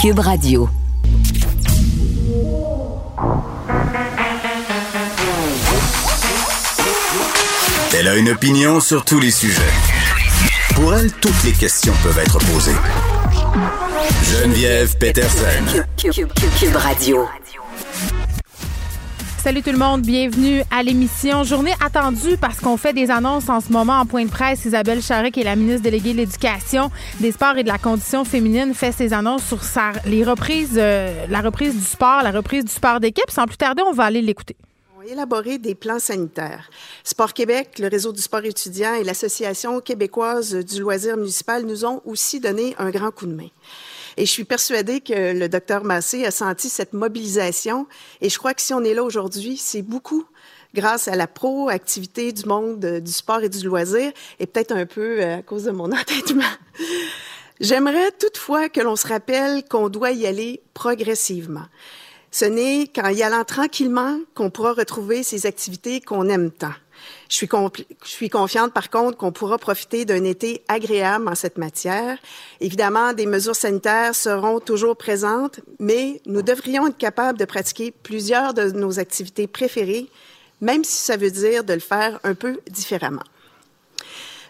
Cube Radio. Elle a une opinion sur tous les sujets. Pour elle, toutes les questions peuvent être posées. Geneviève Peterson. Cube, Radio. Salut tout le monde, bienvenue à l'émission. Journée attendue parce qu'on fait des annonces en ce moment en point de presse. Isabelle Charret, qui est la ministre déléguée de l'Éducation, des Sports et de la Condition féminine, fait ses annonces sur les reprises, euh, la reprise du sport, la reprise du sport d'équipe. Sans plus tarder, on va aller l'écouter élaborer des plans sanitaires. Sport Québec, le réseau du sport étudiant et l'Association québécoise du loisir municipal nous ont aussi donné un grand coup de main. Et je suis persuadée que le docteur Massé a senti cette mobilisation. Et je crois que si on est là aujourd'hui, c'est beaucoup grâce à la proactivité du monde du sport et du loisir et peut-être un peu euh, à cause de mon entêtement. J'aimerais toutefois que l'on se rappelle qu'on doit y aller progressivement. Ce n'est qu'en y allant tranquillement qu'on pourra retrouver ces activités qu'on aime tant. Je suis, confiante, par contre, qu'on pourra profiter d'un été agréable en cette matière. Évidemment, des mesures sanitaires seront toujours présentes, mais nous devrions être capables de pratiquer plusieurs de nos activités préférées, même si ça veut dire de le faire un peu différemment.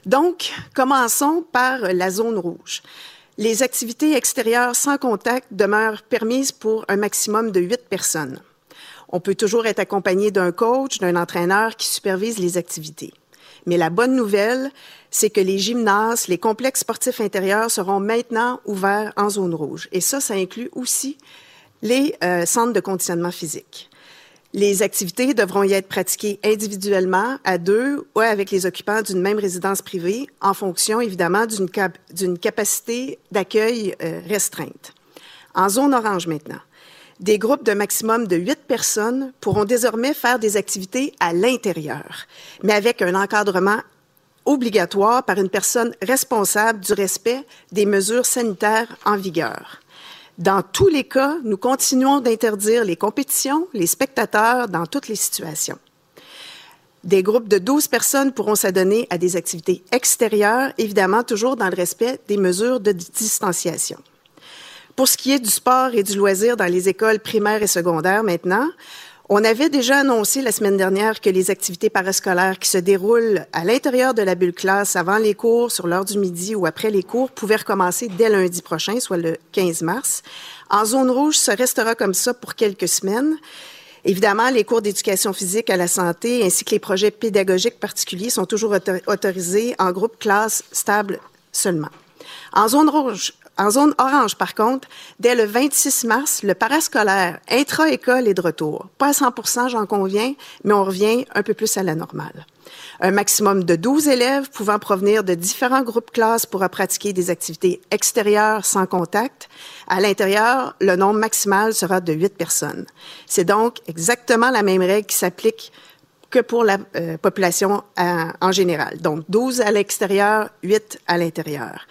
Donc, commençons par la zone rouge. Les activités extérieures sans contact demeurent permises pour un maximum de huit personnes. On peut toujours être accompagné d'un coach, d'un entraîneur qui supervise les activités. Mais la bonne nouvelle, c'est que les gymnases, les complexes sportifs intérieurs seront maintenant ouverts en zone rouge. Et ça, ça inclut aussi les euh, centres de conditionnement physique. Les activités devront y être pratiquées individuellement, à deux ou avec les occupants d'une même résidence privée, en fonction évidemment d'une capacité d'accueil euh, restreinte. En zone orange maintenant, des groupes de maximum de huit personnes pourront désormais faire des activités à l'intérieur, mais avec un encadrement obligatoire par une personne responsable du respect des mesures sanitaires en vigueur. Dans tous les cas, nous continuons d'interdire les compétitions, les spectateurs dans toutes les situations. Des groupes de 12 personnes pourront s'adonner à des activités extérieures, évidemment toujours dans le respect des mesures de distanciation. Pour ce qui est du sport et du loisir dans les écoles primaires et secondaires maintenant, on avait déjà annoncé la semaine dernière que les activités parascolaires qui se déroulent à l'intérieur de la bulle classe avant les cours, sur l'heure du midi ou après les cours pouvaient recommencer dès lundi prochain, soit le 15 mars. En zone rouge, ça restera comme ça pour quelques semaines. Évidemment, les cours d'éducation physique à la santé ainsi que les projets pédagogiques particuliers sont toujours autorisés en groupe classe stable seulement. En zone rouge, en zone orange, par contre, dès le 26 mars, le parascolaire intra-école est de retour. Pas à 100% j'en conviens, mais on revient un peu plus à la normale. Un maximum de 12 élèves pouvant provenir de différents groupes classes pourra pratiquer des activités extérieures sans contact. À l'intérieur, le nombre maximal sera de 8 personnes. C'est donc exactement la même règle qui s'applique que pour la euh, population euh, en général. Donc, 12 à l'extérieur, 8 à l'intérieur.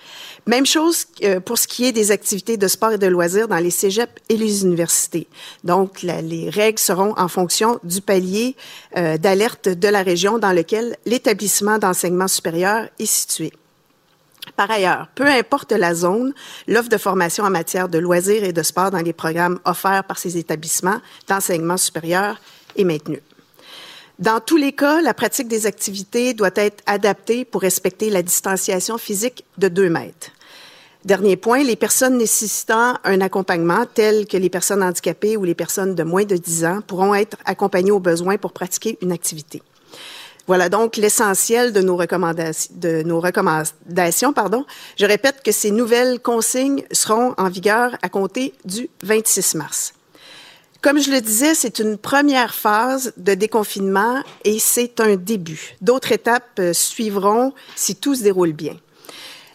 Même chose euh, pour ce qui est des activités de sport et de loisirs dans les cégeps et les universités. Donc, les règles seront en fonction du palier d'alerte de la région dans lequel l'établissement d'enseignement supérieur est situé. Par ailleurs, peu importe la zone, l'offre de formation en matière de loisirs et de sport dans les programmes offerts par ces établissements d'enseignement supérieur est maintenue. Dans tous les cas, la pratique des activités doit être adaptée pour respecter la distanciation physique de 2 mètres. Dernier point, les personnes nécessitant un accompagnement, telles que les personnes handicapées ou les personnes de moins de 10 ans, pourront être accompagnées au besoin pour pratiquer une activité. Voilà donc l'essentiel de nos recommandations. Je répète que ces nouvelles consignes seront en vigueur à compter du 26 mars. Comme je le disais, c'est une première phase de déconfinement et c'est un début. D'autres étapes euh, suivront si tout se déroule bien.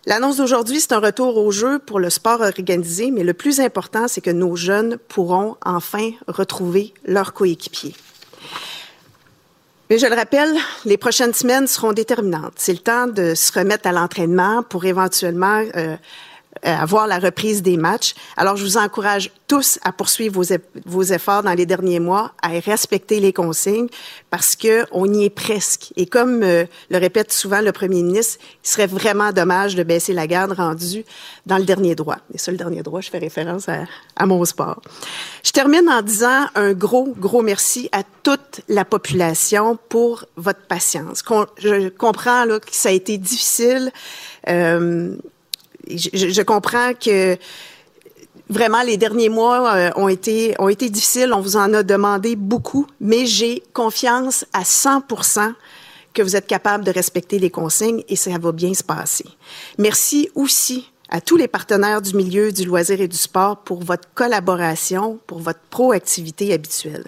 L'annonce d'aujourd'hui, c'est un retour au jeu pour le sport organisé, mais le plus important, c'est que nos jeunes pourront enfin retrouver leurs coéquipiers. Mais je le rappelle, les prochaines semaines seront déterminantes. C'est le temps de se remettre à l'entraînement pour éventuellement euh, avoir la reprise des matchs. Alors, je vous encourage tous à poursuivre vos, vos efforts dans les derniers mois, à respecter les consignes, parce que on y est presque. Et comme le répète souvent le premier ministre, il serait vraiment dommage de baisser la garde rendue dans le dernier droit. Et ça, le dernier droit, je fais référence à, à mon sport. Je termine en disant un gros, gros merci à toute la population pour votre patience. Je comprends là, que ça a été difficile. Euh, je, comprends que vraiment les derniers mois euh, ont été ont été difficiles. On vous en a demandé beaucoup, mais j'ai confiance à 100% que vous êtes capable de respecter les consignes et ça va bien se passer. Merci aussi à tous les partenaires du milieu du loisir et du sport pour votre collaboration, pour votre proactivité habituelle.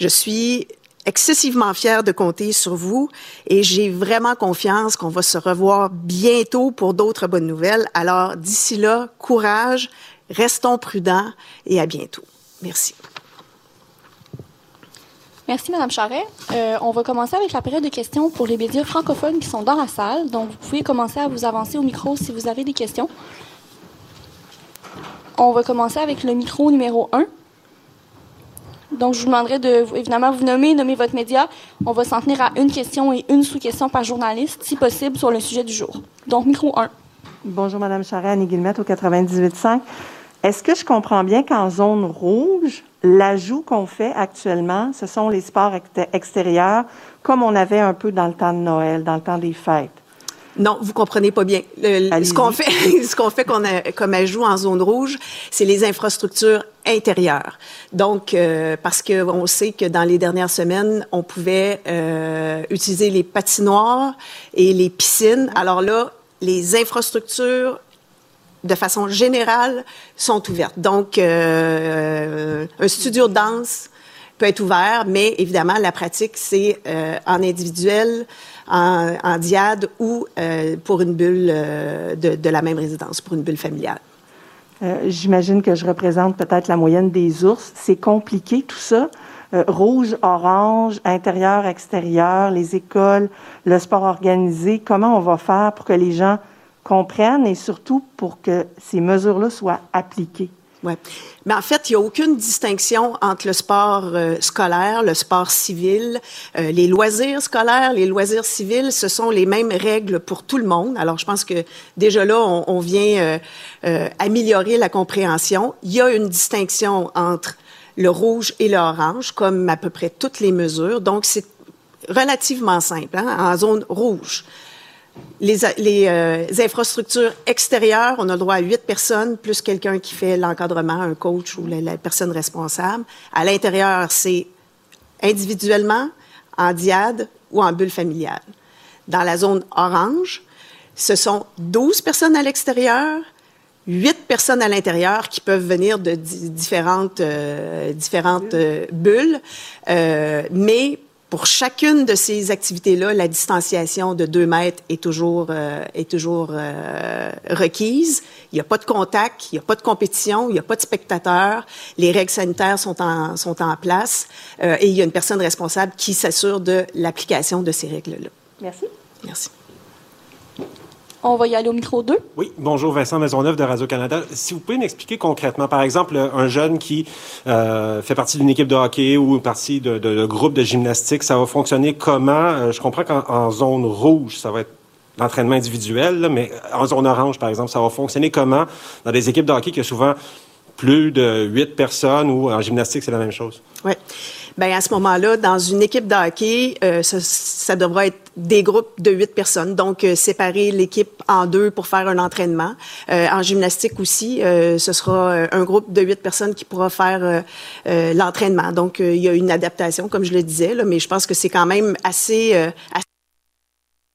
Je suis excessivement fière de compter sur vous et j'ai vraiment confiance qu'on va se revoir bientôt pour d'autres bonnes nouvelles. Alors d'ici là, courage, restons prudents et à bientôt. Merci. Merci, Mme Charret. Euh, on va commencer avec la période de questions pour les médias francophones qui sont dans la salle. Donc, vous pouvez commencer à vous avancer au micro si vous avez des questions. On va commencer avec le micro numéro 1. Donc, je vous demanderai de, évidemment, vous nommer, nommer votre média. On va s'en tenir à une question et une sous-question par journaliste, si possible, sur le sujet du jour. Donc, micro 1. Bonjour, Mme Charret, Annie Guillemette, au 98.5. Est-ce que je comprends bien qu'en zone rouge, l'ajout qu'on fait actuellement, ce sont les sports extérieurs, comme on avait un peu dans le temps de Noël, dans le temps des fêtes? Non, vous comprenez pas bien. ce qu'on fait, ce qu'on fait comme ajout en zone rouge, c'est les infrastructures intérieures. Donc, euh, parce que on sait que dans les dernières semaines, on pouvait euh, utiliser les patinoires et les piscines. Alors là, les infrastructures de façon générale, sont ouvertes. Donc, euh, un studio de danse peut être ouvert, mais évidemment, la pratique, c'est euh, en individuel, en, en diade ou euh, pour une bulle de, de, la même résidence, pour une bulle familiale. Euh, j'imagine que je représente peut-être la moyenne des ours. C'est compliqué tout ça. rouge, orange, intérieur, extérieur, les écoles, le sport organisé. Comment on va faire pour que les gens comprennent et surtout pour que ces mesures-là soient appliquées? Mais en fait, il n'y a aucune distinction entre le sport euh, scolaire, le sport civil, euh, les loisirs scolaires, les loisirs civils. Ce sont les mêmes règles pour tout le monde. Alors, je pense que déjà là, on, on vient euh, améliorer la compréhension. Il y a une distinction entre le rouge et l'orange, comme à peu près toutes les mesures. Donc, c'est relativement simple. Hein? En zone rouge, les, les euh, infrastructures extérieures, on a le droit à huit personnes, plus quelqu'un qui fait l'encadrement, un coach ou la, la personne responsable. À l'intérieur, c'est individuellement, en diade ou en bulle familiale. Dans la zone orange, ce sont 12 personnes à l'extérieur, huit personnes à l'intérieur qui peuvent venir de différentes, euh, différentes euh, bulles, euh, mais pour chacune de ces activités-là, la distanciation de deux mètres est toujours, euh, est toujours euh, requise. Il n'y a pas de contact, il n'y a pas de compétition, il n'y a pas de spectateurs. Les règles sanitaires sont en, sont en place euh, et il y a une personne responsable qui s'assure de l'application de ces règles-là. Merci. Merci. On va y aller au micro 2. Oui, bonjour Vincent Maisonneuve de Radio-Canada. Si vous pouvez m'expliquer concrètement, par exemple, un jeune qui euh, fait partie d'une équipe de hockey ou partie de, de, de, groupe de gymnastique, ça va fonctionner comment? Euh, je comprends qu'en zone rouge, ça va être l'entraînement individuel, là, mais en zone orange, par exemple, ça va fonctionner comment? Dans des équipes de hockey qui ont souvent plus de huit personnes ou en gymnastique, c'est la même chose? Oui. Bien, à ce moment-là, dans une équipe de hockey, euh, ça, ça, devra être des groupes de huit personnes. Donc, euh, séparer l'équipe en deux pour faire un entraînement. Euh, en gymnastique aussi, euh, ce sera euh, un groupe de huit personnes qui pourra faire l'entraînement. Donc, il y a une adaptation, comme je le disais, là, mais je pense que c'est quand même assez, assez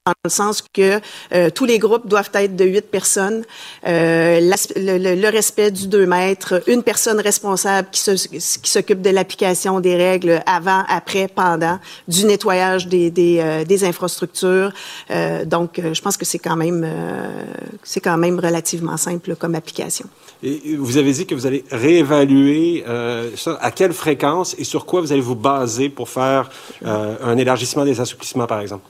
dans le sens que euh, tous les groupes doivent être de huit personnes, euh, le, le, le, respect du deux mètres, une personne responsable qui, s'occupe de l'application des règles avant, après, pendant, du nettoyage des, des, euh, des infrastructures. Euh, donc, je pense que c'est quand même c'est quand même relativement simple comme application. Et vous avez dit que vous allez réévaluer ça. À quelle fréquence et sur quoi vous allez vous baser pour faire un élargissement des assouplissements, par exemple?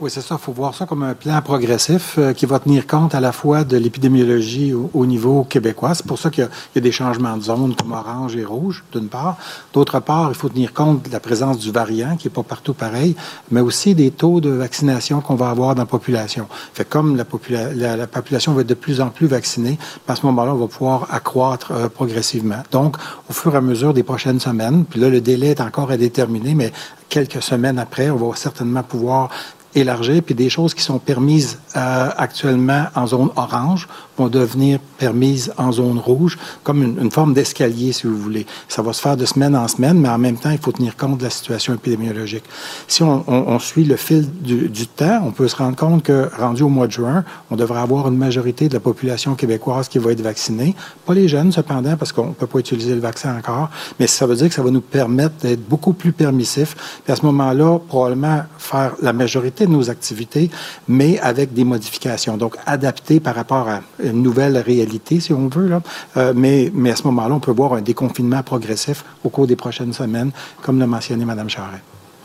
Oui, c'est ça. Il faut voir ça comme un plan progressif euh, qui va tenir compte à la fois de l'épidémiologie au, niveau québécois. C'est pour ça qu'il y, a des changements de zone comme orange et rouge, d'une part. D'autre part, il faut tenir compte de la présence du variant, qui n'est pas partout pareil, mais aussi des taux de vaccination qu'on va avoir dans la population. Fait comme la, la, population va être de plus en plus vaccinée, à ce moment-là, on va pouvoir accroître euh, progressivement. Donc, au fur et à mesure des prochaines semaines, puis là, le délai est encore à déterminer, mais quelques semaines après, on va certainement pouvoir élargir, puis des choses qui sont permises euh, actuellement en zone orange vont devenir permises en zone rouge, comme une, forme d'escalier, si vous voulez. Ça va se faire de semaine en semaine, mais en même temps, il faut tenir compte de la situation épidémiologique. Si on, on, on suit le fil du, du, temps, on peut se rendre compte que, rendu au mois de juin, on devrait avoir une majorité de la population québécoise qui va être vaccinée. Pas les jeunes, cependant, parce qu'on ne peut pas utiliser le vaccin encore, mais ça veut dire que ça va nous permettre d'être beaucoup plus permissifs. Puis à ce moment-là, probablement faire la majorité de nos activités, mais avec des modifications, donc adaptées par rapport à une nouvelle réalité, si on veut. Là. Euh, mais, mais à ce moment-là, on peut voir un déconfinement progressif au cours des prochaines semaines, comme l'a mentionné Mme Charret.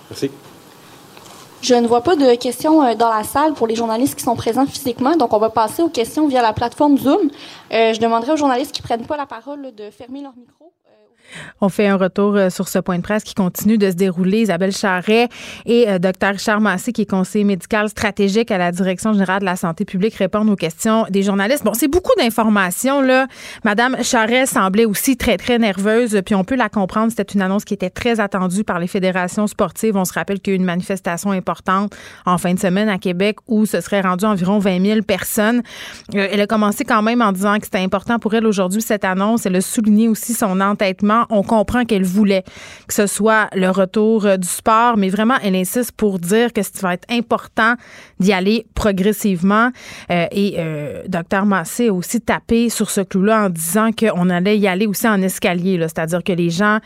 Merci. Je ne vois pas de questions euh, dans la salle pour les journalistes qui sont présents physiquement, donc on va passer aux questions via la plateforme Zoom. Euh, je demanderai aux journalistes qui ne prennent pas la parole de fermer leur micro. On fait un retour euh, sur ce point de presse qui continue de se dérouler. Isabelle Charret et euh, Dr. Richard Massé, qui est conseiller médical stratégique à la Direction générale de la santé publique, répondent aux questions des journalistes. Bon, c'est beaucoup d'informations, là. Madame Charret semblait aussi très, très nerveuse, puis on peut la comprendre. C'était une annonce qui était très attendue par les fédérations sportives. On se rappelle qu'il y a eu une manifestation importante en fin de semaine à Québec où ce serait rendu environ 20 000 personnes. Euh, elle a commencé quand même en disant que c'était important pour elle aujourd'hui, cette annonce. Elle a souligné aussi son entêtement on comprend qu'elle voulait que ce soit le retour euh, du sport, mais vraiment, elle insiste pour dire que ça va être important d'y aller progressivement. Euh, et euh, Dr Massé a aussi tapé sur ce clou-là en disant qu'on allait y aller aussi en escalier, c'est-à-dire que les gens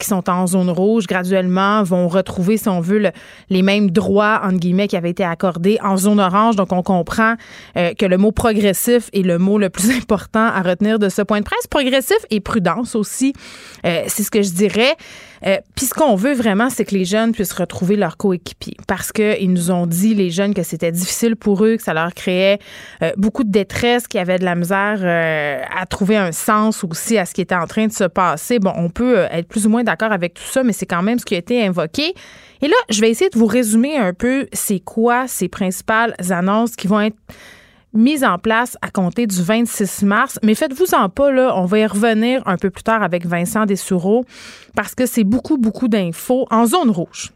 qui sont en zone rouge graduellement vont retrouver, si on veut, les mêmes droits, entre guillemets, qui avaient été accordés en zone orange. Donc, on comprend que le mot progressif est le mot le plus important à retenir de ce point de presse. Progressif et prudence aussi. Euh, c'est ce que je dirais. Euh, puis ce qu'on veut vraiment, c'est que les jeunes puissent retrouver leur coéquipier parce qu'ils nous ont dit, les jeunes, que c'était difficile pour eux, que ça leur créait euh, beaucoup de détresse, qu'ils avaient de la misère à trouver un sens aussi à ce qui était en train de se passer. Bon, on peut être plus ou moins d'accord avec tout ça, mais c'est quand même ce qui a été invoqué. Et là, je vais essayer de vous résumer un peu c'est quoi ces principales annonces qui vont être mise en place à compter du 26 mars. Mais faites-vous-en pas, là, on va y revenir un peu plus tard avec Vincent Dessoureau parce que c'est beaucoup, beaucoup d'infos en zone rouge.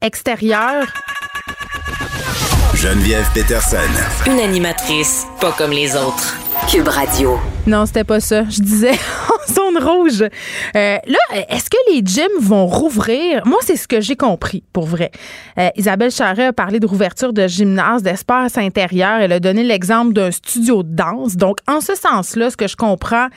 Extérieur. Geneviève Peterson. Une animatrice pas comme les autres. Cube Radio. Non, c'était pas ça. Je disais en zone rouge. Euh, là, est-ce que les gyms vont rouvrir? Moi, c'est ce que j'ai compris, pour vrai. Euh, Isabelle Charret a parlé de rouverture de gymnase, d'espace intérieur. Elle a donné l'exemple d'un studio de danse. Donc, en ce sens-là, ce que je comprends,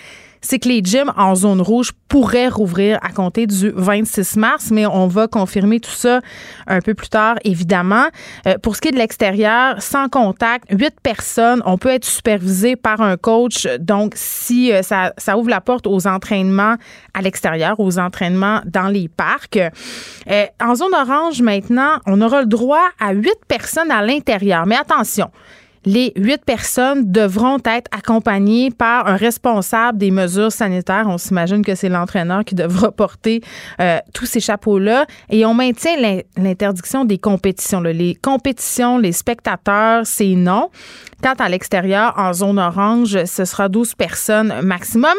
c'est que les gyms en zone rouge pourraient rouvrir à compter du 26 mars, mais on va confirmer tout ça un peu plus tard, évidemment. Euh, pour ce qui est de l'extérieur, sans contact, huit personnes, on peut être supervisé par un coach. Donc, si euh, ça, ouvre la porte aux entraînements à l'extérieur, aux entraînements dans les parcs. Euh, en zone orange, maintenant, on aura le droit à huit personnes à l'intérieur. Mais attention, les huit personnes devront être accompagnées par un responsable des mesures sanitaires. On s'imagine que c'est l'entraîneur qui devra porter euh, tous ces chapeaux-là. Et on maintient l'interdiction des compétitions. Les compétitions, les spectateurs, c'est non. Quant à l'extérieur, en zone orange, ce sera 12 personnes maximum.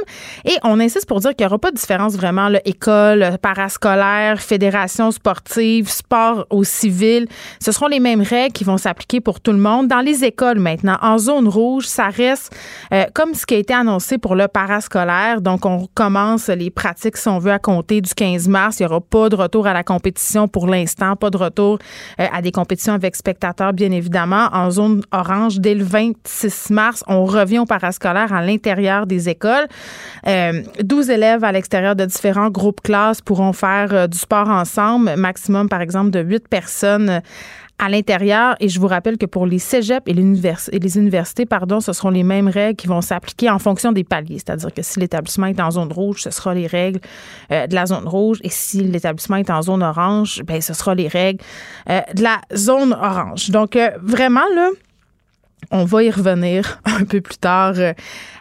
Et on insiste pour dire qu'il n'y aura pas de différence vraiment, là, école, parascolaire, fédération sportive, sport au civil. Ce seront les mêmes règles qui vont s'appliquer pour tout le monde. Dans les écoles maintenant, en zone rouge, ça reste euh, comme ce qui a été annoncé pour le parascolaire. Donc, on commence les pratiques, si on veut, à compter du 15 mars. Il n'y aura pas de retour à la compétition pour l'instant, pas de retour euh, à des compétitions avec spectateurs, bien évidemment. En zone orange, dès le 26 mars, on revient au parascolaire à l'intérieur des écoles. Euh, 12 élèves à l'extérieur de différents groupes classes pourront faire euh, du sport ensemble, maximum par exemple de 8 personnes à l'intérieur. Et je vous rappelle que pour les cégeps et, les universités, pardon, ce seront les mêmes règles qui vont s'appliquer en fonction des paliers. C'est-à-dire que si l'établissement est en zone rouge, ce sera les règles euh, de la zone rouge. Et si l'établissement est en zone orange, ben ce sera les règles euh, de la zone orange. Donc, euh, vraiment, là, on va y revenir un peu plus tard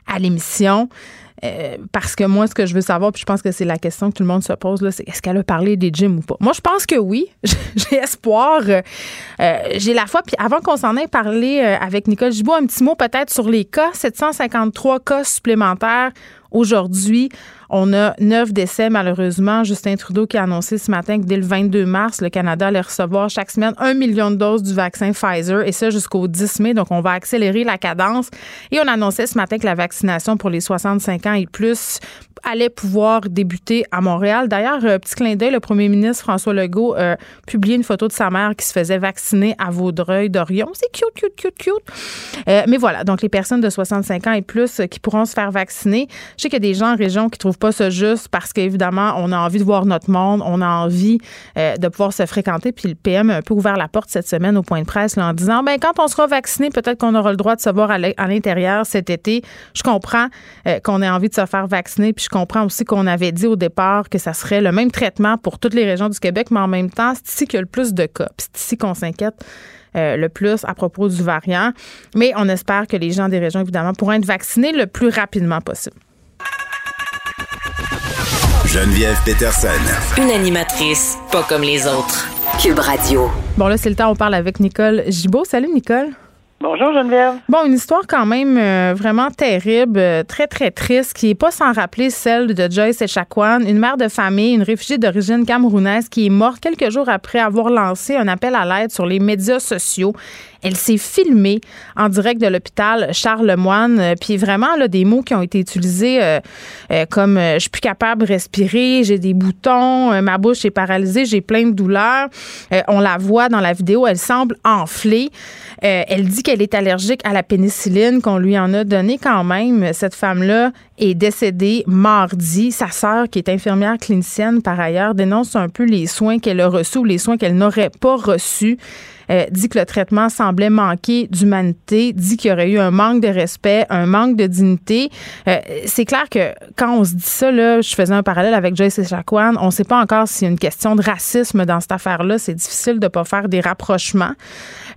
à l'émission. Euh, parce que moi, ce que je veux savoir, puis je pense que c'est la question que tout le monde se pose, là, c'est est-ce qu'elle a parlé des gyms ou pas? Moi, je pense que oui. J'ai espoir. Euh, euh, j'ai la foi. Puis avant qu'on s'en ait parlé avec Nicole Gibault, un petit mot peut-être sur les cas. 753 cas supplémentaires aujourd'hui. On a neuf décès, malheureusement. Justin Trudeau qui a annoncé ce matin que dès le 22 mars, le Canada allait recevoir chaque semaine un million de doses du vaccin Pfizer, et ça jusqu'au 10 mai. Donc, on va accélérer la cadence. Et on annonçait ce matin que la vaccination pour les 65 ans et plus allait pouvoir débuter à Montréal. D'ailleurs, euh, petit clin d'œil, le premier ministre François Legault a publié une photo de sa mère qui se faisait vacciner à Vaudreuil-Dorion. C'est cute, cute, cute, cute. Euh, mais voilà, donc les personnes de 65 ans et plus qui pourront se faire vacciner. Je sais qu'il y a des gens en région qui trouvent pas ça juste parce qu'évidemment, on a envie de voir notre monde, on a envie euh, de pouvoir se fréquenter. Puis le PM a un peu ouvert la porte cette semaine au point de presse en disant ben quand on sera vacciné, peut-être qu'on aura le droit de se voir à l'intérieur cet été. Je comprends euh, qu'on ait envie de se faire vacciner, puis je comprends aussi qu'on avait dit au départ que ça serait le même traitement pour toutes les régions du Québec, mais en même temps, c'est ici qu'il y a le plus de cas. c'est ici qu'on s'inquiète. Euh, le plus à propos du variant. Mais on espère que les gens des régions, évidemment, pourront être vaccinés le plus rapidement possible. Geneviève Peterson. Une animatrice pas comme les autres. Cube Radio. Bon, là, c'est le temps, on parle avec Nicole Gibault. Salut, Nicole. Bonjour Geneviève. Bon, une histoire quand même euh, vraiment terrible, euh, très très triste, qui est pas sans rappeler celle de Joyce Echaquan, une mère de famille, une réfugiée d'origine camerounaise qui est morte quelques jours après avoir lancé un appel à l'aide sur les médias sociaux. Elle s'est filmée en direct de l'hôpital Charles Moine, euh, puis vraiment là des mots qui ont été utilisés comme je suis plus capable de respirer, j'ai des boutons, ma bouche est paralysée, j'ai plein de douleurs. on la voit dans la vidéo, elle semble enflée. elle dit qu'elle est allergique à la pénicilline qu'on lui en a donné quand même. Cette femme-là est décédée mardi. Sa sœur, qui est infirmière clinicienne par ailleurs, dénonce un peu les soins qu'elle a reçus ou les soins qu'elle n'aurait pas reçus. Euh, dit que le traitement semblait manquer d'humanité, dit qu'il y aurait eu un manque de respect, un manque de dignité. Euh, c'est clair que quand on se dit ça, là, je faisais un parallèle avec Joyce Echaquan, on ne sait pas encore s'il y a une question de racisme dans cette affaire-là. C'est difficile de ne pas faire des rapprochements.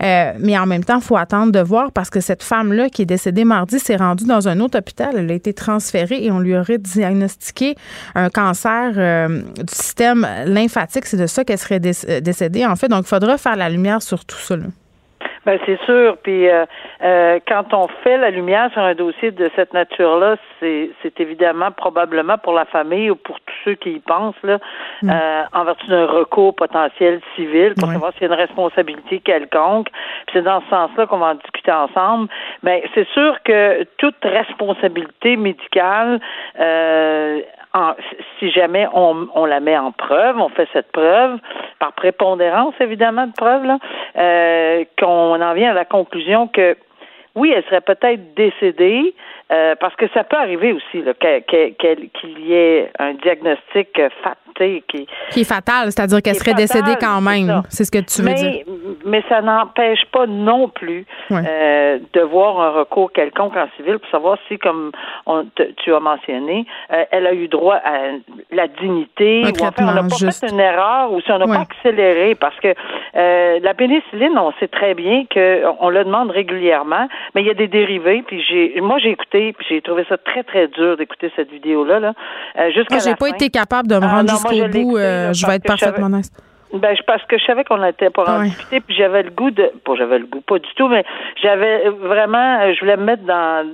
Euh, mais en même temps, il faut attendre de voir parce que cette femme-là qui est décédée mardi s'est rendue dans un autre hôpital. Elle a été transférée et on lui aurait diagnostiqué un cancer du système lymphatique. C'est de ça qu'elle serait décédée, en fait. Donc, il faudra faire la lumière sur tout ça. Ben c'est sûr. Puis euh, euh, quand on fait la lumière sur un dossier de cette nature-là, c'est, c'est évidemment probablement pour la famille ou pour tous ceux qui y pensent là, mm. euh, en vertu d'un recours potentiel civil pour savoir s'il y a une responsabilité quelconque. Puis c'est dans ce sens-là qu'on va en discuter ensemble. Mais c'est sûr que toute responsabilité médicale si jamais on, on, la met en preuve, on fait cette preuve, par prépondérance évidemment de preuve, là, euh, qu'on en vient à la conclusion que oui, elle serait peut-être décédée, euh, parce que ça peut arriver aussi qu'il y ait un diagnostic fat, qui, qui est fatal, c'est-à-dire qu'elle serait décédée quand même. C'est ce que tu veux dire. Mais ça n'empêche pas non plus euh, de voir un recours quelconque en civil pour savoir si, comme tu as mentionné, euh, elle a eu droit à la dignité, ou enfin, on n'a pas fait une erreur, ou si on n'a pas accéléré, parce que la pénicilline, on sait très bien qu'on le demande régulièrement, mais il y a des dérivés. Puis j'ai, moi j'ai écouté j'ai trouvé ça très, très dur d'écouter cette vidéo-là. Là, euh, jusqu'à Moi, j'ai pas été capable de me ah, rendre jusqu'au bout. Euh, je vais être parfaitement honnête. Ben, parce que je savais qu'on n'était pas en discuter, puis j'avais le goût de, pas j'avais le goût, pas du tout, mais j'avais vraiment, euh, je voulais me mettre dans,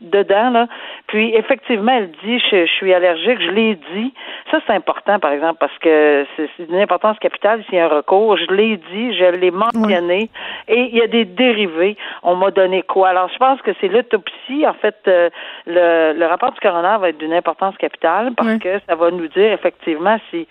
dedans là. Puis effectivement, elle dit, je, suis allergique, je l'ai dit. Ça c'est important, par exemple, parce que c'est d'une importance capitale s'il y a un recours. Je l'ai dit, je l'ai mentionné, et il y a des dérivés. On m'a donné quoi? Alors, je pense que c'est l'autopsie. En fait, euh, le, le rapport du coroner va être d'une importance capitale parce que ça va nous dire effectivement si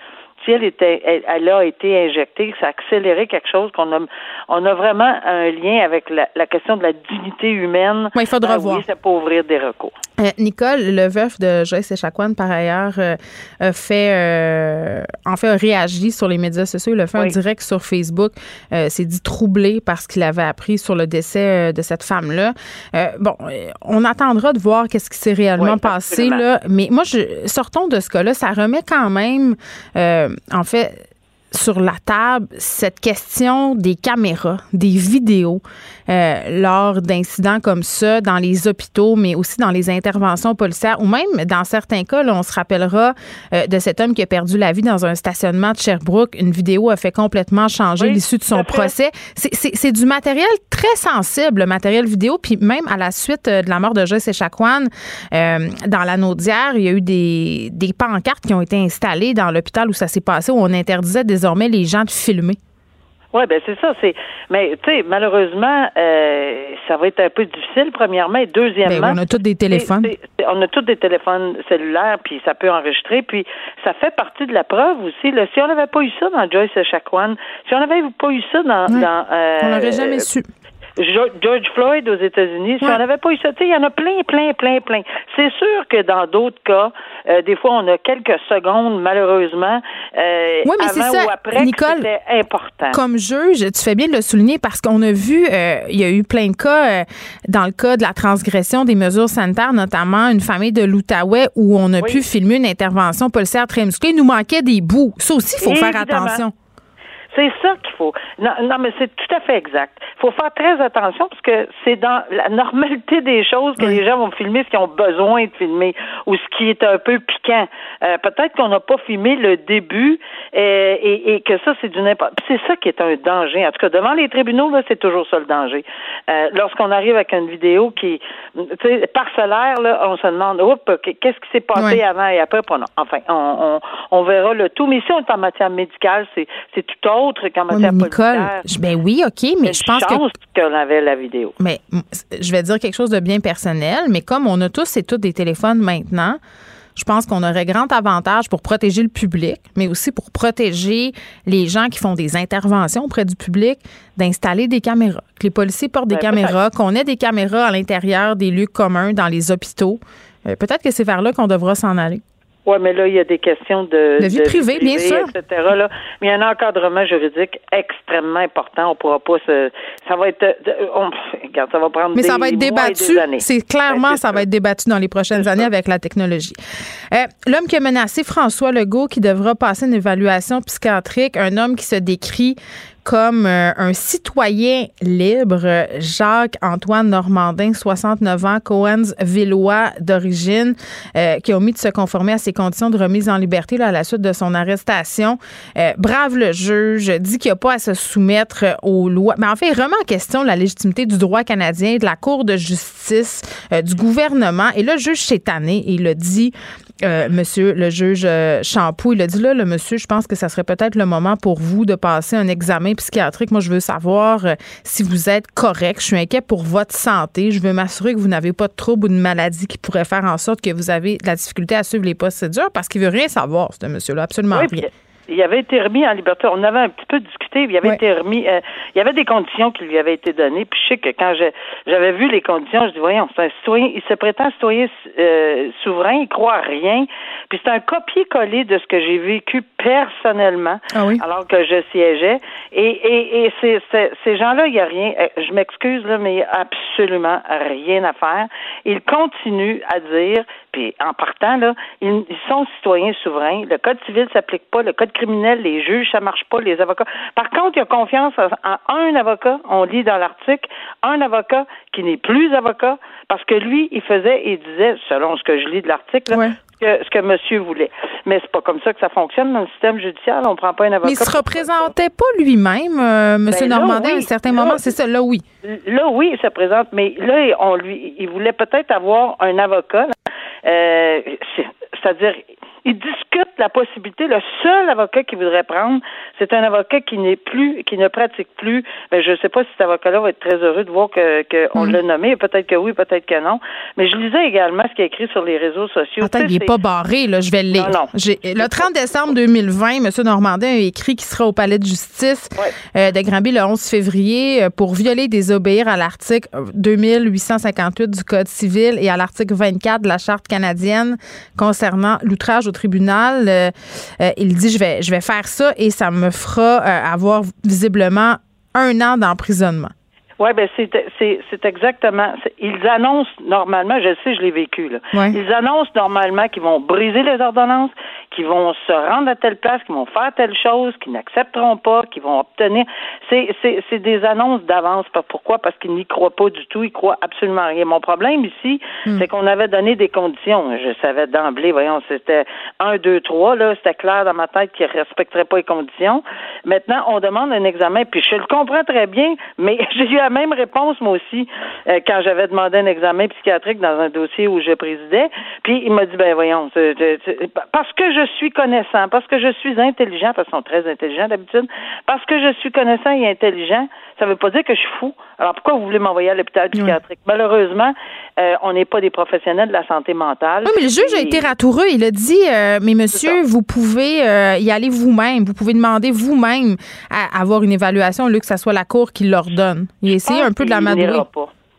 elle était, elle, a été injectée, ça a accéléré quelque chose qu'on a, on a vraiment un lien avec la, question de la dignité humaine. il faudra ben voir. Oui, ça peut ouvrir des recours. Euh, Nicole, le veuf de Joyce Echaquan, par ailleurs, euh, a fait, euh, en fait, a réagi sur les médias sociaux. Il a fait un direct sur Facebook. s'est dit troublé parce qu'il avait appris sur le décès de cette femme-là. bon, on attendra de voir qu'est-ce qui s'est réellement passé là. Mais moi, je, sortons de ce cas-là. Ça remet quand même, en fait, sur la table cette question des caméras, des vidéos euh, lors d'incidents comme ça dans les hôpitaux, mais aussi dans les interventions policières ou même dans certains cas, là, on se rappellera euh, de cet homme qui a perdu la vie dans un stationnement de Sherbrooke. Une vidéo a fait complètement changer l'issue de son procès. C'est du matériel très sensible, le matériel vidéo, puis même à la suite euh, de la mort de Joyce Echaquan, euh, dans la Naudière, il y a eu des, des pancartes qui ont été installées dans l'hôpital où ça s'est passé, où on interdisait des désormais les gens de filmer. Oui, ben c'est ça. C'est, mais tu sais, malheureusement, euh, ça va être un peu difficile. Premièrement, et deuxièmement, ben, on a tous des téléphones. on a tous des téléphones cellulaires, puis ça peut enregistrer. Puis ça fait partie de la preuve aussi. Là, si on n'avait pas eu ça dans Joyce Echaquan, si on n'avait pas eu ça dans, dans euh, on n'aurait jamais su. George Floyd aux États-Unis, si on n'avait pas eu ça, il y en a plein, plein, plein, plein. C'est sûr que dans d'autres cas, euh, des fois, on a quelques secondes, malheureusement, euh, oui, mais c'est ça, après, Nicole, important. Comme juge, tu fais bien de le souligner parce qu'on a vu, euh, il y a eu plein de cas, dans le cas de la transgression des mesures sanitaires, notamment une famille de l'Outaouais où on a pu filmer une intervention policière très musclée. Il nous manquait des bouts. Ça aussi, il faut faire attention. C'est ça qu'il faut. Non, non mais c'est tout à fait exact. Il faut faire très attention parce que c'est dans la normalité des choses que les gens vont filmer ce qu'ils ont besoin de filmer ou ce qui est un peu piquant. Euh, peut-être qu'on n'a pas filmé le début euh, et, et, que ça, c'est du n'importe. C'est ça qui est un danger. En tout cas, devant les tribunaux, là, c'est toujours ça le danger. Euh, lorsqu'on arrive avec une vidéo qui, tu parcellaire, là, on se demande, oups, qu'est-ce qui s'est passé avant et après? Enfin, on, on, on, verra le tout. Mais si on est en matière médicale, c'est tout autre autre qu'en matière Nicole, ben oui, OK, mais je pense que qu'on avait la vidéo. Mais je vais dire quelque chose de bien personnel, mais comme on a tous et toutes des téléphones maintenant, je pense qu'on aurait grand avantage pour protéger le public, mais aussi pour protéger les gens qui font des interventions auprès du public, d'installer des caméras. Que les policiers portent des caméras, qu'on ait des caméras à l'intérieur des lieux communs dans les hôpitaux. Euh, peut-être que c'est vers là qu'on devra s'en aller. Oui, mais là, il y a des questions de, de vie privée, bien sûr. Etc., là. Mais il y a un encadrement juridique extrêmement important. On pourra pas se. Ça va être. On, regarde, ça va prendre Mais des ça va être débattu. C'est clairement, ça va être débattu dans les prochaines années avec la technologie. Euh, l'homme qui a menacé François Legault, qui devra passer une évaluation psychiatrique, un homme qui se décrit comme euh, un citoyen libre, Jacques-Antoine Normandin, 69 ans, Cohen's Villois d'origine, euh, qui a omis de se conformer à ses conditions de remise en liberté à la suite de son arrestation. Euh, brave le juge, dit qu'il n'y a pas à se soumettre aux lois. Mais en fait, il remet en question la légitimité du droit canadien, de la Cour de justice, du gouvernement. Et là, le juge s'est tanné et il a dit euh, monsieur le juge euh, Champoux, il a dit là, le monsieur, je pense que ça serait peut-être le moment pour vous de passer un examen psychiatrique. Moi, je veux savoir euh, si vous êtes correct. Je suis inquiet pour votre santé. Je veux m'assurer que vous n'avez pas de trouble ou de maladie qui pourrait faire en sorte que vous avez de la difficulté à suivre les procédures parce qu'il veut rien savoir, ce monsieur-là, absolument rien il avait été remis en liberté. On avait un petit peu discuté. Il avait été remis. Euh, il y avait des conditions qui lui avaient été données. Puis je sais que quand j'avais vu les conditions, je dis voyons, c'est un citoyen. Il se prétend citoyen euh, souverain. Il croit à rien. Puis c'est un copier-coller de ce que j'ai vécu personnellement, ah alors que je siégeais. Et, et, et ces, ces gens-là, il y a rien. Euh, je m'excuse là, mais il n'y a absolument rien à faire. Ils continuent à dire. Puis en partant là, ils, ils sont citoyens souverains. Le code civil s'applique pas. Le code criminel, les juges, ça marche pas, les avocats. Par contre, il y a confiance en un avocat, on lit dans l'article, un avocat qui n'est plus avocat, parce que lui, il faisait et disait, selon ce que je lis de l'article, ce que monsieur voulait. Mais c'est pas comme ça que ça fonctionne dans le système judiciaire. On prend pas un avocat. Mais il se représentait pas lui-même, euh, monsieur ben Normandin, à un certain moment. C'est ça, là, oui. Là, oui, il se présente. Mais là, on lui, il voulait peut-être avoir un avocat. Euh, c'est-à-dire, il discute la possibilité, le seul avocat qui voudrait prendre, c'est un avocat qui n'est plus, qui ne pratique plus. Mais je ne sais pas si cet avocat-là va être très heureux de voir que qu'on mm. l'a nommé. Peut-être que oui, peut-être que non. Mais je lisais également ce qui est écrit sur les réseaux sociaux. Attends, il n'est pas barré, là. Je vais le lire. Non, non. Le 30 décembre 2020, M. Normandin a écrit qu'il sera au palais de justice euh, de Granby le 11 février euh, pour violer et désobéir à l'article 2858 du Code civil et à l'article 24 de la Charte canadienne concernant l'outrage au tribunal. Euh, il dit je vais, je vais faire ça et ça me fera avoir visiblement un an d'emprisonnement. Oui, ben c'est c'est exactement. Ils annoncent normalement, je sais, je l'ai vécu là. Ils annoncent normalement qu'ils vont briser les ordonnances, qu'ils vont se rendre à telle place, qu'ils vont faire telle chose, qu'ils n'accepteront pas, qu'ils vont obtenir. C'est c'est des annonces d'avance. Pourquoi? Parce qu'ils n'y croient pas du tout. Ils croient absolument rien. Mon problème ici, hmm. c'est qu'on avait donné des conditions. Je savais d'emblée. Voyons, c'était un, deux, trois. Là, c'était clair dans ma tête qu'ils respecteraient pas les conditions. Maintenant, on demande un examen. Puis je le comprends très bien, mais j'ai eu même réponse, moi aussi, euh, quand j'avais demandé un examen psychiatrique dans un dossier où je présidais. Puis il m'a dit, ben voyons, parce que je suis connaissant, parce que je suis intelligent, parce qu'ils sont très intelligents d'habitude, parce que je suis connaissant et intelligent, ça ne veut pas dire que je suis fou. Alors pourquoi vous voulez m'envoyer à l'hôpital psychiatrique? Malheureusement, euh, on n'est pas des professionnels de la santé mentale. Oui, mais le juge a été ratoureux. Il a dit, euh, mais monsieur, vous pouvez y aller vous-même. Vous pouvez demander vous-même à avoir une évaluation au lieu que ce soit la Cour qui l'ordonne. Il essayer un peu de la madouer.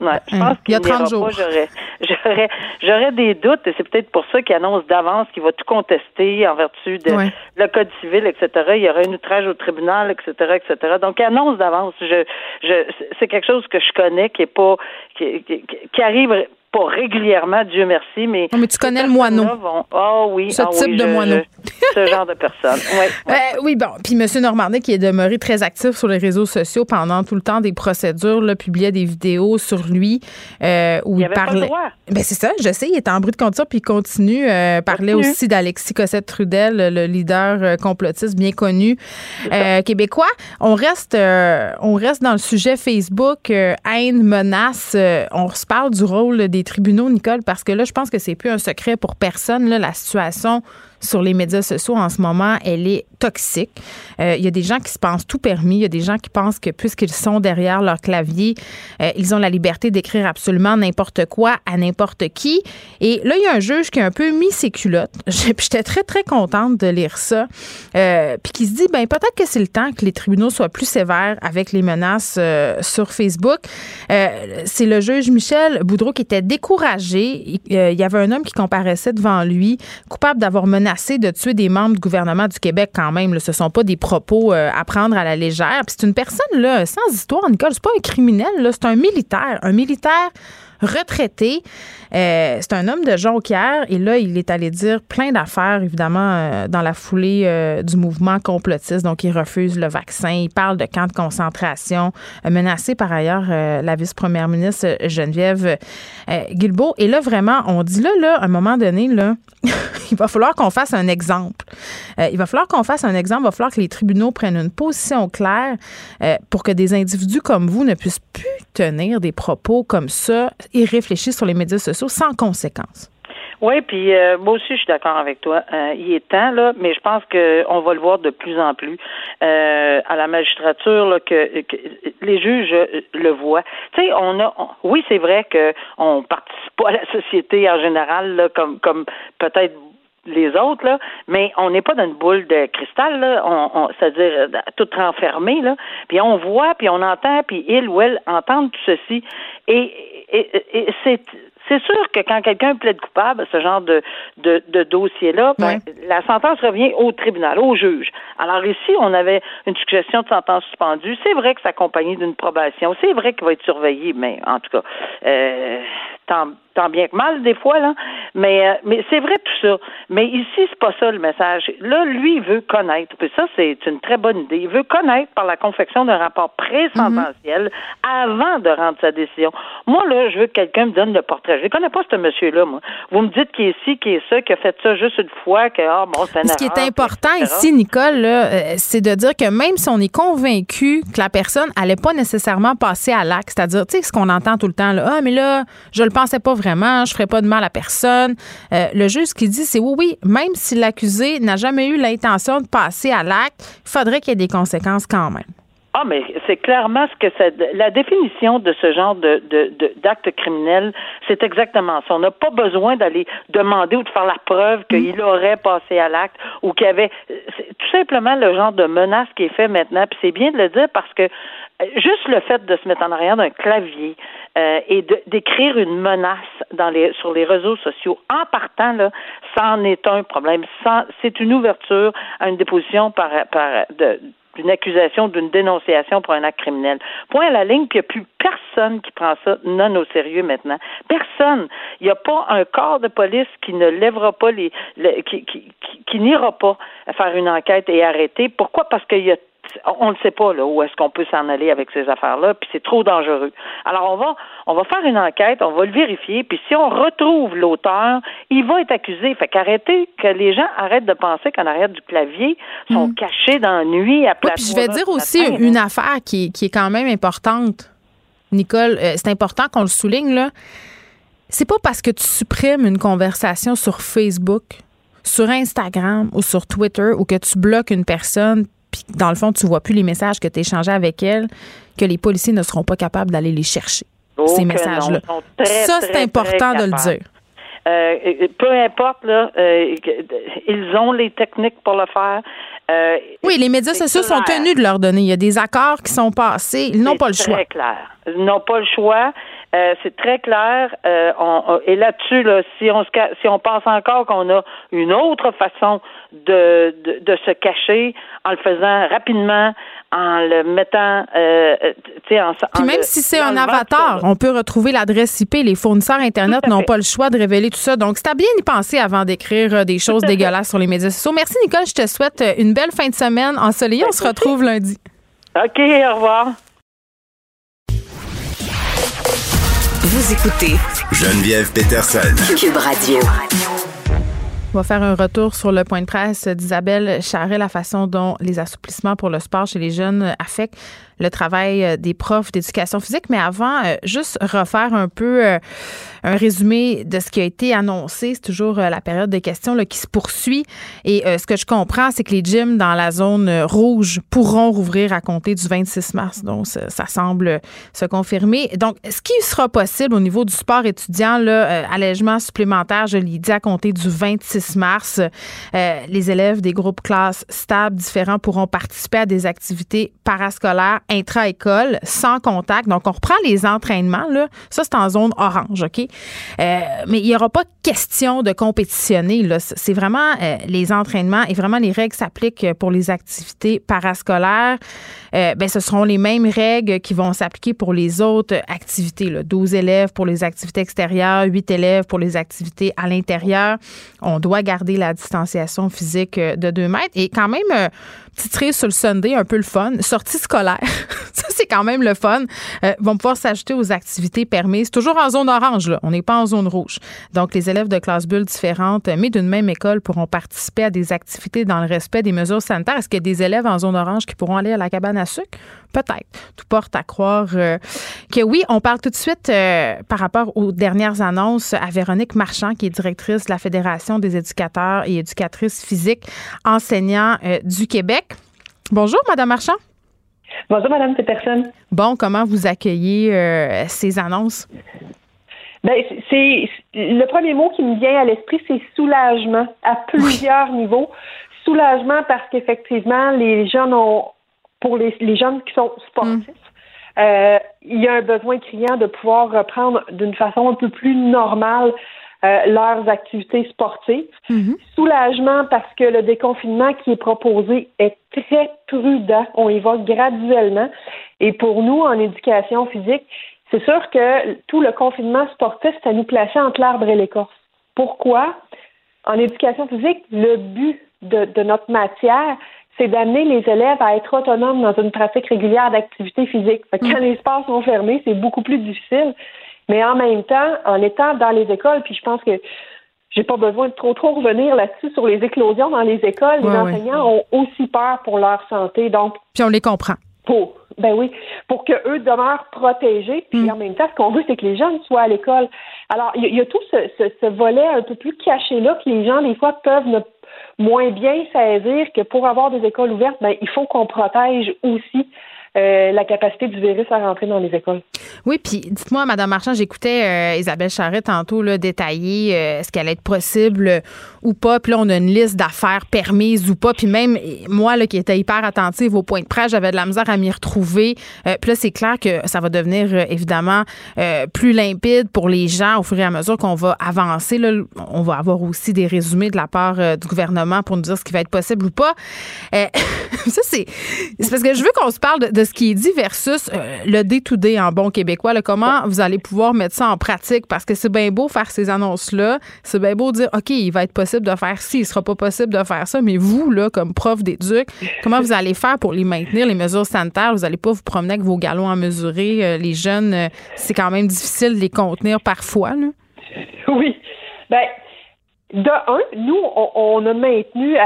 Ouais, je pense qu'il y a 30 jours. J'aurais, j'aurais, j'aurais des doutes et c'est peut-être pour ça qu'il annonce d'avance qu'il va tout contester en vertu de le code civil, etc. Il y aura un outrage au tribunal, etc., etc. Donc, il annonce d'avance. Je, je, c'est quelque chose que je connais qui est pas, qui, qui, qui arrive pas régulièrement, Dieu merci, mais. mais tu connais le moineau. Oh oui. Ce ah type de moineau. ce genre de personne. Euh, oui, bon. Puis M. Normandin, qui est demeuré très actif sur les réseaux sociaux pendant tout le temps des procédures, là, publiait des vidéos sur lui euh, où il, parlait. Ben, c'est ça, je sais, il était en bruit de conduire, puis il continue. Euh, parlait aussi d'Alexis Cossette-Trudel, le leader euh, complotiste bien connu québécois. On reste, on reste dans le sujet Facebook, haine, menace. on se parle du rôle des tribunaux, Nicole, parce que là, je pense que c'est plus un secret pour personne, la situation sur les médias sociaux en ce moment, elle est toxique. Euh, il y a des gens qui se pensent tout permis. Il y a des gens qui pensent que puisqu'ils sont derrière leur clavier, euh, ils ont la liberté d'écrire absolument n'importe quoi à n'importe qui. Et là, il y a un juge qui a un peu mis ses culottes. J'étais très, très contente de lire ça. Euh, puis qui se dit, ben peut-être que c'est le temps que les tribunaux soient plus sévères avec les menaces sur Facebook. c'est le juge Michel Boudreau qui était découragé. Il y avait un homme qui comparaissait devant lui, coupable d'avoir menacé de tuer des membres du gouvernement du Québec quand même. Ce Ce sont pas des propos euh, à prendre à la légère. c'est une personne là, sans histoire, Nicole. C'est pas un criminel, c'est un militaire. Un militaire retraité. Euh, c'est un homme de Jonquière et là, il est allé dire plein d'affaires, évidemment, euh, dans la foulée euh, du mouvement complotiste. Donc, il refuse le vaccin. Il parle de camps de concentration, menacé par ailleurs la vice-première ministre Geneviève Guilbeault. Et là, vraiment, on dit là, là, à un moment donné, là, il va falloir qu'on fasse un exemple. il va falloir qu'on fasse un exemple. Il va falloir que les tribunaux prennent une position claire pour que des individus comme vous ne puissent plus tenir des propos comme ça et réfléchir sur les médias sociaux sans conséquence. Oui, puis euh, moi aussi je suis d'accord avec toi. Euh, il est temps là, mais je pense qu'on va le voir de plus en plus euh, à la magistrature là, que, les juges le voient. Tu sais, on a, oui, c'est vrai que on participe pas à la société en général là, comme comme peut-être les autres, là, mais on n'est pas dans une boule de cristal, là, on, c'est-à-dire tout renfermé, là, puis on voit, puis on entend, puis il ou elle entendent tout ceci, et, et c'est c'est sûr que quand quelqu'un plaide coupable, ce genre de, de, de dossier-là, ben, la sentence revient au tribunal, au juge. Alors ici, on avait une suggestion de sentence suspendue. C'est vrai que c'est accompagné d'une probation. C'est vrai qu'il va être surveillé, mais en tout cas, euh, tant, tant bien que mal des fois là. Mais euh, mais c'est vrai tout ça. Mais ici c'est pas ça le message. Là lui il veut connaître. Puis ça c'est une très bonne idée. Il veut connaître par la confection d'un rapport présententiel avant de rendre sa décision. Moi là je veux que quelqu'un me donne le portrait. Je ne connais pas ce monsieur là moi. Vous me dites qui est ci, qui est ça, qui a fait ça juste une fois, que ah bon c'est Ce qui est important ici Nicole là, euh, c'est de dire que même si on est convaincu que la personne allait pas nécessairement passer à l'acte, c'est-à-dire tu sais ce qu'on entend tout le temps là, ah mais là je le pensais pas vraiment, je ferais pas de mal à personne. Euh, le juge qui dit, c'est oui, oui, même si l'accusé n'a jamais eu l'intention de passer à l'acte, il faudrait qu'il y ait des conséquences quand même. Ah, mais c'est clairement ce que c'est. La définition de ce genre de, de, d'acte criminel, c'est exactement ça. On n'a pas besoin d'aller demander ou de faire la preuve qu'il aurait passé à l'acte ou qu'il y avait. C'est tout simplement le genre de menace qui est fait maintenant. Puis c'est bien de le dire parce que euh, juste le fait de se mettre en arrière d'un clavier euh, et d'écrire une menace dans les, sur les réseaux sociaux en partant là, ça en est un problème. C'est une ouverture à une déposition par, par d'une accusation, d'une dénonciation pour un acte criminel. Point à la ligne, puis il n'y a plus personne qui prend ça non au sérieux maintenant. Personne. Il n'y a pas un corps de police qui ne lèvera pas les, qui, qui, qui n'ira pas faire une enquête et arrêter. Pourquoi? Parce qu'il y a on ne sait pas là où est-ce qu'on peut s'en aller avec ces affaires-là, puis c'est trop dangereux. Alors on va on va faire une enquête, on va le vérifier, puis si on retrouve l'auteur, il va être accusé. Fait qu'arrêtez que les gens arrêtent de penser qu'en arrière du clavier sont Mm. cachés dans la nuit à Oui, puis je vais dire aussi une affaire qui, qui est quand même importante. Nicole, euh, c'est important qu'on le souligne là. C'est pas parce que tu supprimes une conversation sur Facebook, sur Instagram ou sur Twitter ou que tu bloques une personne puis dans le fond tu vois plus les messages que tu échangés avec elle que les policiers ne seront pas capables d'aller les chercher. Oh ces messages-là. Ça, c'est important très de le dire. Euh, peu importe, là, euh, ils ont les techniques pour le faire. Euh, Oui, les médias c'est sociaux sont tenus de leur donner. Il y a des accords qui sont passés. Ils n'ont C'est pas le choix. très clair. Ils n'ont pas le choix. Euh, c'est très clair. Euh, on- on- et là-dessus, là, si on se si on pense encore qu'on a une autre façon de, de, de se cacher en le faisant rapidement, en le mettant, euh, euh, tu sais, en, Puis en même le- si c'est un avatar, on peut retrouver l'adresse IP. Les fournisseurs Internet n'ont pas le choix de révéler tout ça. Donc, c'est à bien y penser avant d'écrire euh, des choses dégueulasses sur les médias sociaux. Merci, Nicole. Je te souhaite euh, une belle fin de semaine ensoleillée. On se retrouve lundi. OK, au revoir. Vous écoutez Geneviève Peterson. Cube Radio. On va faire un retour sur le point de presse d'Isabelle Charret, la façon dont les assouplissements pour le sport chez les jeunes affectent le travail euh, des profs d'éducation physique. Mais avant, euh, juste refaire un peu euh, un résumé de ce qui a été annoncé. C'est toujours la période de questions là, qui se poursuit. Et ce que je comprends, c'est que les gyms dans la zone rouge pourront rouvrir à compter du 26 mars. Donc, ça, semble se confirmer. Donc, ce qui sera possible au niveau du sport étudiant, là, allègement supplémentaire, je l'ai dit, à compter du 26 mars, les élèves des groupes classes stables différents pourront participer à des activités parascolaires intra-école sans contact. Donc, on reprend les entraînements. Là. Ça, c'est en zone orange, OK? Euh, mais il n'y aura pas question de compétitionner. Là. C'est vraiment euh, les entraînements et vraiment les règles s'appliquent pour les activités parascolaires. Euh, ben, ce seront les mêmes règles qui vont s'appliquer pour les autres activités. Là. 12 élèves pour les activités extérieures, 8 élèves pour les activités à l'intérieur. On doit garder la distanciation physique euh, de 2 mètres. Et quand même, euh, cerise sur le Sunday, un peu le fun. Sortie scolaire. Ça, c'est quand même le fun. Euh, vont pouvoir s'ajouter aux activités permises. Toujours en zone orange, là. On n'est pas en zone rouge. Donc, les élèves de classes bulles différentes, mais d'une même école, pourront participer à des activités dans le respect des mesures sanitaires. Est-ce qu'il y a des élèves en zone orange qui pourront aller à la cabane à sucre? Peut-être. Tout porte à croire euh, que oui. On parle tout de suite euh, par rapport aux dernières annonces à Véronique Marchand, qui est directrice de la Fédération des éducateurs et éducatrices physiques enseignants du Québec. Bonjour, Madame Marchand. Bonjour, Madame Peterson. Bon, comment vous accueillez euh, ces annonces? Ben, c'est le premier mot qui me vient à l'esprit, c'est soulagement à plusieurs niveaux. Soulagement parce qu'effectivement, les jeunes ont, pour les, les jeunes qui sont sportifs, euh, il y a un besoin criant de pouvoir reprendre d'une façon un peu plus normale euh, leurs activités sportives. Soulagement parce que le déconfinement qui est proposé est très prudent. On y va graduellement. Et pour nous, en éducation physique, c'est sûr que tout le confinement sportif, ça nous plaçait entre l'arbre et l'écorce. Pourquoi? En éducation physique, le but de, de notre matière, c'est d'amener les élèves à être autonomes dans une pratique régulière d'activité physique. Fait que Quand les sports sont fermés, c'est beaucoup plus difficile. Mais en même temps, en étant dans les écoles, puis je pense que j'ai pas besoin de trop trop revenir là-dessus sur les éclosions dans les écoles. Les ouais. enseignants ont aussi peur pour leur santé. Donc, Puis on les comprend. pour ben oui, pour que eux demeurent protégés. Puis en même temps, ce qu'on veut, c'est que les jeunes soient à l'école. Alors, il y, a tout ce, volet un peu plus caché là que les gens des fois peuvent ne moins bien saisir que pour avoir des écoles ouvertes, ben, il faut qu'on protège aussi euh, la capacité du virus à rentrer dans les écoles. Oui, puis dites-moi, Madame Marchand, j'écoutais euh, Isabelle Charret tantôt là, détailler euh, ce qu'elle allait être possible ou pas. Puis là, on a une liste d'affaires permises ou pas. Puis même moi, là, qui étais hyper attentive au point de presse, j'avais de la misère à m'y retrouver. puis là, c'est clair que ça va devenir évidemment plus limpide pour les gens au fur et à mesure qu'on va avancer. Là, on va avoir aussi des résumés de la part du gouvernement pour nous dire ce qui va être possible ou pas. ça, c'est parce que je veux qu'on se parle de ce qui est dit versus euh, le day-to-day en bon québécois. comment vous allez pouvoir mettre ça en pratique? Parce que c'est bien beau faire ces annonces-là. C'est bien beau dire, OK, il va être possible de faire ci, il sera pas possible de faire ça. Mais vous, là, comme prof d'éduc, comment vous allez faire pour les maintenir, les mesures sanitaires? Vous n'allez pas vous promener avec vos galons à mesurer. Euh, les jeunes, euh, c'est quand même difficile de les contenir parfois. Là. Oui. Ben, de un, nous, on, a maintenu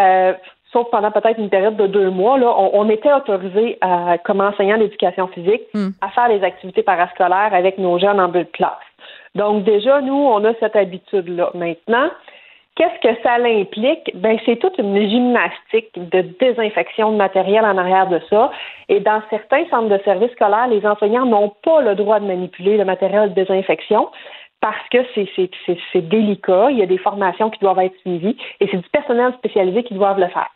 sauf pendant peut-être une période de deux mois, là, on, était autorisé comme enseignant d'éducation physique hmm. à faire des activités parascolaires avec nos jeunes en bulle de classe. Donc déjà, nous, on a cette habitude-là. Maintenant, qu'est-ce que ça implique? Ben, c'est toute une gymnastique de désinfection de matériel en arrière de ça. Et dans certains centres de services scolaires, les enseignants n'ont pas le droit de manipuler le matériel de désinfection parce que c'est délicat, il y a des formations qui doivent être suivies et c'est du personnel spécialisé qui doivent le faire.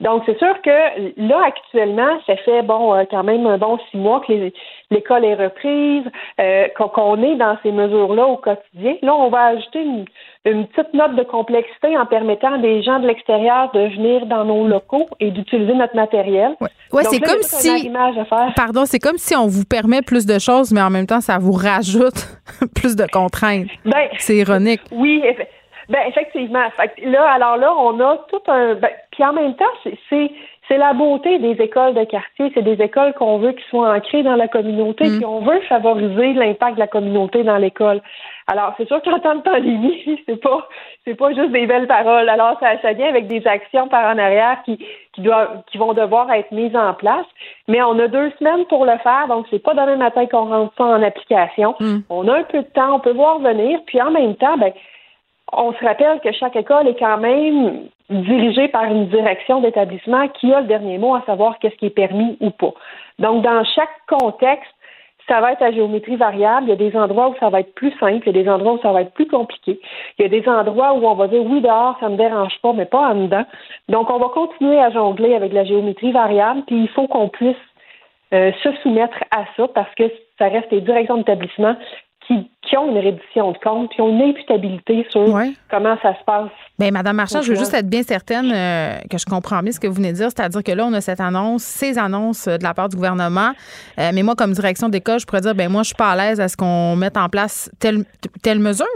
Donc, c'est sûr que là, actuellement, ça fait bon euh, quand même un bon six mois que l'école est reprise, euh, qu'on est dans ces mesures-là au quotidien. Là, on va ajouter une, petite note de complexité en permettant à des gens de l'extérieur de venir dans nos locaux et d'utiliser notre matériel. Ouais, c'est comme si. Pardon, c'est comme si on vous permet plus de choses, mais en même temps, ça vous rajoute plus de contraintes. Ben, c'est ironique. Oui, ben effectivement. là, alors là, on a tout un. Ben, puis en même temps, c'est c'est la beauté des écoles de quartier. C'est des écoles qu'on veut qui soient ancrées dans la communauté, mm. puis on veut favoriser l'impact de la communauté dans l'école. Alors, c'est sûr qu'en temps de pandémie, c'est pas c'est pas juste des belles paroles. Alors, ça, ça vient avec des actions par en arrière qui, qui doivent qui vont devoir être mises en place. Mais on a deux semaines pour le faire, donc c'est pas demain matin qu'on rentre ça en application. Mm. On a un peu de temps, on peut voir venir, puis en même temps, ben on se rappelle que chaque école est quand même dirigée par une direction d'établissement qui a le dernier mot à savoir qu'est-ce qui est permis ou pas. Donc, dans chaque contexte, ça va être à géométrie variable. Il y a des endroits où ça va être plus simple, il y a des endroits où ça va être plus compliqué. Il y a des endroits où on va dire oui, dehors, ça ne me dérange pas, mais pas en dedans. Donc, on va continuer à jongler avec la géométrie variable, puis il faut qu'on puisse euh, se soumettre à ça parce que ça reste les directions d'établissement qui, ont une reddition de compte, qui ont une imputabilité sur comment ça se passe. Bien, Madame Marchand, je veux juste être bien certaine euh, que je comprends bien ce que vous venez de dire, c'est-à-dire que là, on a cette annonce, ces annonces euh, de la part du gouvernement, euh, mais moi, comme direction d'école, je pourrais dire, ben moi, je suis pas à l'aise à ce qu'on mette en place telle, telle mesure.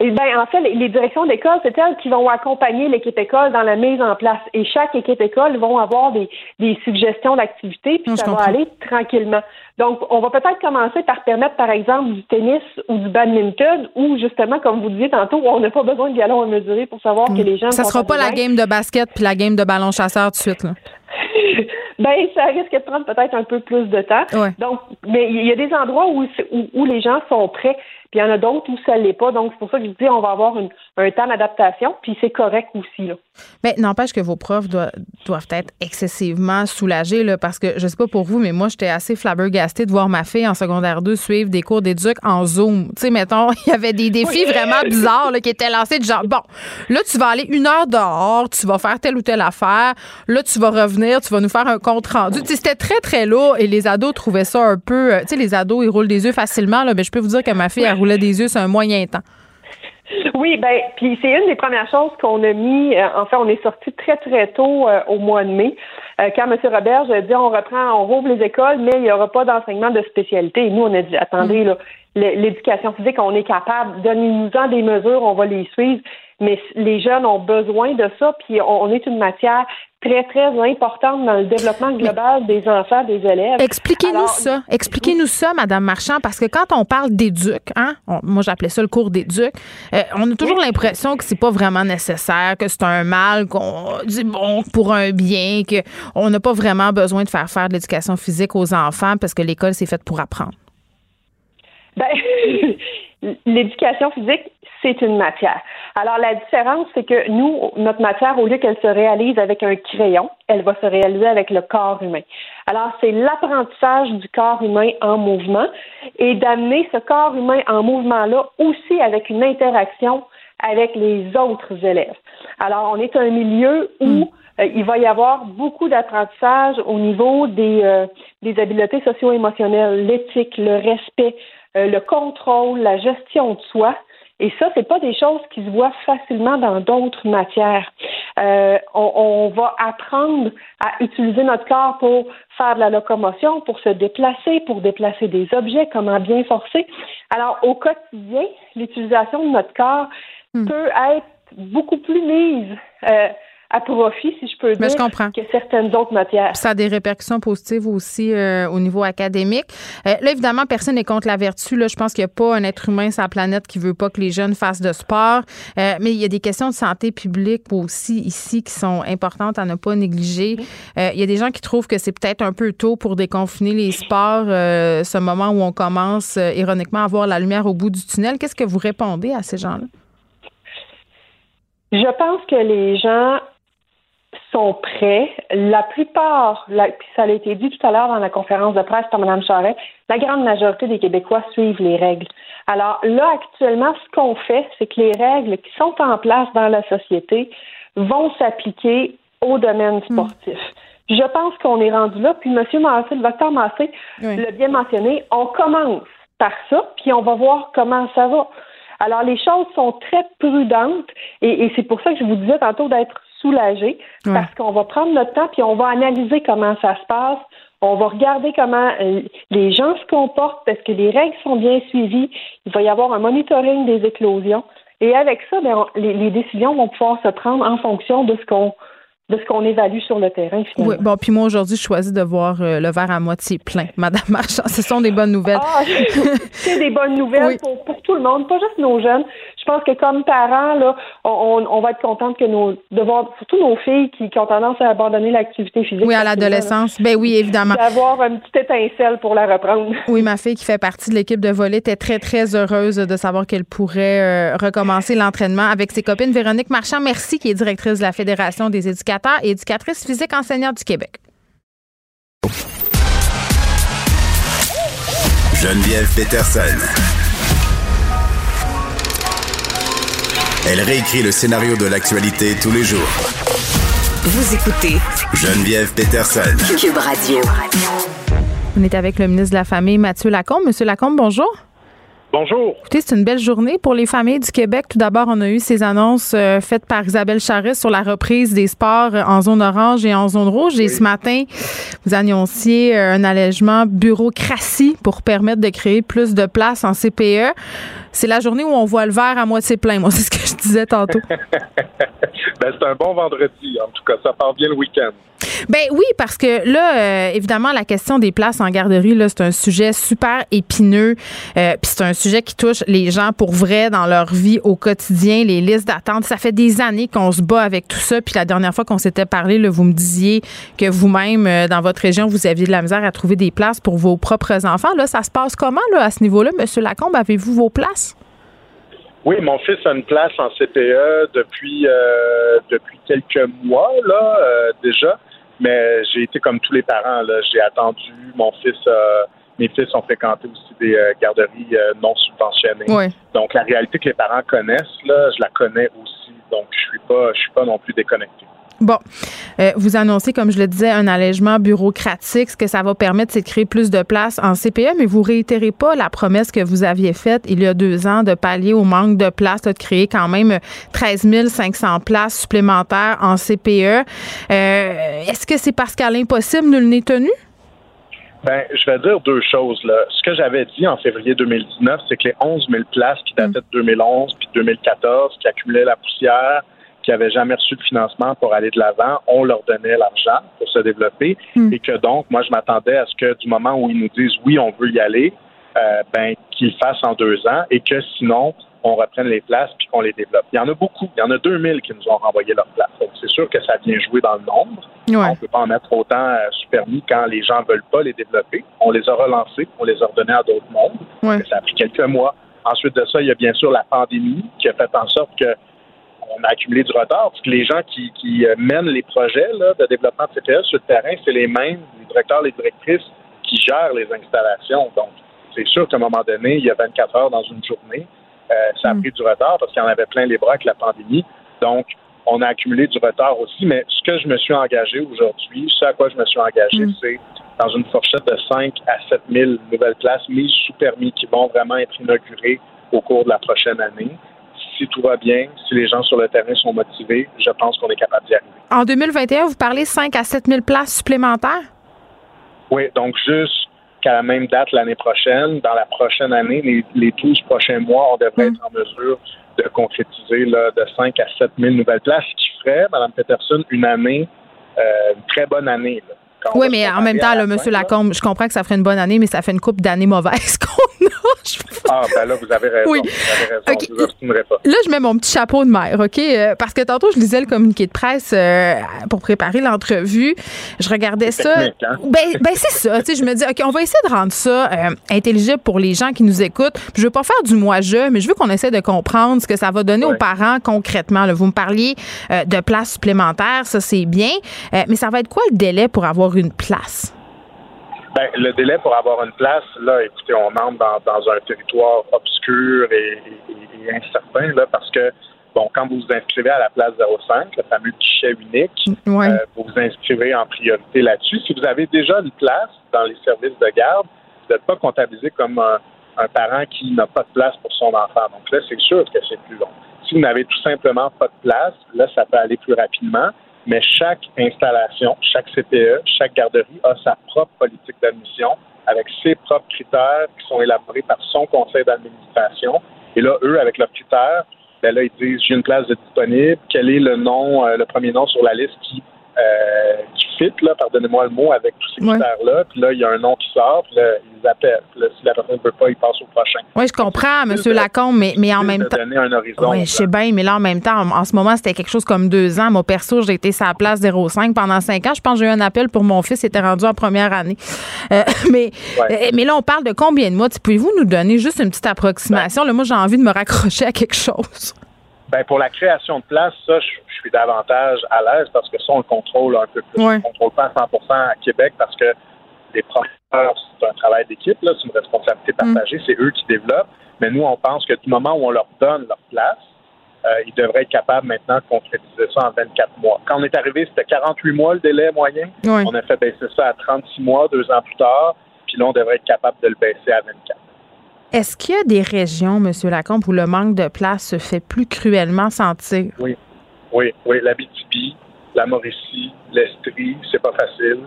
Eh bien, en fait, les, directions d'école, c'est elles qui vont accompagner l'équipe école dans la mise en place. Et chaque équipe école vont avoir des, des suggestions d'activités, puis ça va aller tranquillement. Donc, on va peut-être commencer par permettre, par exemple, du tennis ou du badminton, ou justement, comme vous disiez tantôt, on n'a pas besoin de galons à mesurer pour savoir que les gens. Ça sera pas la game de basket puis la game de ballon chasseur tout de suite. Là. ben, ça risque de prendre peut-être un peu plus de temps. Donc, mais il y a des endroits où, où les gens sont prêts. Puis il y en a d'autres où ça ne l'est pas. Donc, c'est pour ça que je dis on va avoir un temps d'adaptation, puis c'est correct aussi. Là. Mais n'empêche que vos profs doivent, doivent être excessivement soulagés, là, parce que je sais pas pour vous, mais moi, j'étais assez flabbergastée de voir ma fille en secondaire 2 suivre des cours d'éduc en Zoom. Tu sais, mettons, il y avait des défis vraiment bizarres là, qui étaient lancés de genre, bon, là, tu vas aller une heure dehors, tu vas faire telle ou telle affaire, là, tu vas revenir, tu vas nous faire un compte rendu. Tu sais, c'était très, très lourd et les ados trouvaient ça un peu. Euh, tu sais, les ados, ils roulent des yeux facilement, là, mais je peux vous dire que ma fille, elle roulait des yeux sur un moyen temps. Oui, ben, puis c'est une des premières choses qu'on a mis. Euh, en fait, on est sorti très très tôt euh, au mois de mai, euh, quand M. Robert a dit on reprend, on rouvre les écoles, mais il n'y aura pas d'enseignement de spécialité. Et nous, on a dit attendez, mm. là, l'éducation physique, on est capable, donnez-nous-en des mesures, on va les suivre. Mais les jeunes ont besoin de ça, puis on, est une matière très, très importante dans le développement global des enfants, des élèves. Expliquez-nous ça. Expliquez-nous ça, Madame Marchand, parce que quand on parle d'éduc, hein, moi j'appelais ça le cours d'éduc, euh, on a toujours l'impression que c'est pas vraiment nécessaire, que c'est un mal, qu'on dit bon pour un bien, qu'on n'a pas vraiment besoin de faire faire de l'éducation physique aux enfants parce que l'école c'est faite pour apprendre. Ben, l'éducation physique, c'est une matière. Alors, la différence, c'est que nous, notre matière, au lieu qu'elle se réalise avec un crayon, elle va se réaliser avec le corps humain. Alors, c'est l'apprentissage du corps humain en mouvement et d'amener ce corps humain en mouvement-là aussi avec une interaction avec les autres élèves. Alors, on est un milieu où hmm. euh, il va y avoir beaucoup d'apprentissage au niveau des, euh, des habiletés socio-émotionnelles, l'éthique, le respect, euh, le contrôle, la gestion de soi. Et ça, c'est pas des choses qui se voient facilement dans d'autres matières. Euh, on, on, va apprendre à utiliser notre corps pour faire de la locomotion, pour se déplacer, pour déplacer des objets, comment bien forcer. Alors, au quotidien, l'utilisation de notre corps hmm. peut être beaucoup plus mise euh, à profit, si je peux dire, que certaines autres matières. ça a des répercussions positives aussi euh, au niveau académique. Euh, là, évidemment, personne n'est contre la vertu. Là, je pense qu'il n'y a pas un être humain sur la planète qui veut pas que les jeunes fassent de sport. Euh, mais il y a des questions de santé publique aussi ici qui sont importantes à ne pas négliger. il y a des gens qui trouvent que c'est peut-être un peu tôt pour déconfiner les sports, ce moment où on commence ironiquement à voir la lumière au bout du tunnel. Qu'est-ce que vous répondez à ces gens-là? Je pense que les gens sont prêts. La plupart, puis ça a été dit tout à l'heure dans la conférence de presse par Mme Charret, la grande majorité des Québécois suivent les règles. Alors là, actuellement, ce qu'on fait, c'est que les règles qui sont en place dans la société vont s'appliquer au domaine hmm. sportif. Je pense qu'on est rendu là, puis M. Massé, le docteur Massé l'a bien mentionné, on commence par ça, puis on va voir comment ça va. Alors, les choses sont très prudentes et, et c'est pour ça que je vous disais tantôt d'être soulagé parce qu'on va prendre notre temps puis on va analyser comment ça se passe. On va regarder comment euh, les gens se comportent parce que les règles sont bien suivies. Il va y avoir un monitoring des éclosions. Et avec ça, ben, les, les, décisions vont pouvoir se prendre en fonction de ce qu'on de ce qu'on évalue sur le terrain. Oui, bon, puis moi aujourd'hui, je choisis de voir euh, le verre à moitié plein, Madame Marchand. Ce sont des bonnes nouvelles. Ah, c'est des bonnes nouvelles pour, pour, tout le monde, pas juste nos jeunes. Je pense que comme parents, là, on, on va être contente que nos, de voir surtout nos filles qui, qui ont tendance à abandonner l'activité physique. Oui, à l'adolescence. Ben oui, évidemment. D'avoir une petite étincelle pour la reprendre. Oui, ma fille qui fait partie de l'équipe de volley était très, très heureuse de savoir qu'elle pourrait euh, recommencer l'entraînement avec ses copines. Véronique Marchand, merci, qui est directrice de la Fédération des éducateurs et éducatrice physique enseignante du Québec. Geneviève Peterson. Elle réécrit le scénario de l'actualité tous les jours. Vous écoutez Geneviève Peterson. Cube Radio. On est avec le ministre de la Famille, Mathieu Lacombe. Monsieur Lacombe, bonjour. Bonjour. Écoutez, c'est une belle journée pour les familles du Québec. Tout d'abord, on a eu ces annonces euh, faites par Isabelle Charest sur la reprise des sports en zone orange et en zone rouge. Et ce matin, vous annonciez euh, un allègement bureaucratie pour permettre de créer plus de places en CPE. C'est la journée où on voit le verre à moitié plein. Moi, c'est ce que je disais tantôt. ben, c'est un bon vendredi. En tout cas, ça part bien le week-end. Ben oui, parce que là, euh, évidemment, la question des places en garderie, là, c'est un sujet super épineux. Euh, Puis c'est un sujet qui touche les gens pour vrai dans leur vie au quotidien, les listes d'attente. Ça fait des années qu'on se bat avec tout ça. Puis la dernière fois qu'on s'était parlé, vous me disiez que vous-même, euh, dans votre région, vous aviez de la misère à trouver des places pour vos propres enfants. Là, ça se passe comment là, à ce niveau-là, Monsieur Lacombe? Avez-vous vos places? Oui, mon fils a une place en CPE depuis depuis quelques mois là déjà. Mais j'ai été comme tous les parents, là. J'ai attendu. Mon fils, euh, mes fils ont fréquenté aussi des euh, garderies euh, non subventionnées. Donc la réalité que les parents connaissent, là, je la connais aussi. Donc je suis pas, je suis pas non plus déconnecté. Bon, euh, vous annoncez, comme je le disais, un allègement bureaucratique. Ce que ça va permettre, c'est de créer plus de places en CPE, mais vous réitérez pas la promesse que vous aviez faite il y a deux ans de pallier au manque de places, de créer quand même 13 500 places supplémentaires en CPE. Euh, est-ce que c'est parce qu'à l'impossible, nul n'est tenu? Ben, je vais dire deux choses. Là. Ce que j'avais dit en février 2019, c'est que les 11 000 places qui dataient de 2011 puis 2014, qui accumulaient la poussière, qui n'avaient jamais reçu de financement pour aller de l'avant, on leur donnait l'argent pour se développer et que donc, moi, je m'attendais à ce que du moment où ils nous disent oui, on veut y aller, euh, ben, qu'ils fassent en deux ans et que sinon, on reprenne les places puis qu'on les développe. Il y en a beaucoup. Il y en a 2000 qui nous ont renvoyé leurs places. Donc, c'est sûr que ça vient jouer dans le nombre. On ne peut pas en mettre autant euh, sous permis quand les gens veulent pas les développer. On les a relancés, on les a redonnés à d'autres mondes. Ça a pris quelques mois. Ensuite de ça, il y a bien sûr la pandémie qui a fait en sorte que on a accumulé du retard, parce que les gens qui, qui euh, mènent les projets là, de développement de CPE sur le terrain, c'est les mêmes, les directeurs, les directrices qui gèrent les installations. Donc, c'est sûr qu'à un moment donné, il y a 24 heures dans une journée. Euh, ça a pris du retard parce qu'il y en avait plein les bras avec la pandémie. Donc, on a accumulé du retard aussi, mais ce que je me suis engagé aujourd'hui, ce à quoi je me suis engagé, c'est dans une fourchette de 5 à 7 000 nouvelles places mises sous permis qui vont vraiment être inaugurées au cours de la prochaine année si tout va bien, si les gens sur le terrain sont motivés, je pense qu'on est capable d'y arriver. En 2021, vous parlez 5 à 7 000 places supplémentaires? Oui, donc jusqu'à la même date l'année prochaine, dans la prochaine année, les, les 12 prochains mois, on devrait être en mesure de concrétiser là, de 5 à 7 000 nouvelles places, ce qui ferait, Mme Peterson, une année, euh, une très bonne année. Là. Oui, mais en même temps, là, M. Lacombe, je comprends que ça ferait une bonne année, mais ça fait une coupe d'années mauvaises qu'on a. ah, ben là, vous avez raison. Oui. Vous avez raison. Vous pas. Là, je mets mon petit chapeau de mère, OK? Euh, parce que tantôt, je lisais le communiqué de presse euh, pour préparer l'entrevue. Je regardais ça. Hein? Ben, ben c'est ça. Tu sais, je me dis, OK, on va essayer de rendre ça euh, intelligible pour les gens qui nous écoutent. je veux pas faire du moi-je, mais je veux qu'on essaie de comprendre ce que ça va donner aux parents concrètement. Là. Vous me parliez de places supplémentaires, ça, c'est bien. mais ça va être quoi le délai pour avoir une place? Ben, le délai pour avoir une place, là, écoutez, on entre dans, un territoire obscur et, incertain, là, parce que, bon, quand vous vous inscrivez à la place 05, le fameux guichet unique, euh, vous vous inscrivez en priorité là-dessus. Si vous avez déjà une place dans les services de garde, vous n'êtes pas comptabilisé comme un, un parent qui n'a pas de place pour son enfant. Donc là, c'est sûr que c'est plus long. Si vous n'avez tout simplement pas de place, là, ça peut aller plus rapidement mais chaque installation, chaque CPE, chaque garderie a sa propre politique d'admission avec ses propres critères qui sont élaborés par son conseil d'administration. Et là, eux, avec leurs critères, ben là, ils disent j'ai une place de disponible, quel est le nom, euh, le premier nom sur la liste qui euh, qui fit, là, pardonnez-moi le mot, avec tous ces critères-là. Puis là, il y a un nom qui sort, puis là, ils appellent. Puis là, si la personne ne veut pas, il passe au prochain. Oui, je comprends, M. Lacombe, mais, mais en même temps. Oui, je sais bien, mais là, en même temps, en, ce moment, c'était quelque chose comme deux ans. Moi, perso, j'ai été la place 05 pendant cinq ans. Je pense que j'ai eu un appel pour mon fils, il était rendu en première année. Euh, mais, euh, mais là, on parle de combien de mois? Pouvez-vous nous donner juste une petite approximation? Là, moi, j'ai envie de me raccrocher à quelque chose. Ben, pour la création de place, ça, je, suis davantage à l'aise parce que ça, on le contrôle un peu plus. On ne contrôle pas à 100% à Québec parce que les professeurs, c'est un travail d'équipe, c'est une responsabilité mm. partagée, c'est eux qui développent. Mais nous, on pense que du moment où on leur donne leur place, euh, ils devraient être capables maintenant de concrétiser ça en 24 mois. Quand on est arrivé, c'était 48 mois le délai moyen. On a fait baisser ça à 36 mois deux ans plus tard, puis là, on devrait être capable de le baisser à 24. Est-ce qu'il y a des régions, M. Lacombe, où le manque de place se fait plus cruellement sentir? Oui, oui, oui. La BTB, la Mauricie, l'Estrie, c'est pas facile.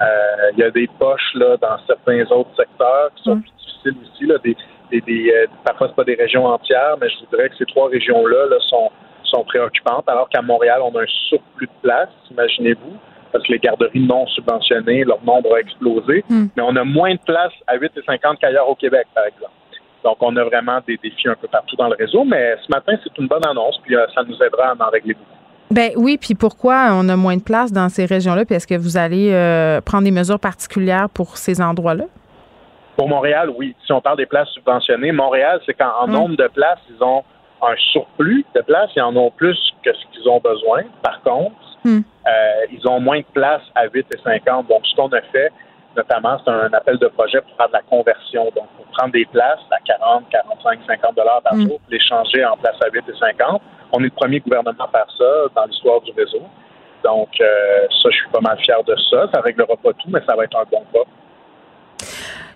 Euh, il y a des poches là, dans certains autres secteurs qui sont plus difficiles aussi. Là, des, des, des euh, parfois, pas des régions entières, mais je voudrais que ces trois régions-là là, sont, sont préoccupantes, alors qu'à Montréal, on a un surplus de place, imaginez-vous parce que les garderies non subventionnées, leur nombre a explosé. Hmm. Mais on a moins de places à 8,50 qu'ailleurs au Québec, par exemple. Donc, on a vraiment des défis un peu partout dans le réseau. Mais ce matin, c'est une bonne annonce, puis euh, ça nous aidera à en régler beaucoup. Ben oui, puis pourquoi on a moins de places dans ces régions-là? Puis est-ce que vous allez euh, prendre des mesures particulières pour ces endroits-là? Pour Montréal, oui. Si on parle des places subventionnées, Montréal, c'est qu'en hmm. nombre de places, ils ont un surplus de places, ils en ont plus que ce qu'ils ont besoin. Par contre, Hmm. Euh, ils ont moins de place à 8 et 50. Donc, ce qu'on a fait, notamment, c'est un appel de projet pour faire de la conversion. Donc, pour prendre des places à 40, 45, 50 dollars par hmm. jour, pour les changer en place à 8 et 50. On est le premier gouvernement à faire ça dans l'histoire du réseau. Donc, euh, ça, je suis pas mal fier de ça. Ça réglera pas tout, mais ça va être un bon pas.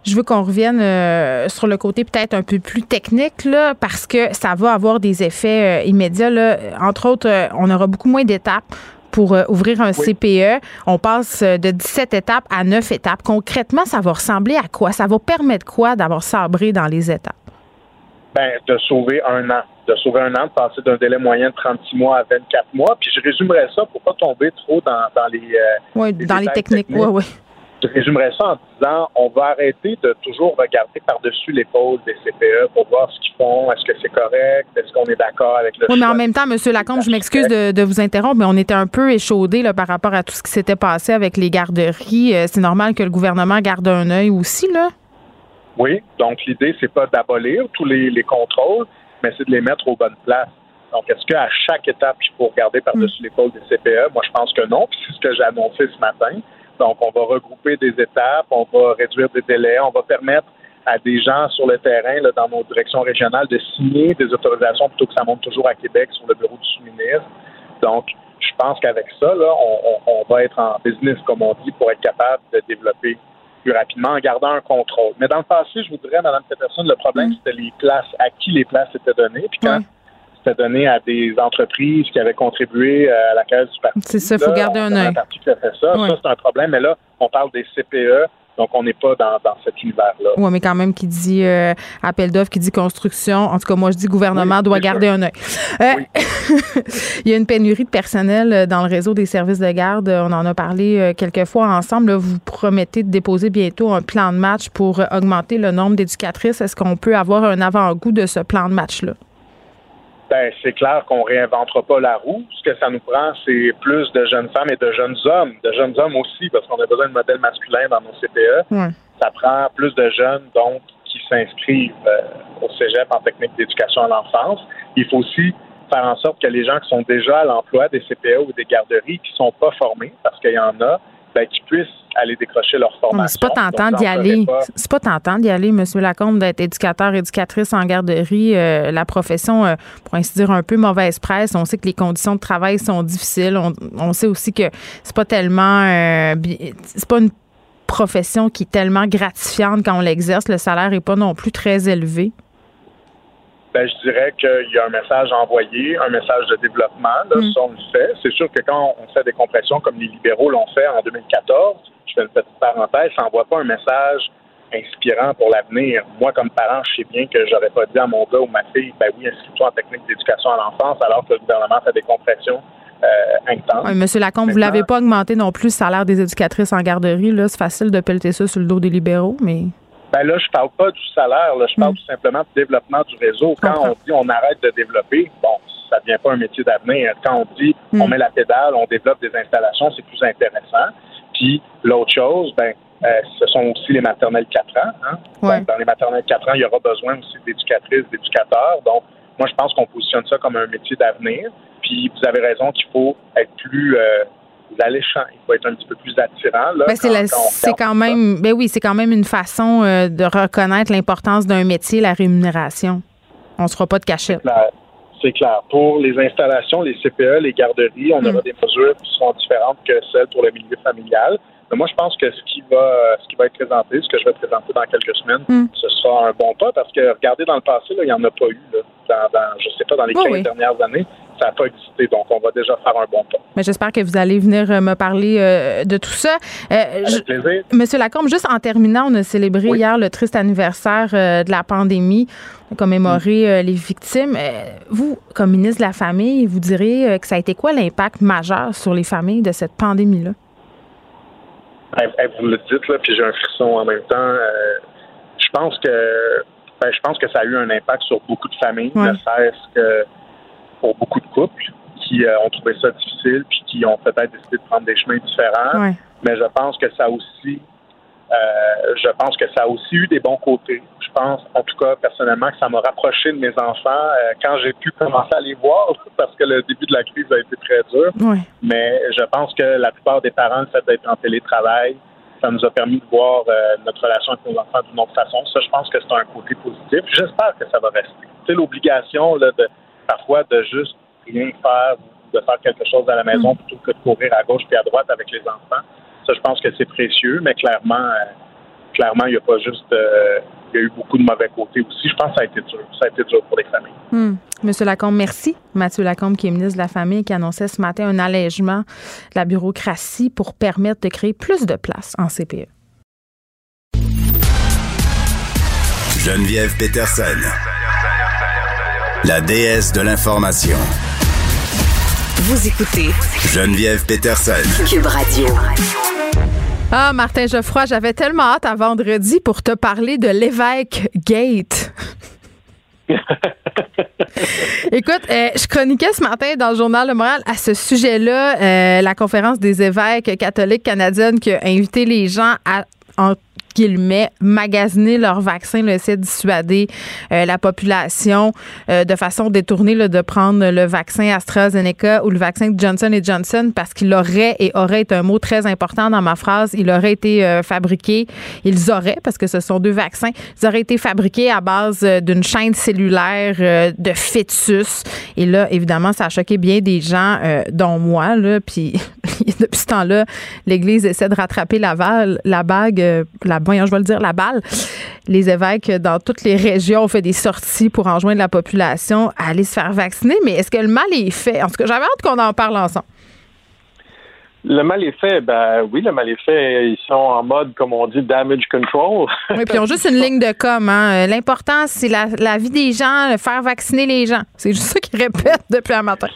Je veux qu'on revienne euh, sur le côté peut-être un peu plus technique, là, parce que ça va avoir des effets immédiats. Là. Entre autres, on aura beaucoup moins d'étapes pour euh, ouvrir un CPE. On passe euh, de 17 étapes à 9 étapes. Concrètement, ça va ressembler à quoi? Ça va permettre quoi d'avoir sabré dans les étapes? Ben, de sauver un an de sauver un an, de passer d'un délai moyen de 36 mois à 24 mois. Puis je résumerais ça pour pas tomber trop dans, dans les, euh, oui, dans les techniques. Oui, oui. Je résumerais ça en disant on va arrêter de toujours regarder par-dessus l'épaule des CPE pour voir ce qu'ils font, est-ce que c'est correct, est-ce qu'on est d'accord avec le Oui, mais en même temps, M. Lacombe, je m'excuse de, vous interrompre, mais on était un peu échaudé là, par rapport à tout ce qui s'était passé avec les garderies. Euh, c'est normal que le gouvernement garde un œil aussi, là? Oui, donc l'idée, c'est pas d'abolir tous les, les contrôles, mais c'est de les mettre aux bonnes places. Donc, est-ce qu'à chaque étape, il faut regarder par-dessus mm. l'épaule des CPE? Moi, je pense que non. Puis c'est ce que j'ai annoncé ce matin. Donc, on va regrouper des étapes, on va réduire des délais, on va permettre à des gens sur le terrain, là, dans nos directions régionales, de signer des autorisations plutôt que ça monte toujours à Québec sur le bureau du sous-ministre. Donc, je pense qu'avec ça, là, on, va être en business, comme on dit, pour être capable de développer plus rapidement en gardant un contrôle. Mais dans le passé, je vous dirais, Mme Peterson, le problème, mm. c'était les places, à qui les places étaient données. Puis quand c'était donné à des entreprises qui avaient contribué à la caisse du parti. C'est ça, il faut garder un œil. parti qui a fait ça. Ça, c'est un problème. Mais là, on parle des CPE. Donc, on n'est pas dans, cet univers-là. Oui, mais quand même, qui dit euh, appel d'offres, qui dit construction. En tout cas, moi, je dis gouvernement doit garder un œil. Euh, il y a une pénurie de personnel euh, dans le réseau des services de garde. On en a parlé quelques fois ensemble. vous promettez de déposer bientôt un plan de match pour augmenter le nombre d'éducatrices. Est-ce qu'on peut avoir un avant-goût de ce plan de match-là? Ben, c'est clair qu'on réinventera pas la roue. Ce que ça nous prend, c'est plus de jeunes femmes et de jeunes hommes, de jeunes hommes aussi, parce qu'on a besoin de modèles masculins dans nos CPE. Ça prend plus de jeunes, donc, qui s'inscrivent euh, au cégep en technique d'éducation à l'enfance. Il faut aussi faire en sorte que les gens qui sont déjà à l'emploi des CPE ou des garderies, qui sont pas formés, parce qu'il y en a, ben, qui puissent aller décrocher leur formation. C'est pas tentant d'y aller. C'est pas tentant d'y aller, M. Lacombe, d'être éducateur, éducatrice en garderie. Euh, la profession, euh, pour ainsi dire, un peu mauvaise presse. On sait que les conditions de travail sont difficiles. On, sait aussi que c'est pas tellement. Euh, c'est pas une profession qui est tellement gratifiante quand on l'exerce. Le salaire est pas non plus très élevé. Ben, je dirais qu'il y a un message envoyé, un message de développement. Là, mm. Ça, on le fait. C'est sûr que quand on fait des compressions comme les libéraux l'ont fait en 2014, je fais une petite parenthèse, ça n'envoie pas un message inspirant pour l'avenir. Moi, comme parent, je sais bien que j'aurais pas dit à mon gars ou ma fille, ben oui, inscris-toi en technique d'éducation à l'enfance, alors que le gouvernement fait des compressions euh, intenses. Oui, Monsieur Lacombe, vous l'avez pas augmenté non plus le salaire des éducatrices en garderie. Là, c'est facile de pelleter ça sur le dos des libéraux, mais. Ben là, je parle pas du salaire, là, je parle mm. tout simplement du développement du réseau. Quand on dit on arrête de développer, bon, ça devient pas un métier d'avenir. Quand on dit mm. on met la pédale, on développe des installations, c'est plus intéressant. Puis l'autre chose, ben, euh, ce sont aussi les maternelles 4 ans. Hein? dans les maternelles 4 ans, il y aura besoin aussi d'éducatrices, d'éducateurs. Donc, moi, je pense qu'on positionne ça comme un métier d'avenir. Puis, vous avez raison qu'il faut être plus euh, alléchant. Il faut être un petit peu plus attirant. Là, ben, c'est quand même, ben oui, c'est quand même une façon euh, de reconnaître l'importance d'un métier, la rémunération. On ne se fera pas de cachette. C'est clair. Pour les installations, les CPE, les garderies, on aura mm. des mesures qui seront différentes que celles pour le milieu familial. Mais moi, je pense que ce qui va, ce qui va être présenté, ce que je vais présenter dans quelques semaines, mm. ce sera un bon pas parce que regardez dans le passé, là, il n'y en a pas eu. Là, dans, je sais pas, dans les 15 dernières années ça n'a pas existé. Donc, on va déjà faire un bon pas. Mais j'espère que vous allez venir euh, me parler euh, de tout ça. Euh, Avec plaisir. Monsieur Lacombe, juste en terminant, on a célébré hier le triste anniversaire de la pandémie, commémoré les victimes. vous, comme ministre de la Famille, vous diriez que ça a été quoi l'impact majeur sur les familles de cette pandémie-là? vous le dites, là, puis j'ai un frisson en même temps. je pense que ben, je pense que ça a eu un impact sur beaucoup de familles, ne serait-ce que pour beaucoup de qui euh, ont trouvé ça difficile puis qui ont peut-être décidé de prendre des chemins différents. Mais je pense que ça aussi euh, je pense que ça a aussi eu des bons côtés. Je pense, en tout cas, personnellement, que ça m'a rapproché de mes enfants euh, quand j'ai pu commencer à les voir, parce que le début de la crise a été très dur. Mais je pense que la plupart des parents, le fait d'être en télétravail, ça nous a permis de voir notre relation avec nos enfants d'une autre façon. Ça, je pense que c'est un côté positif. J'espère que ça va rester. C'est l'obligation de parfois de juste rien faire, de faire quelque chose à la maison mm. plutôt que de courir à gauche puis à droite avec les enfants. Ça, je pense que c'est précieux, mais clairement, euh, clairement, il n'y a pas juste. Euh, il y a eu beaucoup de mauvais côtés aussi. Je pense que ça a été dur. Ça a été dur pour les familles. Mm. Monsieur Lacombe, merci. Mathieu Lacombe, qui est ministre de la Famille, qui annonçait ce matin un allègement de la bureaucratie pour permettre de créer plus de places en CPE. Geneviève Peterson. la déesse de l'information. Vous écoutez Geneviève Peterson. Cube Radio. Ah, Martin Geoffroy, j'avais tellement hâte à vendredi pour te parler de l'évêque Gate. Écoute, euh, je chroniquais ce matin dans le journal Le Moral à ce sujet-là, euh, la conférence des évêques catholiques canadiennes qui a invité les gens à en guillemets, magasiner leur vaccin, le essayer de dissuader euh, la population euh, de façon détournée là, de prendre le vaccin AstraZeneca ou le vaccin Johnson Johnson parce qu'il aurait et aurait été un mot très important dans ma phrase. Il aurait été euh, fabriqué, ils auraient, parce que ce sont deux vaccins, ils auraient été fabriqués à base d'une chaîne cellulaire de fœtus. Et là, évidemment, ça a choqué bien des gens, dont moi, là, puis depuis ce temps-là, l'Église essaie de rattraper la, la bague, la voyons, je vais le dire, la balle. Les évêques dans toutes les régions ont fait des sorties pour enjoindre la population à aller se faire vacciner. Mais est-ce que le mal est fait? En tout cas, j'avais hâte qu'on en parle ensemble. Le mal est fait, ben oui, le mal est fait. Ils sont en mode, comme on dit, damage control. oui, puis ils ont juste une ligne de com. Hein. L'important, c'est la, la, vie des gens, faire vacciner les gens. C'est juste ça qu'ils répètent depuis un matin.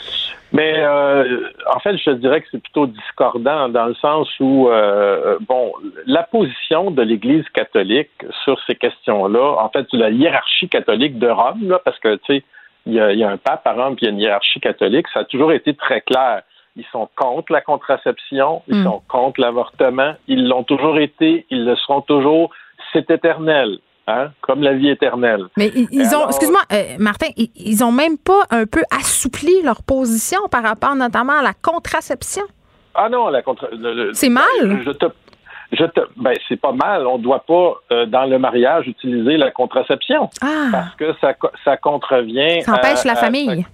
Mais euh, en fait, je dirais que c'est plutôt discordant dans le sens où, euh, bon, la position de l'Église catholique sur ces questions-là, en fait, la hiérarchie catholique de Rome, là, parce que, tu sais, il y, a, un pape à Rome, puis il y a une hiérarchie catholique, ça a toujours été très clair. Ils sont contre la contraception, ils mm. sont contre l'avortement, ils l'ont toujours été, ils le seront toujours, c'est éternel. Hein, comme la vie éternelle. Mais ils, ont, excuse-moi, euh, Martin, ils, ont même pas un peu assoupli leur position par rapport notamment à la contraception? Ah non, la C'est mal? Ben, je te, je te, ben, c'est pas mal. On ne doit pas, euh, dans le mariage, utiliser la contraception. Ah. Parce que ça, ça contrevient. Ça empêche la famille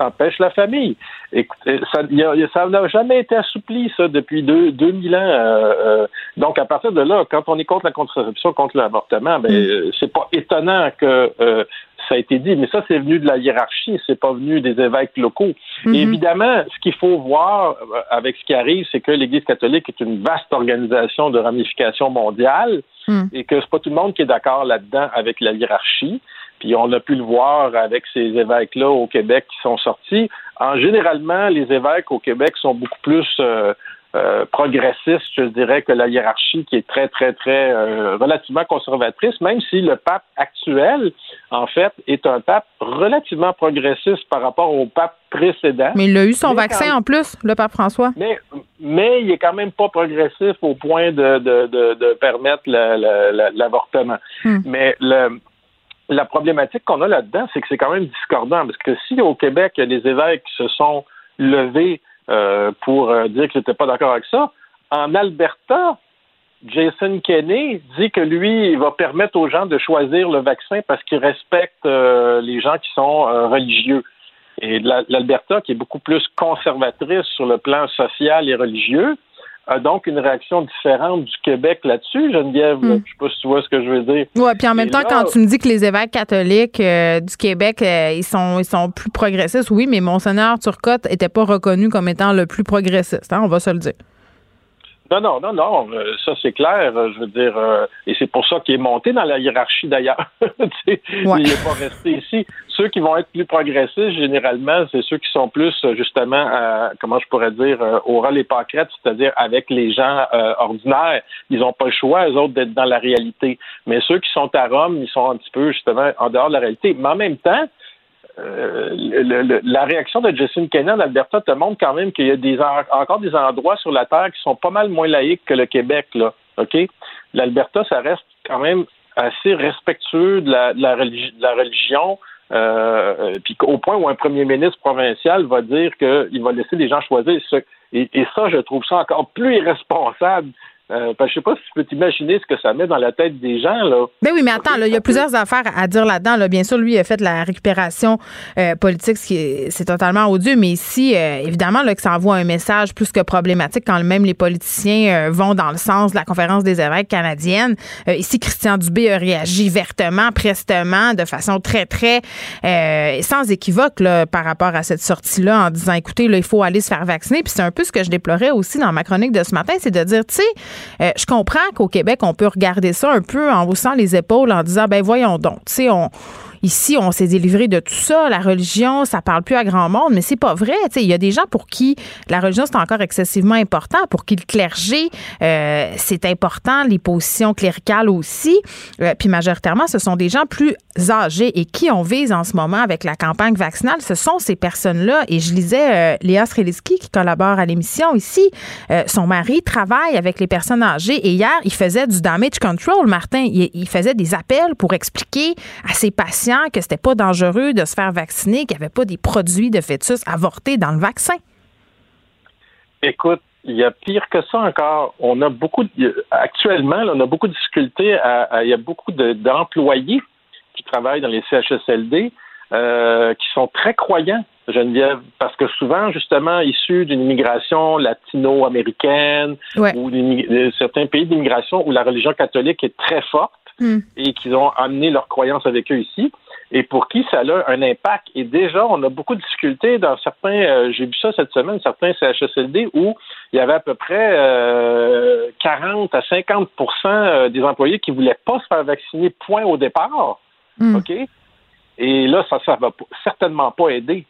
empêche la famille. Écoutez, ça n'a jamais été assoupli, ça, depuis deux, 2000 ans. Euh, euh, donc, à partir de là, quand on est contre la contraception, contre l'avortement, ben, mm. euh, c'est pas étonnant que ça a été dit, mais ça, c'est venu de la hiérarchie, c'est pas venu des évêques locaux. Mm-hmm. évidemment, ce qu'il faut voir avec ce qui arrive, c'est que l'Église catholique est une vaste organisation de ramification mondiale mm. et que c'est pas tout le monde qui est d'accord là-dedans avec la hiérarchie. Puis on a pu le voir avec ces évêques-là au Québec qui sont sortis. En généralement, les évêques au Québec sont beaucoup plus euh, euh, progressistes, je dirais, que la hiérarchie qui est très, très, très euh, relativement conservatrice, même si le pape actuel, en fait, est un pape relativement progressiste par rapport au pape précédent. Mais il a eu son vaccin en plus, le pape François. Mais, mais il est quand même pas progressif au point de, de, de, permettre l'avortement. Hmm. Mais le, la problématique qu'on a là-dedans, c'est que c'est quand même discordant, parce que si au Québec, des évêques se sont levés euh, pour euh, dire qu'ils n'étaient pas d'accord avec ça, en Alberta, Jason Kenney dit que lui, il va permettre aux gens de choisir le vaccin parce qu'il respecte euh, les gens qui sont religieux. Et l'Alberta, qui est beaucoup plus conservatrice sur le plan social et religieux, a donc une réaction différente du Québec là-dessus, Geneviève? Je hmm. Je sais pas si tu vois ce que je veux dire. Oui, puis en même temps, quand tu me dis que les évêques catholiques euh, du Québec, euh, ils sont ils sont plus progressistes, oui, mais Monseigneur Turcotte n'était pas reconnu comme étant le plus progressiste, hein, on va se le dire. Non, non, non, non, euh, ça c'est clair. Je veux dire, euh, et c'est pour ça qu'il est monté dans la hiérarchie d'ailleurs. Il n'est pas resté ici. Ceux qui vont être plus progressistes, généralement, c'est ceux qui sont plus justement, comment je pourrais dire, au rôle et pâquerettes, c'est-à-dire avec les gens euh, ordinaires. Ils n'ont pas le choix, eux autres, d'être dans la réalité. Mais ceux qui sont à Rome, ils sont un petit peu justement en dehors de la réalité. Mais en même temps, euh, la réaction de Justin Kenney en Alberta te montre quand même qu'il y a encore des endroits sur la Terre qui sont pas mal moins laïques que le Québec. Là, OK? L'Alberta, ça reste quand même assez respectueux de la, religion. Euh, puis au point où un premier ministre provincial va dire qu'il va laisser les gens choisir. Et ça, je trouve ça encore plus irresponsable euh, je sais pas si tu peux t'imaginer ce que ça met dans la tête des gens. Là. Ben oui, mais attends, il y a plusieurs affaires à dire là-dedans. Là. Bien sûr, lui, il a fait de la récupération euh, politique, ce qui est, c'est totalement odieux, mais ici, euh, évidemment, là, que ça envoie un message plus que problématique quand même les politiciens euh, vont dans le sens de la conférence des évêques canadienne. ici, Christian Dubé a réagi vertement, prestement, de façon très, très sans équivoque là, par rapport à cette sortie-là en disant, écoutez, là, il faut aller se faire vacciner. Puis c'est un peu ce que je déplorais aussi dans ma chronique de ce matin, c'est de dire, tu sais, euh, je comprends qu'au Québec, on peut regarder ça un peu en haussant les épaules en disant, ben voyons donc, tu sais, on ici, on s'est délivré de tout ça. La religion, ça parle plus à grand monde, mais c'est pas vrai. Il y a des gens pour qui la religion, c'est encore excessivement important, pour qui le clergé, euh, c'est important, les positions cléricales aussi. Euh, puis majoritairement, ce sont des gens plus âgés et qui on vise en ce moment avec la campagne vaccinale, ce sont ces personnes-là. Et je lisais euh, Léa Streliski qui collabore à l'émission ici. son mari travaille avec les personnes âgées et hier, il faisait du damage control, Martin. Il, faisait des appels pour expliquer à ses patients que c'était pas dangereux de se faire vacciner, qu'il n'y avait pas des produits de fœtus avortés dans le vaccin? Écoute, il y a pire que ça encore. On a beaucoup, actuellement, on a beaucoup de difficultés. il y a beaucoup d'employés qui travaillent dans les CHSLD euh, qui sont très croyants, Geneviève, parce que souvent, justement, issus d'une immigration latino-américaine ou de certains pays d'immigration où la religion catholique est très forte hmm. et qu'ils ont amené leurs croyances avec eux ici et pour qui ça a un impact. Et déjà, on a beaucoup de difficultés dans certains, euh, j'ai vu ça cette semaine, certains CHSLD où il y avait à peu près 40 euh, à 50% euh, des employés qui voulaient pas se faire vacciner, point au départ. Hmm. OK? Et là, ça ne va certainement pas aider.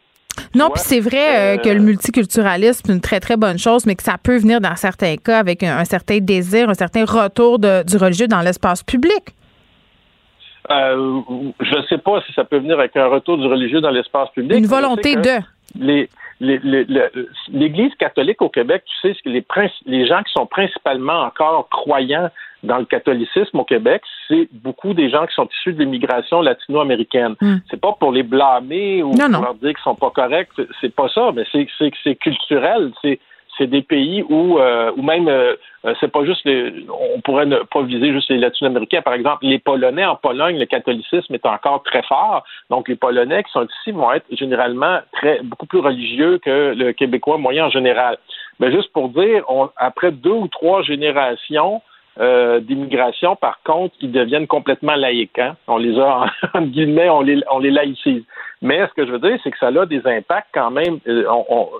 Non, puis c'est vrai que le multiculturalisme, c'est une très, très bonne chose, mais que ça peut venir dans certains cas avec un, certain désir, un certain retour du religieux dans l'espace public. Euh, je ne sais pas si ça peut venir avec un retour du religieux dans l'espace public. Une volonté de. L'Église catholique au Québec, tu sais, les, les gens qui sont principalement encore croyants dans le catholicisme au Québec, c'est beaucoup des gens qui sont issus de l'immigration latino-américaine. Hmm. C'est pas pour les blâmer ou pour leur dire qu'ils sont pas corrects, c'est pas ça, mais c'est culturel. C'est c'est des pays où, euh, même, euh, euh, c'est pas juste les, on pourrait ne pas viser juste les Latino-Américains. Par exemple, les Polonais en Pologne, le catholicisme est encore très fort. Donc, les Polonais qui sont ici vont être généralement très, beaucoup plus religieux que le Québécois moyen en général. Mais juste pour dire, on, après deux ou trois générations, euh, d'immigration, par contre, ils deviennent complètement laïcs. Hein. On les a, en, guillemets, on les, on les laïcise. Mais ce que je veux dire, c'est que ça a des impacts quand même. Euh,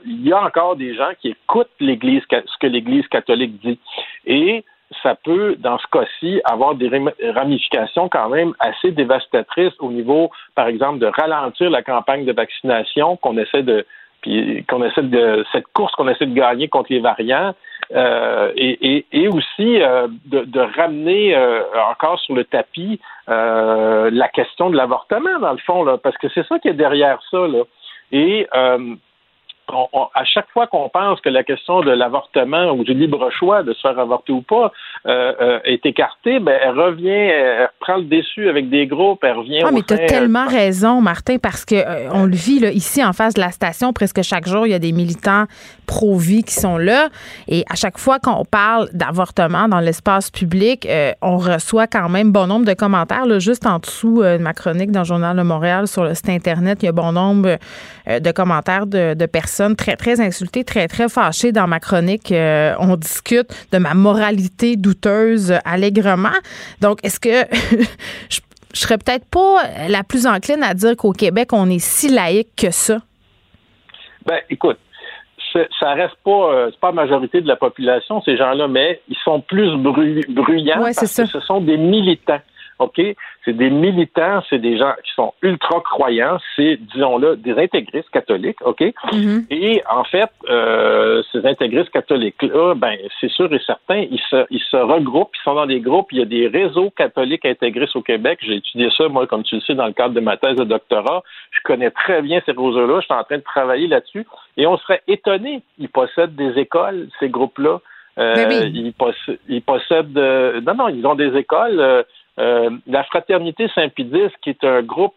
il y a encore des gens qui écoutent l'Église, ce que l'Église catholique dit. Et ça peut, dans ce cas-ci, avoir des ramifications quand même assez dévastatrices au niveau, par exemple, de ralentir la campagne de vaccination qu'on essaie de qu'on essaie de cette course qu'on essaie de gagner contre les variants euh, et, et, aussi euh, de, de, ramener euh, encore sur le tapis la question de l'avortement dans le fond là parce que c'est ça qui est derrière ça là. Et à chaque fois qu'on pense que la question de l'avortement ou du libre choix de se faire avorter ou pas euh, euh, est écartée, ben, elle revient, elle prend le déçu avec des groupes, elle revient. Ah, mais tu as tellement raison, Martin, parce que euh, on le vit là, ici en face de la station, presque chaque jour, il y a des militants pro-vie qui sont là. Et à chaque fois qu'on parle d'avortement dans l'espace public, on reçoit quand même bon nombre de commentaires. Là, juste en dessous de ma chronique dans le Journal de Montréal sur le site Internet, il y a bon nombre de commentaires de, de personnes très, très insultée, très, très fâchée dans ma chronique. Euh, on discute de ma moralité douteuse allègrement. Donc, est-ce que je, je serais peut-être pas la plus encline à dire qu'au Québec, on est si laïque que ça? Ben, écoute, ça reste pas, euh, pas la majorité de la population, ces gens-là, mais ils sont plus bruyants parce que ce sont des militants. OK? C'est des militants, c'est des gens qui sont ultra croyants, c'est, disons-le, des intégristes catholiques, OK? Mm-hmm. Et en fait, euh, ces intégristes catholiques-là, ben, c'est sûr et certain, ils se, ils se regroupent, ils sont dans des groupes, il y a des réseaux catholiques intégristes au Québec. J'ai étudié ça, moi, comme tu le sais, dans le cadre de ma thèse de doctorat. Je connais très bien ces réseaux-là, je suis en train de travailler là-dessus, et on serait étonné. Ils possèdent des écoles, ces groupes-là. Euh, ben ils, possèdent, non, non, ils ont des écoles. Euh, euh, la Fraternité Saint-Pédis, qui est un groupe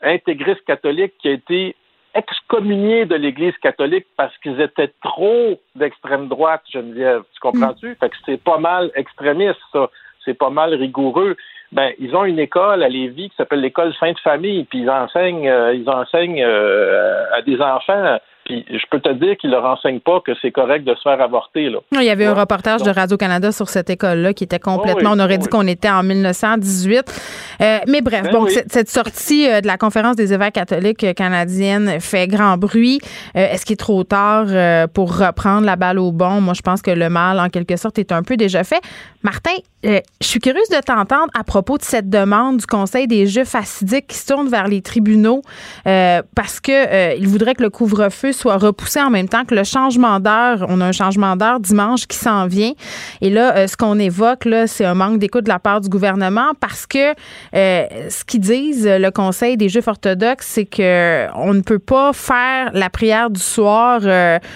intégriste catholique qui a été excommunié de l'Église catholique parce qu'ils étaient trop d'extrême droite, Geneviève. Tu comprends-tu? Mm. Fait que c'est pas mal extrémiste, ça. C'est pas mal rigoureux. Ben, ils ont une école à Lévis qui s'appelle l'école Sainte Famille, puis ils enseignent, euh, ils enseignent euh, à des enfants puis je peux te dire qu'ils ne leur pas que c'est correct de se faire avorter. Là. Il y avait un reportage de Radio-Canada sur cette école-là qui était complètement. on aurait dit qu'on était en 1918. Euh, mais bref, ben donc cette, sortie euh, de la conférence des évêques catholiques canadiennes fait grand bruit. Euh, est-ce qu'il est trop tard pour reprendre la balle au bon? Moi, je pense que le mal, en quelque sorte, est un peu déjà fait. Martin, euh, je suis curieuse de t'entendre à propos de cette demande du Conseil des Jeux facidiques qui se tourne vers les tribunaux euh, parce que euh, voudrait que le couvre-feu soit repoussé en même temps que le changement d'heure. On a un changement d'heure dimanche qui s'en vient. Et là, ce qu'on évoque, c'est un manque d'écoute de la part du gouvernement parce que ce qu'ils disent, le Conseil des Juifs orthodoxes, c'est que on ne peut pas faire la prière du soir.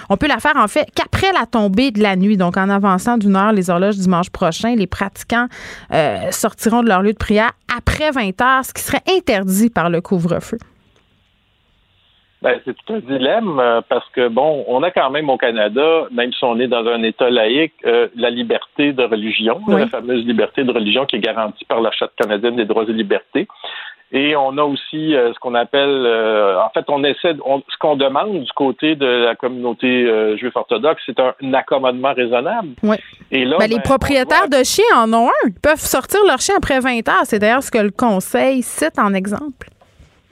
on peut la faire, en fait, qu'après la tombée de la nuit. Donc, en avançant d'une heure les horloges dimanche prochain, les pratiquants euh, sortiront de leur lieu de prière après 20 heures, ce qui serait interdit par le couvre-feu. Ben, c'est tout un dilemme euh, parce que, bon, on a quand même au Canada, même si on est dans un État laïque, euh, la liberté de religion, la fameuse liberté de religion qui est garantie par la Charte canadienne des droits et libertés. Et on a aussi euh, ce qu'on appelle, euh, en fait, on essaie, ce qu'on demande du côté de la communauté euh, juive orthodoxe, c'est un, accommodement raisonnable. Oui. Et là, ben, les ben, propriétaires de chiens en ont un. Ils peuvent sortir leur chien après 20 heures. C'est d'ailleurs ce que le conseil cite en exemple.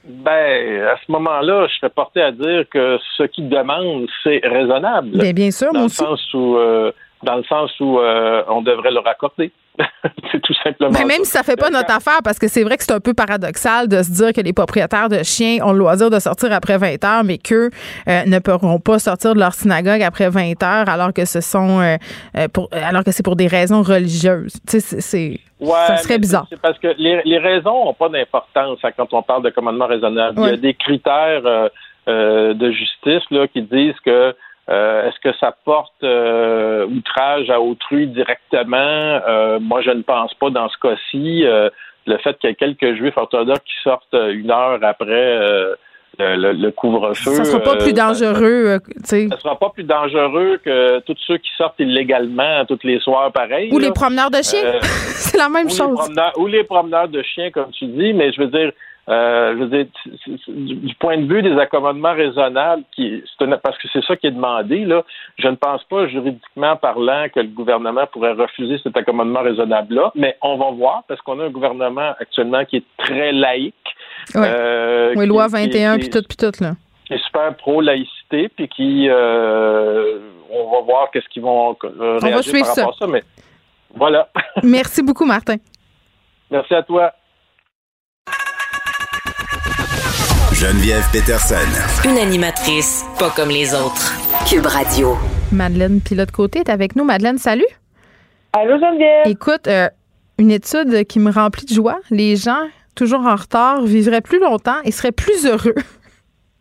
Ben, à ce moment-là, je serais porté à dire que ce qu'ils demandent, c'est raisonnable. Bien, bien sûr, dans le Sens où, dans le sens où on devrait leur accorder. c'est tout simplement. Mais même si ça fait pas notre affaire, parce que c'est vrai que c'est un peu paradoxal de se dire que les propriétaires de chiens ont le loisir de sortir après 20 heures, mais qu'eux euh, ne pourront pas sortir de leur synagogue après 20 heures, alors que ce sont, euh, euh, pour, alors que c'est pour des raisons religieuses. Tu sais, c'est. ça serait bizarre. C'est parce que les, les raisons n'ont pas d'importance hein, quand on parle de commandement raisonnable. Il y a des critères de justice là, qui disent que euh, est-ce que ça porte euh, outrage à autrui directement? Euh, moi, je ne pense pas dans ce cas-ci. le fait qu'il y ait quelques juifs orthodoxes qui sortent une heure après le, couvre-feu. Ça sera pas plus dangereux, tu sais. Ça sera pas plus dangereux que tous ceux qui sortent illégalement tous les soirs pareil. Ou les promeneurs de chiens. C'est la même chose. ou les promeneurs de chiens, comme tu dis, mais je veux dire, euh, je veux dire, du point de vue des accommodements raisonnables, qui, parce que c'est ça qui est demandé, là, je ne pense pas juridiquement parlant que le gouvernement pourrait refuser cet accommodement raisonnable-là, mais on va voir parce qu'on a un gouvernement actuellement qui est très laïque. Euh, oui, loi 21 puis tout, puis tout, là. Qui est super pro-laïcité, puis qui, euh, on va voir qu'est-ce qu'ils vont euh, réagir par rapport à ça, mais voilà. Merci beaucoup, Martin. Merci à toi. Geneviève Peterson. Une animatrice pas comme les autres. Cube Radio. Madeleine Pilote-Côté est avec nous. Madeleine, salut. Allô, Geneviève? Écoute, euh, une étude qui me remplit de joie. Les gens toujours en retard vivraient plus longtemps et seraient plus heureux.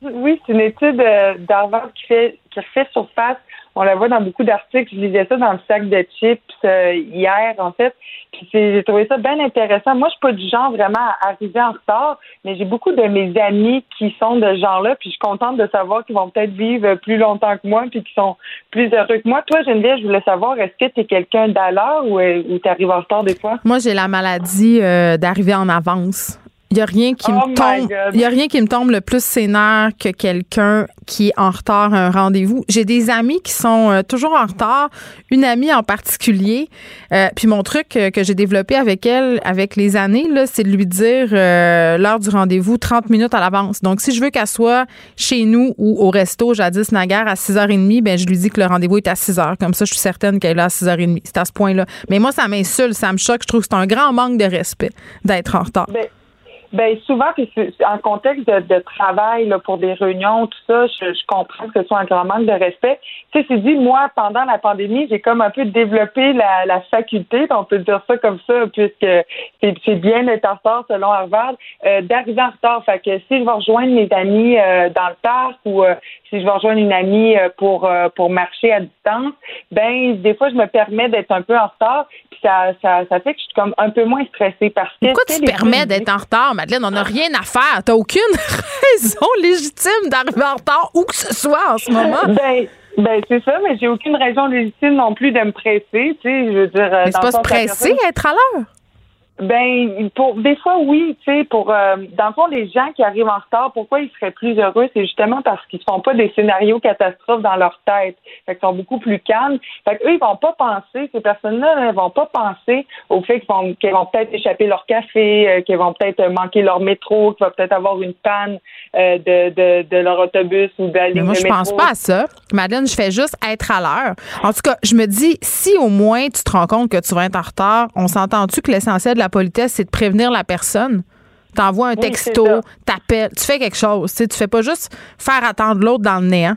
Oui, c'est une étude euh, d'Harvard qui fait qui refait surface on la voit dans beaucoup d'articles. Je lisais ça dans le sac de chips euh, hier, en fait. Puis j'ai trouvé ça bien intéressant. Moi, je suis pas du genre vraiment à arriver en retard, mais j'ai beaucoup de mes amis qui sont de ce genre-là. Puis je suis contente de savoir qu'ils vont peut-être vivre plus longtemps que moi, puis qu'ils sont plus heureux que moi. Toi, Geneviève, je voulais savoir, est-ce que tu es quelqu'un d'à l'heure ou, euh, tu arrives en retard des fois? Moi, j'ai la maladie euh, d'arriver en avance. Il n'y a rien qui me oh tombe. Il y a rien qui me tombe le plus sénère que quelqu'un qui est en retard à un rendez-vous. J'ai des amis qui sont euh, toujours en retard. Une amie en particulier. Euh, puis mon truc euh, que j'ai développé avec elle, avec les années, là, c'est de lui dire l'heure du rendez-vous 30 minutes à l'avance. Donc si je veux qu'elle soit chez nous ou au resto jadis naguère à 6h30, ben je lui dis que le rendez-vous est à 6h. Comme ça, je suis certaine qu'elle est là à 6h30. C'est à ce point-là. Mais moi, ça m'insulte, ça me choque. Je trouve que c'est un grand manque de respect d'être en retard. Ben, ben souvent, puis en contexte de, travail là, pour des réunions, tout ça, je, comprends que ce soit un grand manque de respect. Tu sais, c'est dit, moi, pendant la pandémie, j'ai comme un peu développé la, la faculté, on peut dire ça comme ça, puisque c'est bien d'être en retard selon Harvard, euh, d'arriver en retard. Fait que si je vais rejoindre mes amis euh, dans le parc ou euh, si je vais rejoindre une amie pour pour marcher à distance, ben des fois je me permets d'être un peu en retard, puis ça, ça, ça fait que je suis comme un peu moins stressée parce que. Pourquoi tu te permets d'être en retard? Madeleine, on n'a rien à faire. T'as aucune raison légitime d'arriver en retard où que ce soit en ce moment. Ben, ben c'est ça, mais j'ai aucune raison légitime non plus de me presser. Tu sais, je veux dire. Mais c'est pas se presser, être à l'heure. Ben, pour des fois, oui, tu sais, pour euh, dans le fond, les gens qui arrivent en retard, pourquoi ils seraient plus heureux, c'est justement parce qu'ils font pas des scénarios catastrophes dans leur tête. Fait qu'ils sont beaucoup plus calmes. Fait qu'eux, ils vont pas penser, ces personnes-là, ne vont pas penser au fait qu'ils vont, qu'ils vont peut-être échapper leur café, euh, qu'ils vont peut-être manquer leur métro, qu'il va peut-être avoir une panne euh, de, de, de, leur autobus ou de la ligne Moi, je pense pas à ça. Madeleine, je fais juste être à l'heure. En tout cas, je me dis, si au moins tu te rends compte que tu vas être en retard, on s'entend-tu que l'essentiel de la politesse, c'est de prévenir la personne. T'envoies un texto, t'appelles, tu fais quelque chose. Tu, fais pas juste faire attendre l'autre dans le néant.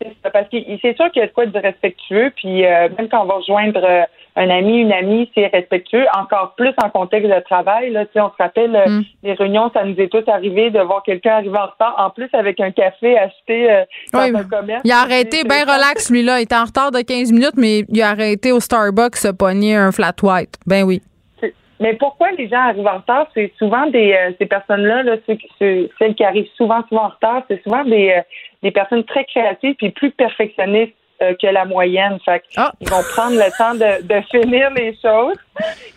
C'est parce que c'est sûr qu'il y a de quoi de respectueux, puis euh, même quand on va rejoindre euh, un ami, une amie, c'est respectueux, encore plus en contexte de travail. Là, on se rappelle, euh, mm. les réunions, ça nous est tous arrivé de voir quelqu'un arriver en retard, en plus avec un café acheté dans un commerce. Il a arrêté bien relax, lui-là. Il était en retard de 15 minutes, mais il a arrêté au Starbucks se pogner un flat white. Ben oui. Mais pourquoi les gens arrivent en retard? C'est souvent des euh, ces personnes-là, là, celles qui arrivent souvent, souvent en retard, c'est souvent des, euh, des personnes très créatives puis plus perfectionnistes euh, que la moyenne. Fait ah! Ils vont prendre le temps de, de finir les choses.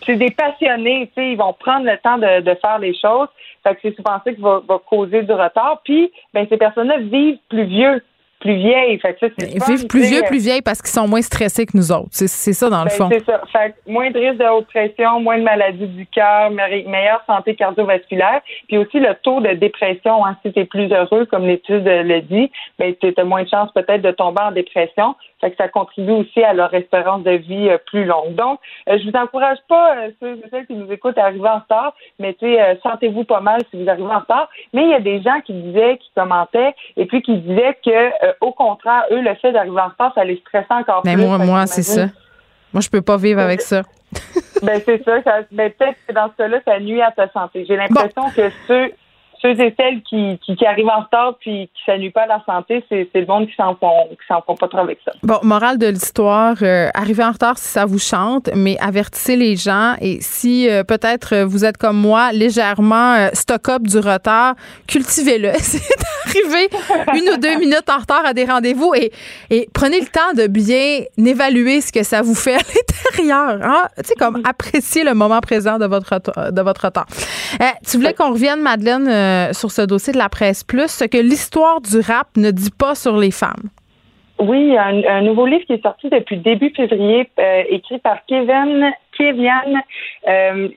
C'est des passionnés, tu sais, ils vont prendre le temps de, de faire les choses. Fait que c'est souvent ça qui va, va causer du retard. Puis, ben, ces personnes-là vivent plus vieux plus vieilles. Fait ça, Ils vivent plus vieux, plus vieilles parce qu'ils sont moins stressés que nous autres. C'est ça, dans le ben, fond. C'est ça. Fait moins de risque de haute pression, moins de maladies du cœur, meilleure santé cardiovasculaire. Puis aussi le taux de dépression. Hein, si tu es plus heureux, comme l'étude le dit, ben, tu as moins de chances peut-être de tomber en dépression. Fait que ça contribue aussi à leur espérance de vie euh, plus longue. Donc, euh, je vous encourage pas, euh, ceux et celles qui nous écoutent, à arriver en retard, mais tu sais, sentez-vous pas mal si vous arrivez en retard. Mais il y a des gens qui disaient, qui commentaient, et puis qui disaient que, au contraire, eux, le fait d'arriver en retard, ça les stressait encore mais plus. Moi, moi, c'est ça. Moi, je peux pas vivre avec ça. ben, c'est ça. ça ben, peut-être que dans ce cas-là, ça nuit à ta santé. J'ai l'impression que ceux ceux et celles qui, qui, arrivent en retard puis qui s'ennuient pas à la santé, c'est le monde qui s'en font, qui s'en font pas trop avec ça. Bon, morale de l'histoire, euh, arrivez en retard si ça vous chante, mais avertissez les gens et si euh, peut-être vous êtes comme moi légèrement euh, stock-up du retard, cultivez-le. c'est d'arriver une ou deux minutes en retard à des rendez-vous et, et prenez le temps de bien évaluer ce que ça vous fait à l'intérieur. Hein? Tu sais, comme apprécier le moment présent de votre, de votre retard. tu voulais qu'on revienne, Madeleine, euh, sur ce dossier de la presse plus, ce que l'histoire du rap ne dit pas sur les femmes. Oui, un, un nouveau livre qui est sorti depuis début février, euh, écrit par Kevin Kevian euh.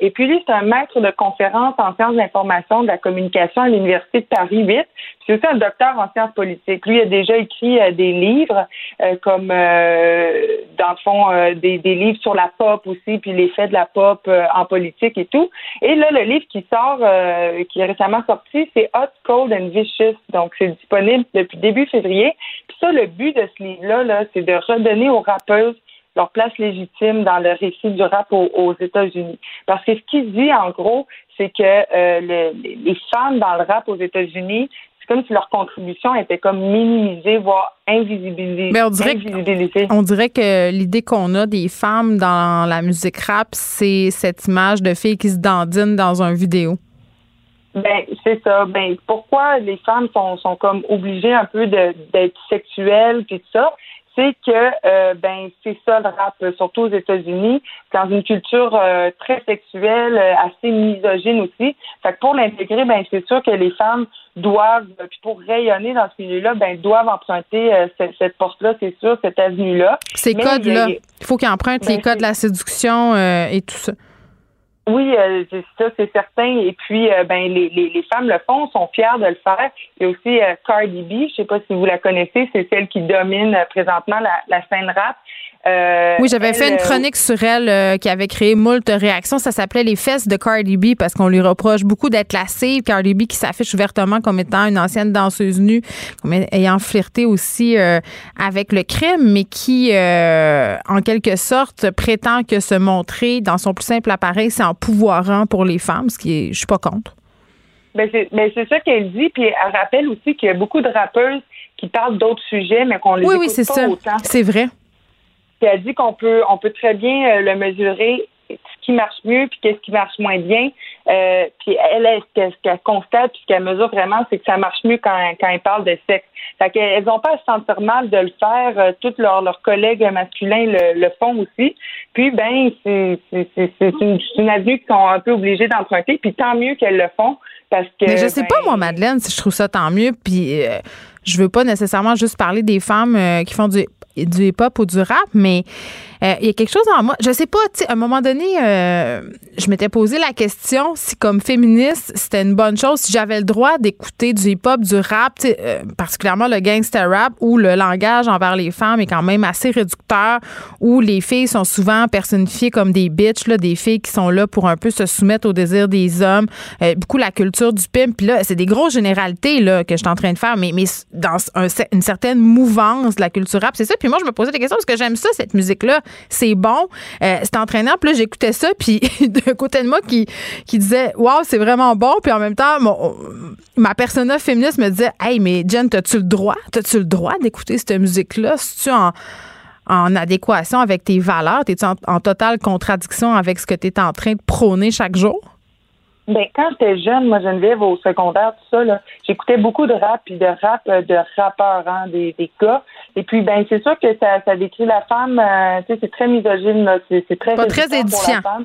Et puis lui, c'est un maître de conférence en sciences de l'information, de la communication à l'Université de Paris 8. C'est aussi un docteur en sciences politiques. Lui a déjà écrit euh, des livres, euh, comme euh, dans le fond des, des, livres sur la pop aussi, puis l'effet de la pop en politique et tout. Et là, le livre qui sort, qui est récemment sorti, c'est Hot, Cold and Vicious. Donc, c'est disponible depuis début février. Puis ça, le but de ce livre-là, -là, c'est de redonner aux rappeuses leur place légitime dans le récit du rap aux, États-Unis. Parce que ce qu'il dit, en gros, c'est que euh, les femmes dans le rap aux États-Unis, c'est comme si leur contribution était comme minimisée, voire invisibilisée. Mais on dirait, que, on dirait que l'idée qu'on a des femmes dans la musique rap, c'est cette image de filles qui se dandinent dans un vidéo. Ben, c'est ça. Ben, pourquoi les femmes sont, sont comme obligées un peu d'être sexuelles puis tout ça? C'est que euh, ben c'est ça le rap, surtout aux États-Unis, dans une culture euh, très sexuelle, euh, assez misogyne aussi. Fait que pour l'intégrer, ben c'est sûr que les femmes doivent, puis pour rayonner dans ce milieu-là, ben doivent emprunter cette, porte-là, c'est sûr, cette avenue-là. Ces codes-là, il faut qu'ils empruntent les ben, codes de la séduction et tout ça. Oui, euh, ça c'est certain. Et puis, euh, ben les, les, les, femmes le font, sont fières de le faire. Il y a aussi euh, Cardi B, je sais pas si vous la connaissez, c'est celle qui domine présentement la, la scène rap. Euh, oui, j'avais fait une chronique sur elle euh, qui avait créé moult réactions. Ça s'appelait Les fesses de Cardi B parce qu'on lui reproche beaucoup d'être lassée. Cardi B qui s'affiche ouvertement comme étant une ancienne danseuse nue, comme ayant flirté aussi euh, avec le crime, mais qui, en quelque sorte, prétend que se montrer dans son plus simple appareil, c'est en pouvoirant pour les femmes, ce qui est, je suis pas contre. Ben c'est ben ça qu'elle dit, puis elle rappelle aussi qu'il y a beaucoup de rappeuses qui parlent d'autres sujets, mais qu'on les oui, écoute oui, c'est ça. C'est vrai. Puis elle dit qu'on peut, on peut très bien euh, le mesurer, ce qui marche mieux puis qu'est-ce qui marche moins bien Euh, puis elle, ce qu'elle constate, puis ce qu'elle mesure vraiment, c'est que ça marche mieux quand, quand elle parle de sexe. Fait qu'elles n'ont pas à se sentir mal de le faire. Euh, tous leurs, leurs collègues masculins le, le font aussi. Puis, ben, c'est, une avenue qu'ils sont un peu obligés d'emprunter. Puis tant mieux qu'elles le font. Parce que, Mais je sais ben, pas, moi, Madeleine, si je trouve ça tant mieux. Puis, euh, je veux pas nécessairement juste parler des femmes euh, qui font du du hip-hop ou du rap, mais euh, il y a quelque chose en moi. Je sais pas, tu à un moment donné, euh, je m'étais posé la question si, comme féministe, c'était une bonne chose, si j'avais le droit d'écouter du hip-hop, du rap, euh, particulièrement le gangster rap, où le langage envers les femmes est quand même assez réducteur, où les filles sont souvent personnifiées comme des bitches, là, des filles qui sont là pour un peu se soumettre aux désirs des hommes, beaucoup la culture du pimp. Puis là, c'est des grosses généralités là, que je suis en train de faire, mais, mais dans un- une certaine mouvance de la culture rap, c'est ça. Puis moi, je me posais des questions parce que j'aime ça, cette musique-là. C'est bon, euh, c'est entraînant. Puis là, j'écoutais ça, puis d'un côté de moi qui, qui disait, waouh, c'est vraiment bon. Puis en même temps, mon- ma persona féministe me disait, hey, mais Jen, t'as-tu le droit? T'as-tu le droit d'écouter cette musique-là? Si tu en en adéquation avec tes valeurs? T'es-tu en, en totale contradiction avec ce que tu es en train de prôner chaque jour? Ben, quand j'étais jeune, moi, Geneviève, au secondaire, tout ça, là, j'écoutais beaucoup de rap, puis de rap euh, de rappeurs, hein, des, des gars. Et puis, ben, c'est sûr que ça, ça décrit la femme, euh, tu sais, c'est très misogyne, là, c'est, c'est très Pas très réducteur pour la édifiant. femme.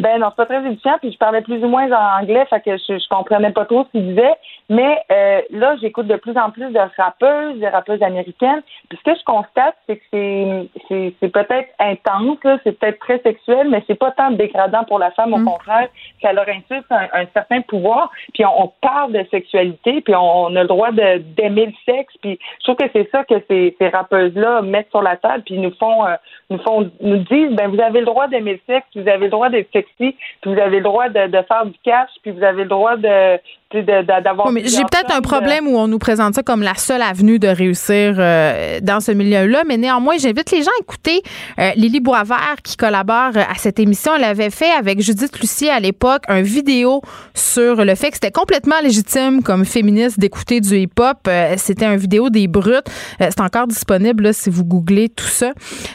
Ben non, c'est pas très édifiant, puis je parlais plus ou moins en anglais, fait que je, je comprenais pas trop ce qu'il disait. Mais euh, là, j'écoute de plus en plus de rappeuses, de rappeuses américaines. Puis ce que je constate, c'est que c'est c'est, c'est peut-être intense, là, c'est peut-être très sexuel, mais c'est pas tant dégradant pour la femme, au contraire, ça leur insulte un, un certain pouvoir. Puis on, on parle de sexualité, puis on, on a le droit de d'aimer le sexe. Puis je trouve que c'est ça que ces, ces rappeuses-là mettent sur la table, puis nous font euh, nous font nous disent ben vous avez le droit d'aimer le sexe, vous avez le droit d'être vous avez le droit de, de faire du cash, puis vous avez le droit de- d'avoir. Oui, mais j'ai peut-être un femmes, problème où on nous présente ça comme la seule avenue de réussir euh, dans ce milieu-là, mais néanmoins, j'invite les gens à écouter euh, Lily Boisvert qui collabore euh, à cette émission. Elle avait fait avec Judith Lucier à l'époque un vidéo sur le fait que c'était complètement légitime comme féministe d'écouter du hip-hop. Euh, c'était un vidéo des brutes. Euh, c'est encore disponible là, si vous googlez tout ça.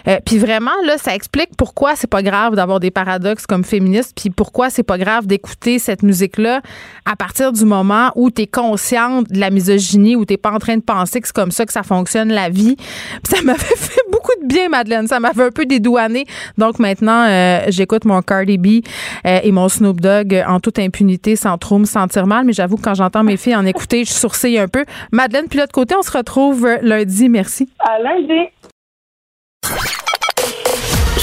Euh, puis vraiment, là, ça explique pourquoi c'est pas grave d'avoir des paradoxes comme féministe, puis pourquoi c'est pas grave d'écouter cette musique-là à partir du moment où tu es consciente de la misogynie, où tu pas en train de penser que c'est comme ça que ça fonctionne la vie. Ça m'avait fait beaucoup de bien, Madeleine. Ça m'avait un peu dédouané. Donc maintenant, euh, j'écoute mon Cardi B euh, et mon Snoop Dogg euh, en toute impunité, sans trop me sentir mal. Mais j'avoue que quand j'entends mes filles en écouter, je sourcille un peu. Madeleine, puis l'autre côté, on se retrouve lundi. Merci. À lundi.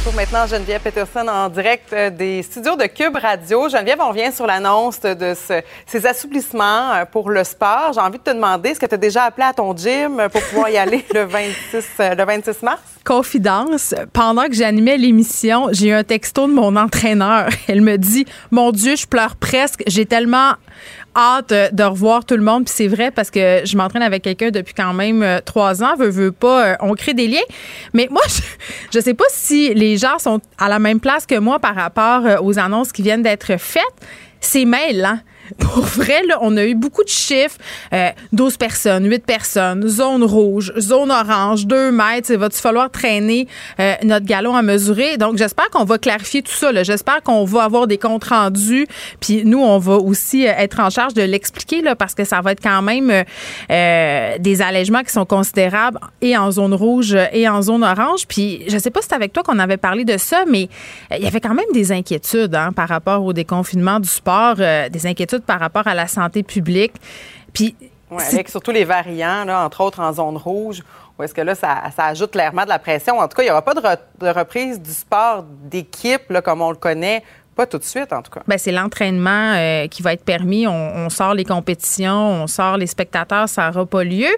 Retrouve maintenant Geneviève Peterson en direct euh, des studios de Cube Radio. Geneviève, on revient sur l'annonce de ce- ces assouplissements euh, pour le sport. J'ai envie de te demander, est-ce que tu as déjà appelé à ton gym pour pouvoir y aller le 26, euh, le 26 mars? Confidence, pendant que j'animais l'émission, j'ai eu un texto de mon entraîneur. Elle me dit Mon Dieu, je pleure presque. J'ai tellement hâte euh, de revoir tout le monde. Puis c'est vrai parce que je m'entraîne avec quelqu'un depuis quand même euh, trois ans. Veux, veux pas, euh, on crée des liens. Mais moi, je, je sais pas si les gens sont à la même place que moi par rapport aux annonces qui viennent d'être faites. C'est mêlant. Pour vrai, là, on a eu beaucoup de chiffres. Euh, 12 personnes, 8 personnes, zone rouge, zone orange, 2 mètres. Il va-tu falloir traîner euh, notre galon à mesurer? Donc, j'espère qu'on va clarifier tout ça. J'espère qu'on va avoir des comptes rendus. Puis nous, on va aussi euh, être en charge de l'expliquer parce que ça va être quand même euh, euh, des allègements qui sont considérables et en zone rouge et en zone orange. Puis je sais pas si c'est avec toi qu'on avait parlé de ça, mais euh, il y avait quand même des inquiétudes hein, par rapport au déconfinement du sport, euh, des inquiétudes par rapport à la santé publique. Puis si- avec surtout les variants, là, entre autres en zone rouge, où est-ce que là, ça, ça ajoute clairement de la pression. En tout cas, il n'y aura pas de, re- de reprise du sport d'équipe comme on le connaît. Pas tout de suite, en tout cas. Ben, c'est l'entraînement euh, qui va être permis. On, on sort les compétitions, on sort les spectateurs, ça n'aura pas lieu.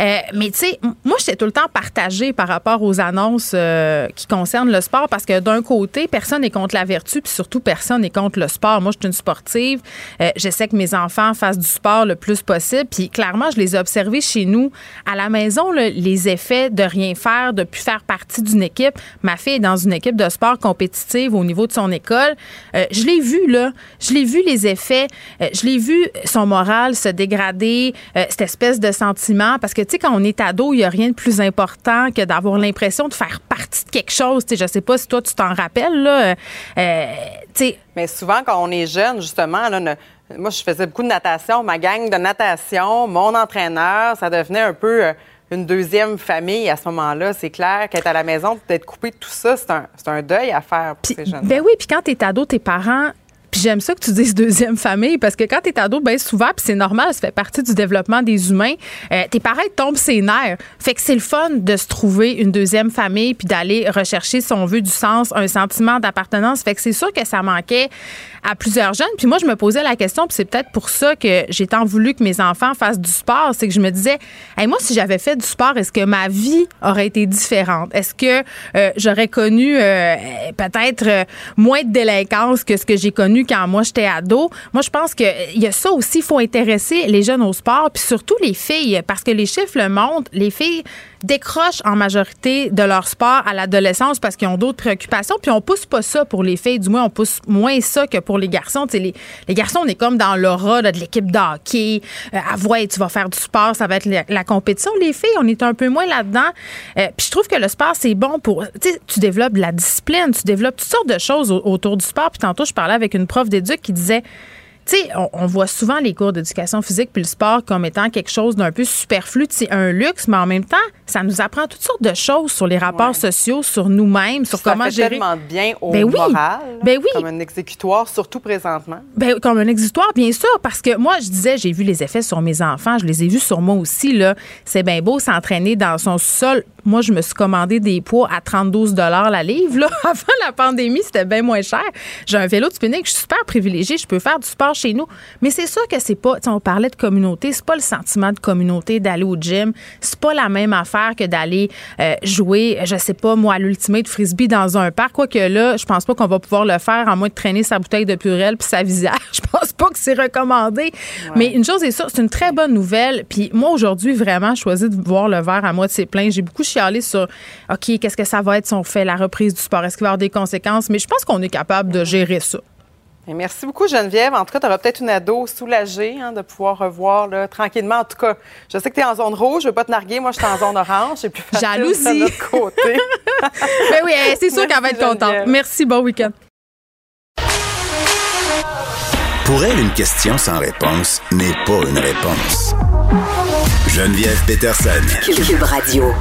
Euh, mais tu sais, moi, j'étais tout le temps partagée par rapport aux annonces euh, qui concernent le sport parce que d'un côté, personne n'est contre la vertu, puis surtout, personne n'est contre le sport. Moi, je suis une sportive. Euh, J'essaie que mes enfants fassent du sport le plus possible. Puis clairement, je les ai observés chez nous à la maison, là, les effets de rien faire, de plus faire partie d'une équipe. Ma fille est dans une équipe de sport compétitive au niveau de son école. Je l'ai vu, là. Je l'ai vu, les effets. je l'ai vu, son moral se dégrader, cette espèce de sentiment. Parce que, tu sais, quand on est ado, il n'y a rien de plus important que d'avoir l'impression de faire partie de quelque chose. Tu sais, je sais pas si toi, tu t'en rappelles, là. Mais souvent, quand on est jeune, justement, là, moi, je faisais beaucoup de natation. Ma gang de natation, mon entraîneur, ça devenait un peu euh, une deuxième famille à ce moment-là. C'est clair qu'être à la maison, d'être coupé de tout ça, c'est un, un, deuil à faire pour ces jeunes. Ben oui, puis quand tu es ado, tes parents puis j'aime ça que tu dises deuxième famille parce que quand t'es ado, ben souvent, puis c'est normal, ça fait partie du développement des humains, euh, tes parents tombent ses nerfs. Fait que c'est le fun de se trouver une deuxième famille puis d'aller rechercher, si on veut, du sens, un sentiment d'appartenance. Fait que c'est sûr que ça manquait à plusieurs jeunes. Puis moi, je me posais la question, puis c'est peut-être pour ça que j'ai tant voulu que mes enfants fassent du sport, c'est que je me disais, hey, moi, si j'avais fait du sport, est-ce que ma vie aurait été différente? Est-ce que euh, j'aurais connu euh, peut-être euh, moins de délinquance que ce que j'ai connu quand moi j'étais ado? Moi, je pense qu'il y a ça aussi, il faut intéresser les jeunes au sport, puis surtout les filles, parce que les chiffres le montrent, les filles décrochent en majorité de leur sport à l'adolescence parce qu'ils ont d'autres préoccupations. Puis on pousse pas ça pour les filles. Du moins, on pousse moins ça que pour les garçons. les, garçons, on est comme dans l'aura de l'équipe de hockey. Euh, tu vas faire du sport, ça va être la, compétition. Les filles, on est un peu moins là-dedans. Euh, puis je trouve que le sport, c'est bon pour... Tu développes de la discipline, tu développes toutes sortes de choses autour du sport. Puis tantôt, je parlais avec une prof d'éduc qui disait tu sais, on, voit souvent les cours d'éducation physique puis le sport comme étant quelque chose d'un peu superflu, c'est un luxe, mais en même temps, ça nous apprend toutes sortes de choses sur les rapports sociaux, sur nous-mêmes, sur comment gérer. tellement bien au ben moral, ben oui. comme un exécutoire, surtout présentement. Ben, comme un exécutoire, bien sûr, parce que moi, je disais, j'ai vu les effets sur mes enfants, je les ai vus sur moi aussi. Là, c'est bien beau s'entraîner dans son sol. Moi, je me suis commandé des poids à 32 dollars la livre. Là. Avant la pandémie, c'était bien moins cher. J'ai un vélo de spinning, je suis super privilégiée, je peux faire du sport chez nous. Mais c'est sûr que c'est pas, on parlait de communauté, c'est pas le sentiment de communauté d'aller au gym. C'est pas la même affaire que d'aller euh, jouer, je sais pas, moi, à l'ultimate frisbee dans un parc. Quoique là, je pense pas qu'on va pouvoir le faire à moins de traîner sa bouteille de purelle puis sa visage. Je pense pas que c'est recommandé. Mais une chose est sûre, c'est une très bonne nouvelle. Puis moi, aujourd'hui, vraiment, je choisis de voir le verre à moitié plein. J'ai beaucoup chialé sur, OK, qu'est-ce que ça va être si on fait la reprise du sport? Est-ce qu'il va y avoir des conséquences? Mais je pense qu'on est capable de gérer ça merci beaucoup, Geneviève. En tout cas, tu auras peut-être une ado soulagée hein, de pouvoir revoir là, tranquillement. En tout cas, je sais que tu es en zone rouge, je veux pas te narguer. Moi, je suis en zone orange. Facile Jalousie. de notre côté. Mais oui, c'est sûr qu'elle va être contente. Merci, bon week-end. Pour elle, une question sans réponse n'est pas une réponse. Geneviève Peterson. Cube Radio.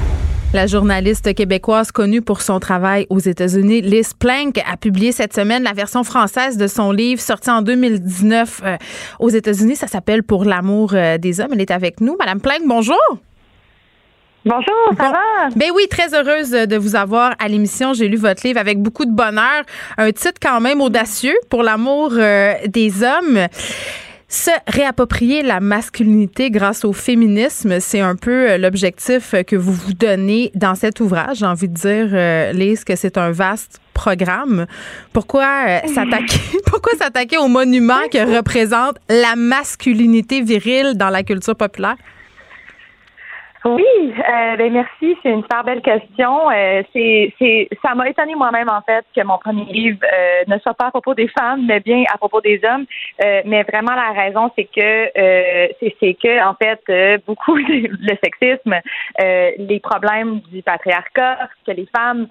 La journaliste québécoise connue pour son travail aux États-Unis, Liz Plank, a publié cette semaine la version française de son livre sorti en 2019 euh, aux États-Unis. Ça s'appelle Pour l'amour euh, des hommes. Elle est avec nous. Madame Plank, bonjour. Bonjour, ça va? Ben oui, très heureuse de vous avoir à l'émission. J'ai lu votre livre avec beaucoup de bonheur. Un titre quand même audacieux pour l'amour euh, des hommes. Se réapproprier la masculinité grâce au féminisme, c'est un peu euh, l'objectif que vous vous donnez dans cet ouvrage. J'ai envie de dire, euh, Lise, que c'est un vaste programme. Pourquoi euh, s'attaquer pourquoi s'attaquer au monument qui représente la masculinité virile dans la culture populaire? Oui, euh, ben merci. C'est une super belle question. Euh, c'est, c'est, ça m'a étonné moi-même en fait que mon premier livre euh, ne soit pas à propos des femmes, mais bien à propos des hommes. Euh, mais vraiment la raison, c'est que c'est, c'est que en fait beaucoup le sexisme, les problèmes du patriarcat que les femmes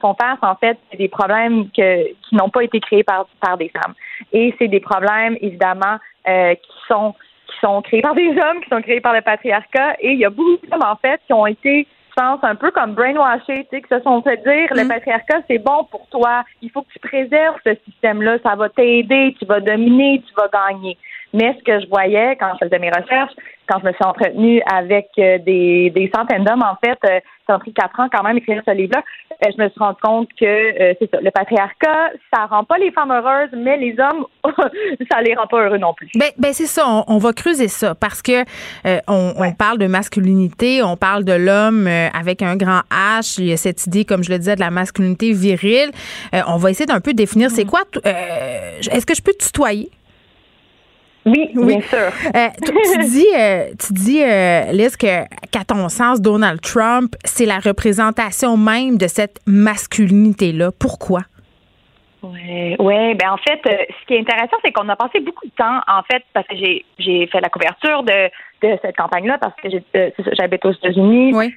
font face, en fait, c'est des problèmes que, qui n'ont pas été créés par par des femmes. Et c'est des problèmes évidemment qui sont sont créés par des hommes, qui sont créés par le patriarcat. Et il y a beaucoup d'hommes, en fait, qui ont été, je pense, un peu comme brainwashés, tu sais, qui se sont fait dire le mm. patriarcat, c'est bon pour toi. Il faut que tu préserves ce système-là. Ça va t'aider. Tu vas dominer. Tu vas gagner. Mais ce que je voyais quand je faisais mes recherches, quand je me suis entretenue avec euh, des, des centaines d'hommes, en fait, euh, ça a pris quatre ans quand même écrire ce livre-là. Euh, je me suis rendu compte que c'est ça, le patriarcat, ça rend pas les femmes heureuses, mais les hommes, ça les rend pas heureux non plus. Ben, ben c'est ça, on, va creuser ça parce que on, on, parle de masculinité, on parle de l'homme avec un grand H. Il y a cette idée, comme je le disais, de la masculinité virile. on va essayer d'un peu définir c'est mm. quoi. Est-ce que je peux tutoyer? Oui, bien sûr. Euh, tu, dis, euh, tu dis euh, Liz, que, qu'à ton sens, Donald Trump, c'est la représentation même de cette masculinité-là. Pourquoi? Oui, ouais, ben en fait, euh, ce qui est intéressant, c'est qu'on a passé beaucoup de temps, en fait, parce que j'ai j'ai fait la couverture de de cette campagne-là parce que euh, j'habite aux États-Unis. Euh,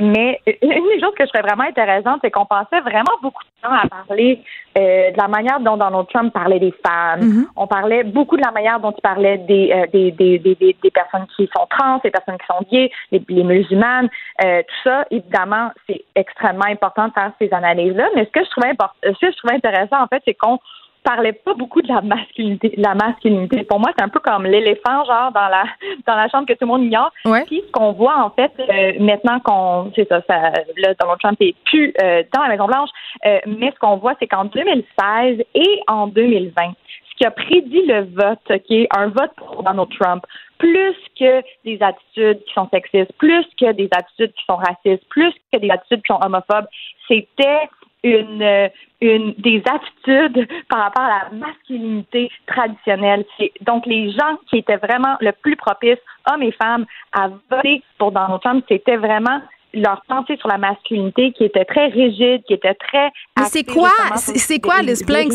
mais une des choses que je trouvais vraiment intéressante, c'est qu'on passait vraiment beaucoup de temps à parler euh, de la manière dont Donald Trump parlait des femmes. Mm-hmm. On parlait beaucoup de la manière dont il parlait des, euh, des, des, des, des, personnes qui sont trans, des personnes qui sont gays, les, les musulmanes. Euh, tout ça, évidemment, c'est extrêmement important de faire ces analyses-là. Mais ce que je trouvais important, ce que je trouvais intéressant, en fait, c'est qu'on parlait pas beaucoup de la masculinité. La masculinité. Pour moi, c'est un peu comme l'éléphant, genre dans la dans la chambre que tout le monde ignore. Puis ce qu'on voit en fait euh, maintenant qu'on, c'est ça, ça, là Donald Trump est plus euh, dans la Maison Blanche, euh, mais ce qu'on voit, c'est qu'en 2016 et en 2020, ce qui a prédit le vote, qui est un vote pour Donald Trump, plus que des attitudes qui sont sexistes, plus que des attitudes qui sont racistes, plus que des attitudes qui sont homophobes, c'était une, une des attitudes par rapport à la masculinité traditionnelle. Donc, les gens qui étaient vraiment le plus propices, hommes et femmes, à voter pour Donald Trump, c'était vraiment leur pensée sur la masculinité qui était très rigide, qui était très. Mais c'est quoi, c'est quoi, Plank,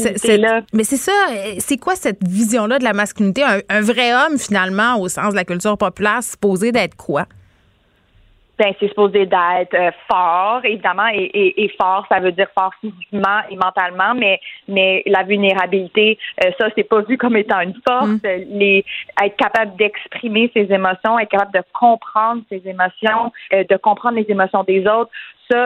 mais c'est ça, c'est quoi cette vision-là de la masculinité? un, vrai homme, finalement, au sens de la culture populaire, supposé d'être quoi? Ben, c'est supposé d'être euh, fort, évidemment, et, fort, ça veut dire fort physiquement et mentalement, mais mais la vulnérabilité, euh, ça, c'est pas vu comme étant une force. Mm. Les être capable d'exprimer ses émotions, être capable de comprendre ses émotions, euh, de comprendre les émotions des autres,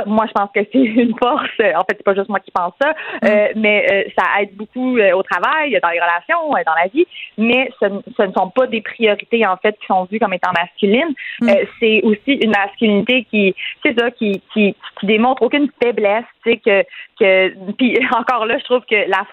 moi, je pense que c'est une force. En fait, c'est pas juste moi qui pense ça, mm. euh, mais euh, ça aide beaucoup euh, au travail, dans les relations, dans la vie. Mais ce, ne sont pas des priorités en fait qui sont vues comme étant masculines. Mm. c'est aussi une masculinité qui, c'est ça, qui, qui, qui démontre aucune faiblesse. Sais que que puis encore là, je trouve que la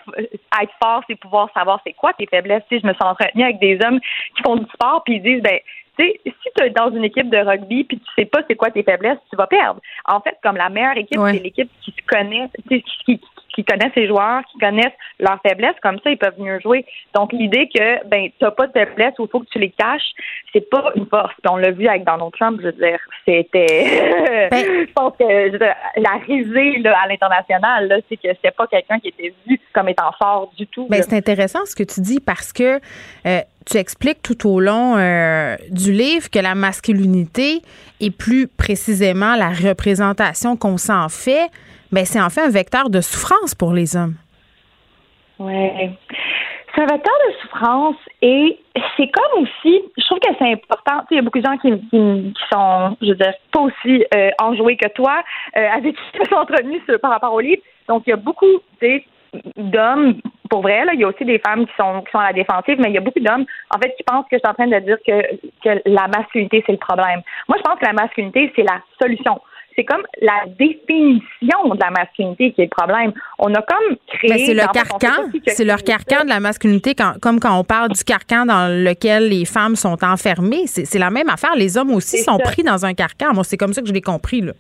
être fort, c'est pouvoir savoir c'est quoi tes faiblesses. Tu sais, je me suis entretenue avec des hommes qui font du sport puis ils disent ben tu sais, si tu es dans une équipe de rugby puis tu sais pas c'est quoi tes faiblesses, tu vas perdre. En fait, comme la meilleure équipe, c'est l'équipe qui se connaît, qui, qui, qui connaissent ses joueurs, qui connaissent leurs faiblesses, comme ça, ils peuvent mieux jouer. Donc, l'idée que, ben, t'as pas de faiblesse ou faut que tu les caches, c'est pas une force. Puis on l'a vu avec Donald Trump, je veux dire, c'était, ben je pense que, la risée, là, à l'international, là, c'est que c'était pas quelqu'un qui était vu comme étant fort du tout. Ben, c'est intéressant ce que tu dis parce que, euh, tu expliques tout au long euh, du livre que la masculinité et plus précisément la représentation qu'on s'en fait ben c'est en fait un vecteur de souffrance pour les hommes. Oui. C'est un vecteur de souffrance et c'est comme aussi, je trouve que c'est important. Il y a beaucoup de gens qui, sont, je veux dire, pas aussi euh, enjoués que toi, euh, avec qui se sont entretenus par rapport au livre. Donc, il y a beaucoup d'hommes, pour vrai, là, il y a aussi des femmes qui sont, qui sont à la défensive, mais il y a beaucoup d'hommes, en fait, qui pensent que je suis en train de dire que, que la masculinité, c'est le problème. Moi, je pense que la masculinité, c'est la solution c'est comme la définition de la masculinité qui est le problème. On a comme créé. Mais c'est le carcan. C'est leur carcan de la masculinité, comme quand on parle du carcan dans lequel les femmes sont enfermées. C'est la même affaire. Les hommes aussi sont pris dans un carcan. Moi, c'est comme ça que je l'ai compris. Là.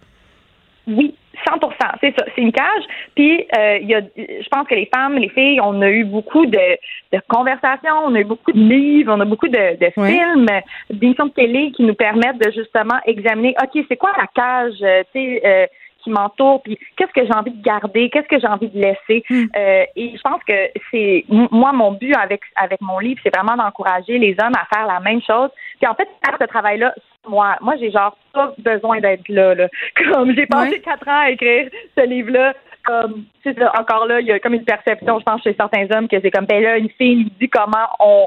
Oui, 100% c'est ça. C'est une cage. Puis, euh, il y a, je pense que les femmes, les filles, on a eu beaucoup de, de conversations, on a eu beaucoup de livres, on a beaucoup de, de films, d'émissions de télé qui nous permettent de justement examiner, OK, c'est quoi la cage, euh, tu sais, euh, qui m'entoure, puis qu'est-ce que j'ai envie de garder, qu'est-ce que j'ai envie de laisser. Hmm. Euh, et je pense que c'est moi mon but avec avec mon livre, c'est vraiment d'encourager les hommes à faire la même chose. Puis en fait, faire ce travail-là, moi, moi j'ai genre pas besoin d'être là, là. Comme j'ai passé quatre ans à écrire ce livre-là. Comme c'est encore là, il y a comme une perception, je pense, chez certains hommes que c'est comme ben là, une fille nous dit comment on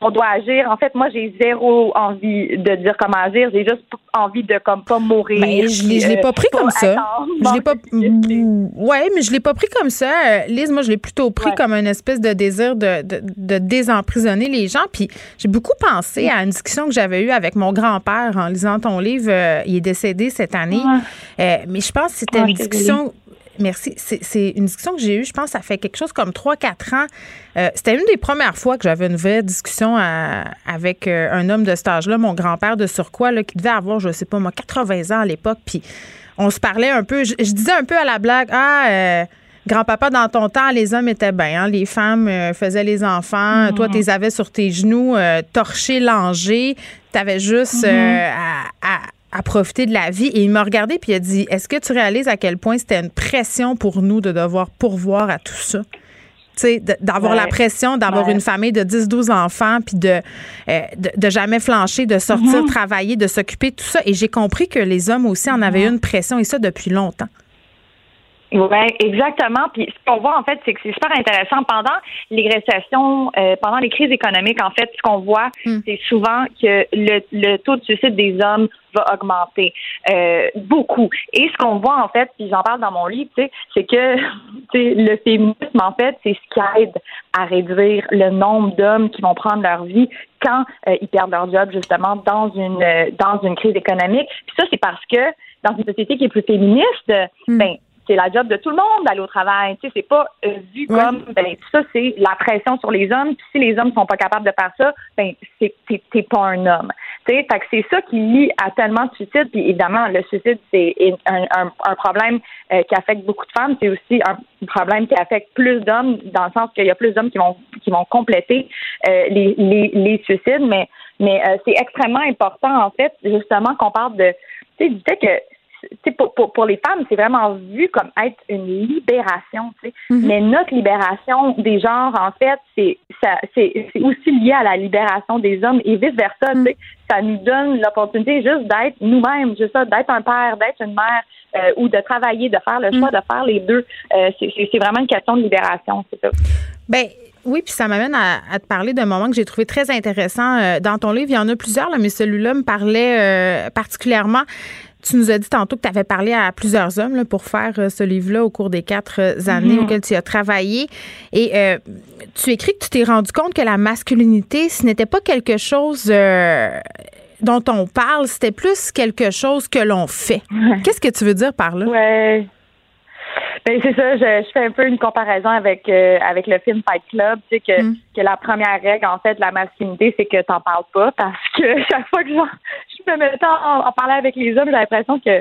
on doit agir. En fait, moi, j'ai zéro envie de dire comment agir. J'ai juste envie de comme pas mourir. Mais ben, je l'ai, l'ai pas pris comme ça. Je l'ai pas. Ouais, mais je l'ai pas pris comme ça. Lise, moi, je l'ai plutôt pris comme une espèce de désir de, de, désemprisonner les gens. Puis j'ai beaucoup pensé à une discussion que j'avais eue avec mon grand-père en lisant ton livre. Euh, il est décédé cette année. Euh, mais je pense que c'était une discussion Merci. C'est une discussion que j'ai eue, je pense, ça fait quelque chose comme 3-4 ans. Euh, c'était une des premières fois que j'avais une vraie discussion avec euh, un homme de cet âge-là, mon grand-père de surcroît, là, qui devait avoir, je sais pas moi, 80 ans à l'époque. Puis on se parlait un peu, je, disais un peu à la blague, ah, euh, grand-papa, dans ton temps, les hommes étaient bien, hein, les femmes faisaient les enfants, toi, tu les avais sur tes genoux, torché, langé, tu avais juste mm-hmm. à à profiter de la vie. Et il m'a regardé puis il a dit Est-ce que tu réalises à quel point c'était une pression pour nous de devoir pourvoir à tout ça? d'avoir la pression d'avoir une famille de 10-12 enfants, puis de, euh, de, jamais flancher, de sortir, mm-hmm. travailler, de s'occuper de tout ça. Et j'ai compris que les hommes aussi en avaient mm-hmm. une pression, et ça depuis longtemps. Oui, exactement. Puis ce qu'on voit en fait, c'est que c'est super intéressant. Pendant les récessions, euh, pendant les crises économiques, en fait, ce qu'on voit, hmm. c'est souvent que le, le, taux de suicide des hommes va augmenter euh, beaucoup. Et ce qu'on voit en fait, puis j'en parle dans mon livre, c'est que le féminisme en fait, c'est ce qui aide à réduire le nombre d'hommes qui vont prendre leur vie quand euh, ils perdent leur job justement dans une dans une crise économique. Puis ça, c'est parce que dans une société qui est plus féministe, hmm. ben c'est la job de tout le monde d'aller au travail. Tu sais, c'est pas euh, vu comme ben ça c'est la pression sur les hommes. Puis si les hommes sont pas capables de faire ça, ben c'est t'es pas un homme. Tu sais, fait que c'est ça qui lie à tellement de suicides. Puis évidemment, le suicide c'est un, un, problème euh, qui affecte beaucoup de femmes. C'est aussi un problème qui affecte plus d'hommes dans le sens qu'il y a plus d'hommes qui vont qui vont compléter euh, les, les, les suicides. Mais mais c'est extrêmement important en fait justement qu'on parle de tu sais du fait que pour, pour, pour, les femmes, c'est vraiment vu comme être une libération. Mm-hmm. Mais notre libération des genres, en fait, c'est aussi lié à la libération des hommes et vice-versa. Mm. Ça nous donne l'opportunité juste d'être nous-mêmes, juste ça, d'être un père, d'être une mère euh, ou de travailler, de faire le choix mm. de faire les deux. Euh, c'est vraiment une question de libération, c'est ça. Ben, oui, puis ça m'amène à, te parler d'un moment que j'ai trouvé très intéressant. Euh, dans ton livre, il y en a plusieurs, là, mais celui-là me parlait particulièrement tu nous as dit tantôt que tu avais parlé à plusieurs hommes pour faire euh, ce livre-là au cours des quatre euh, années mhm. auxquelles tu as travaillé. Et euh, tu écris que tu t'es rendu compte que la masculinité, ce n'était pas quelque chose dont on parle, c'était plus quelque chose que l'on fait. Qu'est-ce que tu veux dire par là? Ouais. Ben c'est ça, je, fais un peu une comparaison avec euh, avec le film Fight Club, tu sais que mm. que la première règle en fait de la masculinité, c'est que t'en parles pas parce que chaque fois que je me mettais en, en parler avec les hommes, j'ai l'impression que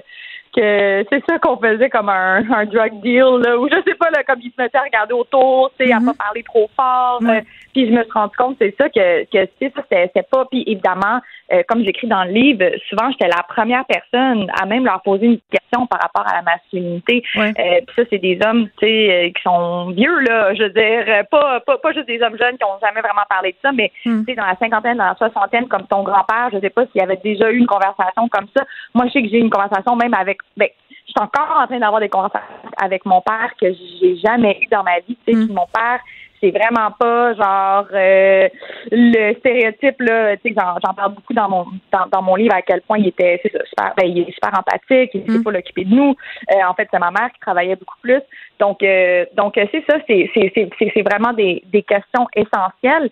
que c'est ça qu'on faisait comme un, un drug deal là, ou je sais pas là, comme ils se mettaient à regarder autour, tu sais, à mm-hmm. pas parler trop fort. Euh, puis je me suis rendu compte c'est ça que que c'est ça c'était pas puis évidemment euh, comme j'écris dans le livre, souvent j'étais la première personne à même leur poser une question par rapport à la masculinité. Euh, puis ça c'est des hommes tu sais qui sont vieux là, je veux dire pas, pas pas juste des hommes jeunes qui ont jamais vraiment parlé de ça, mais mm. tu sais dans la cinquantaine, dans la soixantaine comme ton grand-père, je sais pas s'il y avait déjà eu une conversation comme ça. Moi je sais que j'ai eu une conversation même avec ben, je suis encore en train d'avoir des conversations avec mon père que j'ai jamais eu dans ma vie. Tu sais, mm. mon père, c'est vraiment pas genre euh, le stéréotype là. Tu sais, j'en parle beaucoup dans mon dans, mon livre à quel point il était super, ben, il est super empathique, il était mm. pas l'occuper de nous. Euh, en fait, c'est ma mère qui travaillait beaucoup plus. Donc, euh, donc c'est ça, c'est, c'est, vraiment des, des questions essentielles.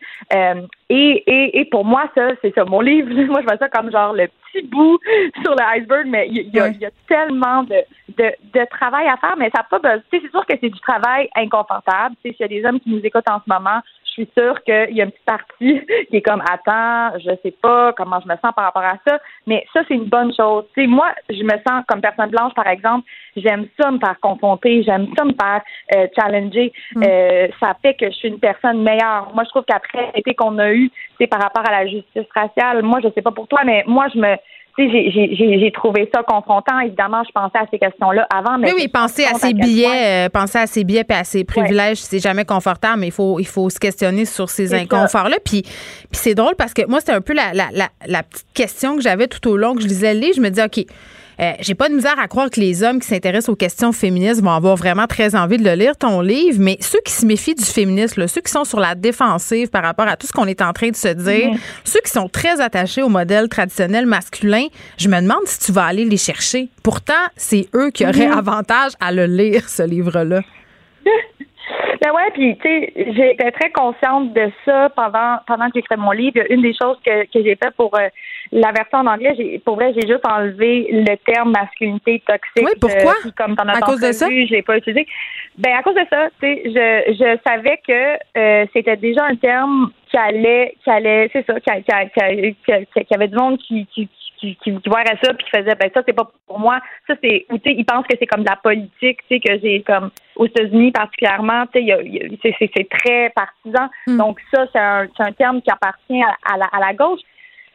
Et, et, et pour moi, ça, c'est ça. Mon livre, moi, je vois ça comme genre le petit bout sur l'iceberg, mais il y, a, tellement de, de, de, travail à faire, mais ça pas besoin. C'est sûr que c'est du travail inconfortable. S'il y a des hommes qui nous écoutent en ce moment, suis sûre qu'il y a une petite partie qui est comme attends, je sais pas comment je me sens par rapport à ça, mais ça c'est une bonne chose. Tu sais, moi, je me sens comme personne blanche par exemple, j'aime ça me faire confronter, j'aime ça me faire euh, challenger. Mm. Euh, ça fait que je suis une personne meilleure. Moi, je trouve qu'après l'été qu'on a eu, c'est par rapport à la justice raciale, moi je sais pas pour toi, mais moi je me j'ai trouvé ça confrontant. Évidemment, je pensais à ces questions-là avant. Mais oui, oui, penser à ses billets, euh, penser à ses billets et à ses privilèges, c'est jamais confortable, mais il faut, il faut se questionner sur ces inconforts-là. Puis, puis c'est drôle parce que moi, c'était un peu la, la, la, la petite question que j'avais tout au long que je lisais le livre. Je me dis, OK, euh, j'ai pas de misère à croire que les hommes qui s'intéressent aux questions féministes vont avoir vraiment très envie de le lire, ton livre, mais ceux qui se méfient du féminisme, ceux qui sont sur la défensive par rapport à tout ce qu'on est en train de se dire, ceux qui sont très attachés au modèle traditionnel masculin, je me demande si tu vas aller les chercher. Pourtant, c'est eux qui auraient mhm. avantage à le lire, ce livre-là. Ben ouais, puis tu sais, j'étais très consciente de ça pendant pendant que j'écrivais mon livre. Une des choses que, que j'ai fait pour euh, la version en anglais, j'ai, pour vrai, j'ai juste enlevé le terme masculinité toxique. Oui, pourquoi? comme à cause de ça? Je l'ai pas utilisé. Ben, à cause de ça, tu sais, je, je savais que euh, c'était déjà un terme qui allait, qui allait, c'est ça, qui, qui, qui, qui, avait du monde qui, qui, qui, qui, ça puis qui faisaient ben ça c'est pas pour moi ça c'est ou tu sais ils pensent que c'est comme de la politique tu sais que j'ai comme aux États-Unis particulièrement tu sais c'est très partisan hmm. donc ça c'est un, un terme qui appartient à, la, à la gauche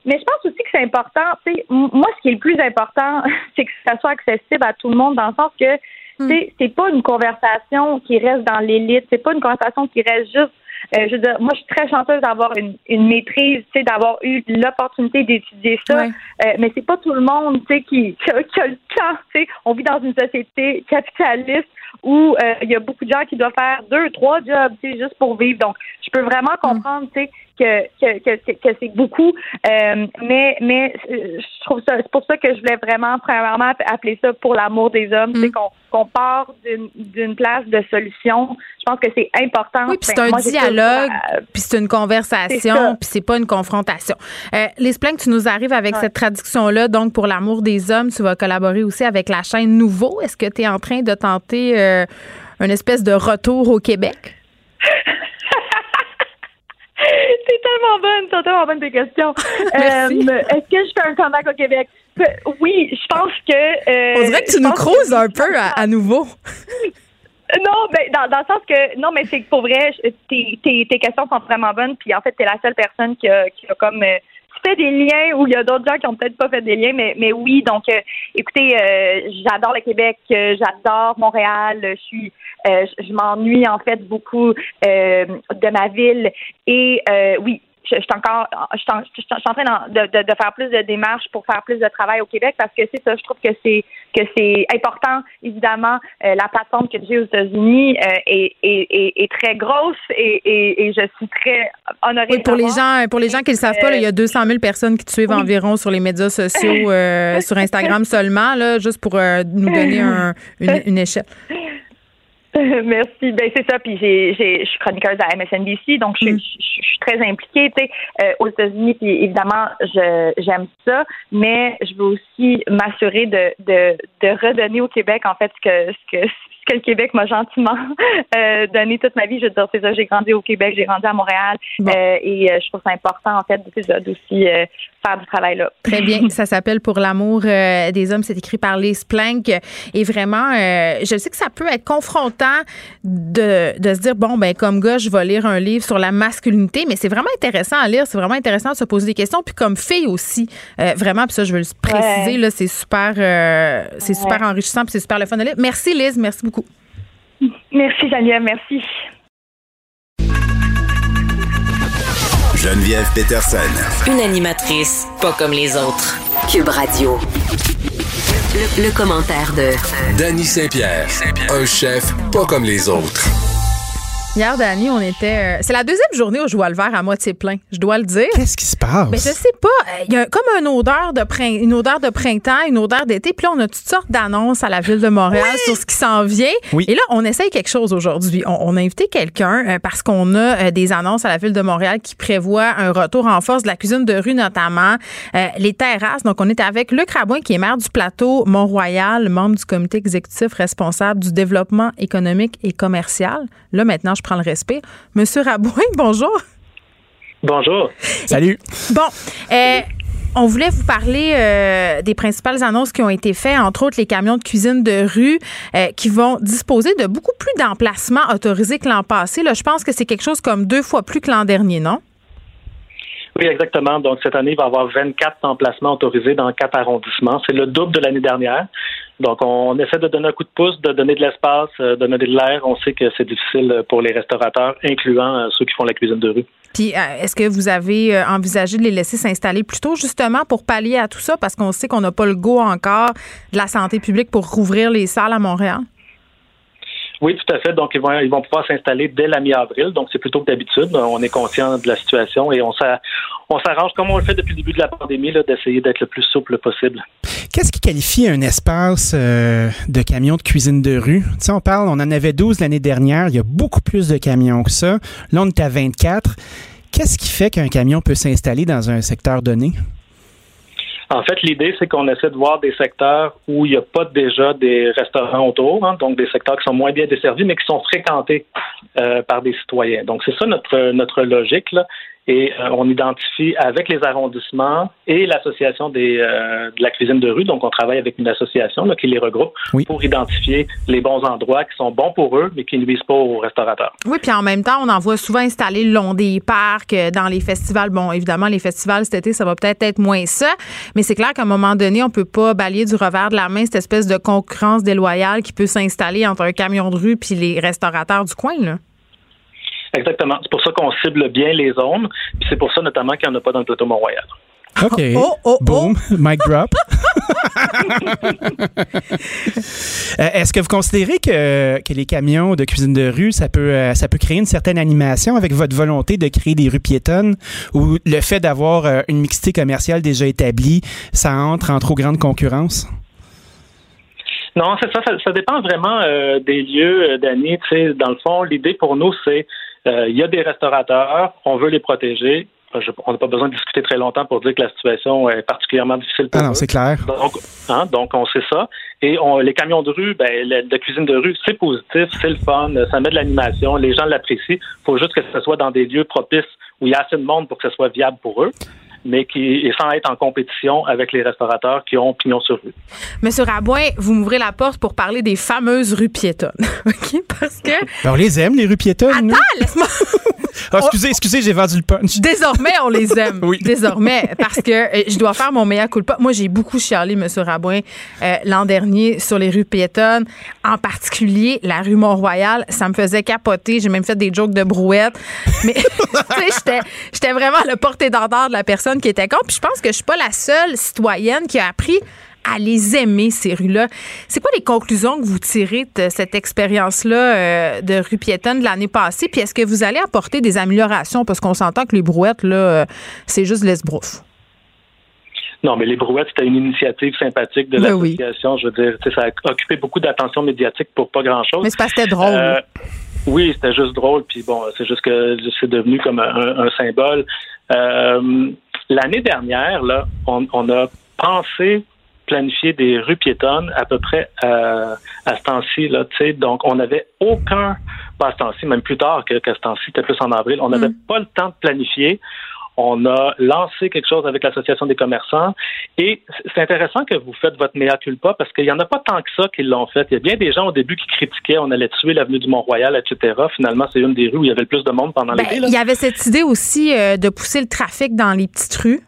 mais je pense aussi que c'est important, tu sais, moi, ce qui est le plus important, c'est que ça soit accessible à tout le monde, dans le sens que Mm. C'est pas une conversation qui reste dans l'élite, c'est pas une conversation qui reste juste euh, je veux dire, moi, je suis très chanceuse d'avoir une, une maîtrise, tu sais, d'avoir eu l'opportunité d'étudier ça. Euh, mais c'est pas tout le monde, tu sais, qui, qui, a, qui, a, le temps. Tu sais, on vit dans une société capitaliste où euh, il y a beaucoup de gens qui doivent faire deux, trois jobs, tu sais, juste pour vivre. Donc, je peux vraiment mm. comprendre, tu sais, que, que, que, que c'est beaucoup. Euh, mais mais euh, je trouve ça, c'est pour ça que je voulais vraiment, premièrement, appeler ça pour l'amour des hommes. C'est mm. qu'on qu'on part d'une place de solution. Je pense que c'est important. Oui, puis c'est ben, un dialogue, puis c'est une conversation, puis c'est pas une confrontation. Euh, les que tu nous arrives avec cette traduction-là, donc pour l'amour des hommes, tu vas collaborer aussi avec la chaîne Nouveau. Est-ce que tu es en train de tenter euh, une espèce de retour au Québec? C'est tellement bonne, c'est tellement bonne tes questions. Euh, est-ce que je fais un comeback au Québec? Oui, je pense que. Euh, On dirait que tu nous creuses un peu à, nouveau. Non, mais dans, dans, le sens que non, mais c'est que pour vrai, tes, tes, tes, questions sont vraiment bonnes. Puis en fait, t'es la seule personne qui a, qui a comme euh, fait des liens ou il y a d'autres gens qui ont peut-être pas fait des liens, mais, mais oui. Donc, euh, écoutez, euh, j'adore le Québec, euh, j'adore Montréal. Je suis, je m'ennuie en fait beaucoup de ma ville et oui, je, suis encore, je, suis en train de, de, faire plus de démarches pour faire plus de travail au Québec parce que c'est ça, je trouve que c'est que c'est important. Évidemment, euh, la plateforme que j'ai aux États-Unis euh, est, est, est, très grosse et, et, je suis très honorée. Oui, pour les gens, pour les gens qui ne le savent pas, il y a 200 000 personnes qui te suivent environ sur les médias sociaux, euh, sur Instagram seulement, là, juste pour nous donner un, une, une échelle. Merci. Ben c'est ça. Puis j'ai, j'ai, je suis chroniqueuse à MSNBC, donc je, mm. je, suis très impliquée, tu sais, euh, aux États-Unis. Puis évidemment, je, j'aime ça, mais je veux aussi m'assurer de, de, de redonner au Québec en fait ce que ce que que le Québec m'a gentiment euh, donné toute ma vie. Je veux dire, c'est ça, j'ai grandi au Québec, j'ai grandi à Montréal euh, et euh, je trouve ça important, en fait, d'aussi faire du travail là. Très bien. ça s'appelle Pour l'amour des hommes. C'est écrit par Lise Plank. Et vraiment, je sais que ça peut être confrontant de, de se dire, bon, ben comme gars, je vais lire un livre sur la masculinité, mais c'est vraiment intéressant à lire. C'est vraiment intéressant de se poser des questions. Puis comme fille aussi, vraiment, puis ça, je veux le préciser, là, c'est super, c'est super enrichissant puis c'est super le fun de lire. Merci, Lise. Merci beaucoup. Merci, Geneviève. Merci. Geneviève Peterson. Une animatrice pas comme les autres. Cube Radio. Le, le commentaire de Danny Saint-Pierre. Un chef pas comme les autres. Hier, Dani, on était. Euh, c'est la deuxième journée où je vois le verre à moitié plein. Je dois le dire. Qu'est-ce qui se passe? Mais je sais pas. Euh, il y a comme une odeur de une odeur de printemps, une odeur d'été. Puis là, on a toutes sortes d'annonces à la ville de Montréal sur ce qui s'en vient. Oui. Et là, on essaye quelque chose aujourd'hui. On, a invité quelqu'un euh, parce qu'on a des annonces à la ville de Montréal qui prévoient un retour en force de la cuisine de rue, notamment les terrasses. Donc, on est avec Luc Rabouin, qui est maire du plateau Mont-Royal, membre du comité exécutif responsable du développement économique et commercial. Là, maintenant, je prends le respect. Monsieur Rabouin, bonjour. Bonjour. Salut. Bon, euh, on voulait vous parler euh, des principales annonces qui ont été faites, entre autres les camions de cuisine de rue euh, qui vont disposer de beaucoup plus d'emplacements autorisés que l'an passé. Là, je pense que c'est quelque chose comme deux fois plus que l'an dernier, non? Oui, exactement. Donc, cette année, il va y avoir 24 emplacements autorisés dans quatre arrondissements. C'est le double de l'année dernière. Donc, on essaie de donner un coup de pouce, de donner de l'espace, euh, de donner de l'air. On sait que c'est difficile pour les restaurateurs, incluant euh, ceux qui font la cuisine de rue. Puis, euh, est-ce que vous avez envisagé de les laisser s'installer plus tôt, justement, pour pallier à tout ça? Parce qu'on sait qu'on n'a pas le go encore de la santé publique pour rouvrir les salles à Montréal. Oui, tout à fait. Donc, ils vont, ils vont pouvoir s'installer dès la mi-avril. Donc, c'est plutôt que d'habitude. On est conscient de la situation et on s'arrange comme on le fait depuis le début de la pandémie, d'essayer d'être le plus souple possible. Qu'est-ce qui qualifie un espace euh, de camions de cuisine de rue? Tu on parle, on en avait 12 l'année dernière. Il y a beaucoup plus de camions que ça. Là, on est à 24. Qu'est-ce qui fait qu'un camion peut s'installer dans un secteur donné? En fait, l'idée, c'est qu'on essaie de voir des secteurs où il n'y a pas déjà des restaurants autour, hein, donc des secteurs qui sont moins bien desservis, mais qui sont fréquentés euh, par des citoyens. Donc, c'est ça notre, notre logique. Là. Et euh, on identifie avec les arrondissements et l'association des euh, de la cuisine de rue. Donc, on travaille avec une association là, qui les regroupe pour identifier les bons endroits qui sont bons pour eux, mais qui ne nuisent pas aux restaurateurs. Oui, puis en même temps, on en voit souvent installer le long des parcs, euh, dans les festivals. Bon, évidemment, les festivals cet été, ça va peut-être être moins ça, mais c'est clair qu'à un moment donné, on peut pas balayer du revers de la main cette espèce de concurrence déloyale qui peut s'installer entre un camion de rue puis les restaurateurs du coin. Là. Exactement. C'est pour ça qu'on cible bien les zones. Puis c'est pour ça notamment qu'il n'y en a pas dans le plateau Mont-Royal. OK. Oh, oh, Boom. Mic drop. Euh, Est-ce que vous considérez que, que, les camions de cuisine de rue, ça peut, euh, ça peut créer une certaine animation avec votre volonté de créer des rues piétonnes ou le fait d'avoir euh, une mixité commerciale déjà établie, ça entre en trop grande concurrence? Non, c'est ça, ça, ça, dépend vraiment euh, des lieux, euh, dans le fond, l'idée pour nous, c'est il y a des restaurateurs, on veut les protéger. Je, on n'a pas besoin de discuter très longtemps pour dire que la situation est particulièrement difficile pour ah non, c'est clair. Donc, hein, donc, on sait ça. Et on, les camions de rue, ben, la, de cuisine de rue, c'est positif, c'est le fun, ça met de l'animation, les gens l'apprécient. Il faut juste que ce soit dans des lieux propices où il y a assez de monde pour que ce soit viable pour eux mais qui est sans être en compétition avec les restaurateurs qui ont pignon sur rue. Monsieur Rabouin, vous m'ouvrez la porte pour parler des fameuses rues piétonnes. OK? Parce que. Ben, on les aime, les rues piétonnes. Attends, laisse-moi. oh, excusez, excusez, j'ai vendu le punch. Désormais, on les aime. oui. Désormais, parce que euh, je dois faire mon meilleur culpa. Moi, j'ai beaucoup chialé, Monsieur Rabouin, euh, l'an dernier sur les rues piétonnes, en particulier la rue Mont-Royal. Ça me faisait capoter. J'ai même fait des jokes de brouette. Mais, tu sais, j'étais vraiment le porte-étendard de la personne qui était contre. Puis je pense que je suis pas la seule citoyenne qui a appris à les aimer, ces rues-là. C'est quoi les conclusions que vous tirez de cette expérience-là euh, de rue piétonne de l'année passée? Puis est-ce que vous allez apporter des améliorations? Parce qu'on s'entend que les brouettes, là, euh, c'est juste l'esbrouf. Non, mais les brouettes, c'était une initiative sympathique de l'association. Oui. Je veux dire, ça a occupé beaucoup d'attention médiatique pour pas grand-chose. Mais c'est parce que c'était drôle. Euh, oui, c'était juste drôle. Puis bon, c'est juste que c'est devenu comme un, un symbole. Euh, L'année dernière, là, on, on, a pensé planifier des rues piétonnes à peu près euh, à ce temps-ci. Là, donc, on n'avait aucun, pas à ce temps-ci, même plus tard que, que ce temps-ci, c'était plus en avril, on n'avait mm. pas le temps de planifier. On a lancé quelque chose avec l'Association des commerçants. Et c'est intéressant que vous faites votre mea culpa parce qu'il n'y en a pas tant que ça qui l'ont fait. Il y a bien des gens au début qui critiquaient on allait tuer l'avenue du Mont-Royal, etc. Finalement, c'est une des rues où il y avait le plus de monde pendant ben, l'été. Il y avait cette idée aussi euh, de pousser le trafic dans les petites rues.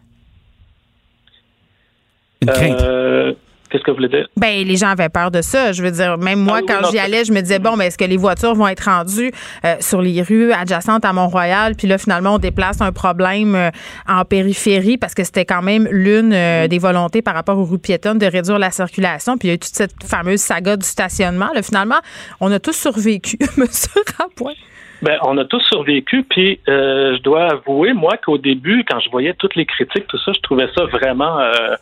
Une crainte. Euh, Qu'est-ce que vous voulez dire? Ben, les gens avaient peur de ça. Je veux dire, même moi, ah, quand oui, j'y allais, je me disais, bon, ben, est-ce que les voitures vont être rendues euh, sur les rues adjacentes à Mont-Royal? Puis là, finalement, on déplace un problème euh, en périphérie parce que c'était quand même l'une euh, des volontés par rapport aux rues piétonnes de réduire la circulation. Puis il y a eu toute cette fameuse saga du stationnement. Là, finalement, on a tous survécu, monsieur Rapoint. Ben, on a tous survécu, puis euh, je dois avouer, moi, qu'au début, quand je voyais toutes les critiques, tout ça, je trouvais ça vraiment euh,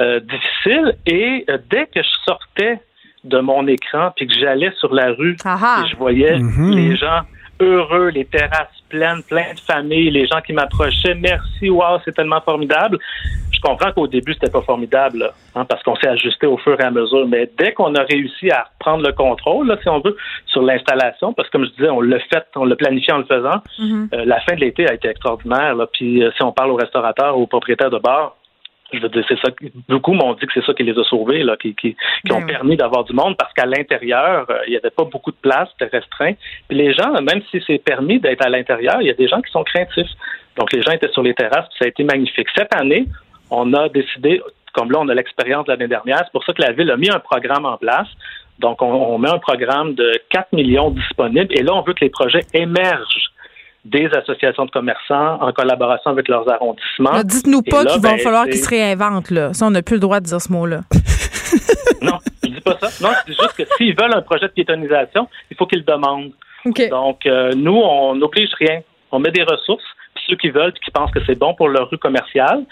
euh, difficile. Et euh, dès que je sortais de mon écran, puis que j'allais sur la rue, Aha. et je voyais Mhm. les gens heureux, les terrasses pleines, plein de familles, les gens qui m'approchaient, merci, wow, c'est tellement formidable. Je comprends qu'au début, c'était pas formidable, là, hein, parce qu'on s'est ajusté au fur et à mesure, mais dès qu'on a réussi à reprendre le contrôle, là, si on veut, sur l'installation, parce que comme je disais, on l'a fait, on l'a planifié en le faisant, Mhm. euh, la fin de l'été a été extraordinaire, là, puis euh, si on parle aux restaurateurs, aux propriétaires de bars, je veux dire, c'est ça. Beaucoup m'ont dit que c'est ça qui les a sauvés, là, qui, qui, qui ont Ben oui. permis d'avoir du monde parce qu'à l'intérieur, euh, il n'y avait pas beaucoup de place, c'était restreint. Puis les gens, même si c'est permis d'être à l'intérieur, il y a des gens qui sont craintifs. Donc les gens étaient sur les terrasses, puis ça a été magnifique. Cette année, on a décidé, comme là, on a l'expérience de l'année dernière, c'est pour ça que la ville a mis un programme en place. Donc, on, on met un programme de 4 millions disponibles et là, on veut que les projets émergent des associations de commerçants en collaboration avec leurs arrondissements. Dites-nous pas qu'il va ben, falloir qu'ils se réinventent. Là. Ça, on n'a plus le droit de dire ce mot-là. Non, je dis pas ça. Non, je dis juste que s'ils veulent un projet de piétonisation, il faut qu'ils le demandent. Donc, euh, nous, on n'oblige rien. On met des ressources, puis ceux qui veulent, puis qui pensent que c'est bon pour leur rue commerciale,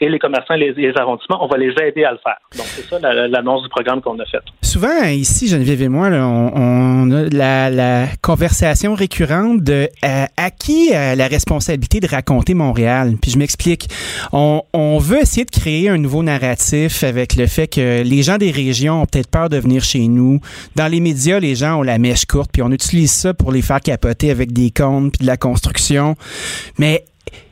et les commerçants et les, arrondissements, on va les aider à le faire. Donc, c'est ça l'annonce du programme qu'on a fait. Souvent, ici, Geneviève et moi, on, a la, conversation récurrente de euh, à qui la responsabilité de raconter Montréal? Puis je m'explique. On, on veut essayer de créer un nouveau narratif avec le fait que les gens des régions ont peut-être peur de venir chez nous. Dans les médias, les gens ont la mèche courte, puis on utilise ça pour les faire capoter avec des comptes puis de la construction. Mais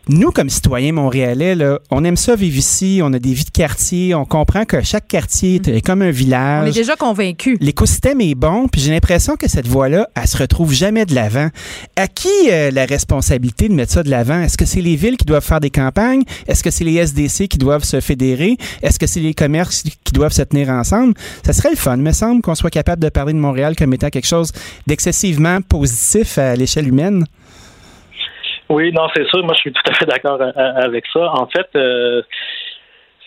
nous, comme citoyens montréalais, là, on aime ça vivre ici, on a des vies de quartier, on comprend que chaque quartier est mm. comme un village. On est déjà convaincus. L'écosystème est bon, puis j'ai l'impression que cette voie-là, elle se retrouve jamais de l'avant. À qui euh, la responsabilité de mettre ça de l'avant? Est-ce que c'est les villes qui doivent faire des campagnes? Est-ce que c'est les SDC qui doivent se fédérer? Est-ce que c'est les commerces qui doivent se tenir ensemble? Ça serait le fun, me semble, qu'on soit capable de parler de Montréal comme étant quelque chose d'excessivement positif à l'échelle humaine. Oui, non, c'est sûr. Moi, je suis tout à fait d'accord euh, avec ça. En fait, euh,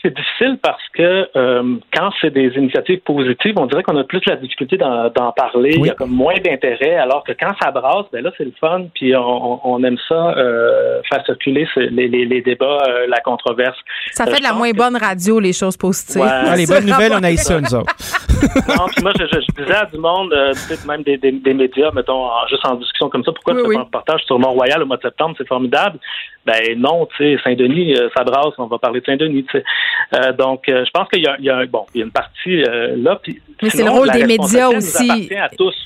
c'est difficile parce que euh, quand c'est des initiatives positives, on dirait qu'on a plus la difficulté d'en parler. Il y a comme moins d'intérêt, alors que quand ça brasse, ben là, c'est le fun. Puis on, aime ça euh, faire circuler les, débats, euh, la controverse. Ça fait de la moins bonne radio, les choses positives. Ah, les bonnes nouvelles, on a eu ça, nous autres. non, puis moi, je, je, disais à du monde, peut-être même des, des, médias, mettons, juste en discussion comme ça, pourquoi tu fais un reportage sur Mont-Royal au mois de septembre, c'est formidable. Ben non, tu sais, Saint-Denis, ça brasse, on va parler de Saint-Denis, tu sais. Euh, donc, euh, je pense qu'il y, a, bon, il y a une partie euh, là. mais c'est le rôle des médias aussi.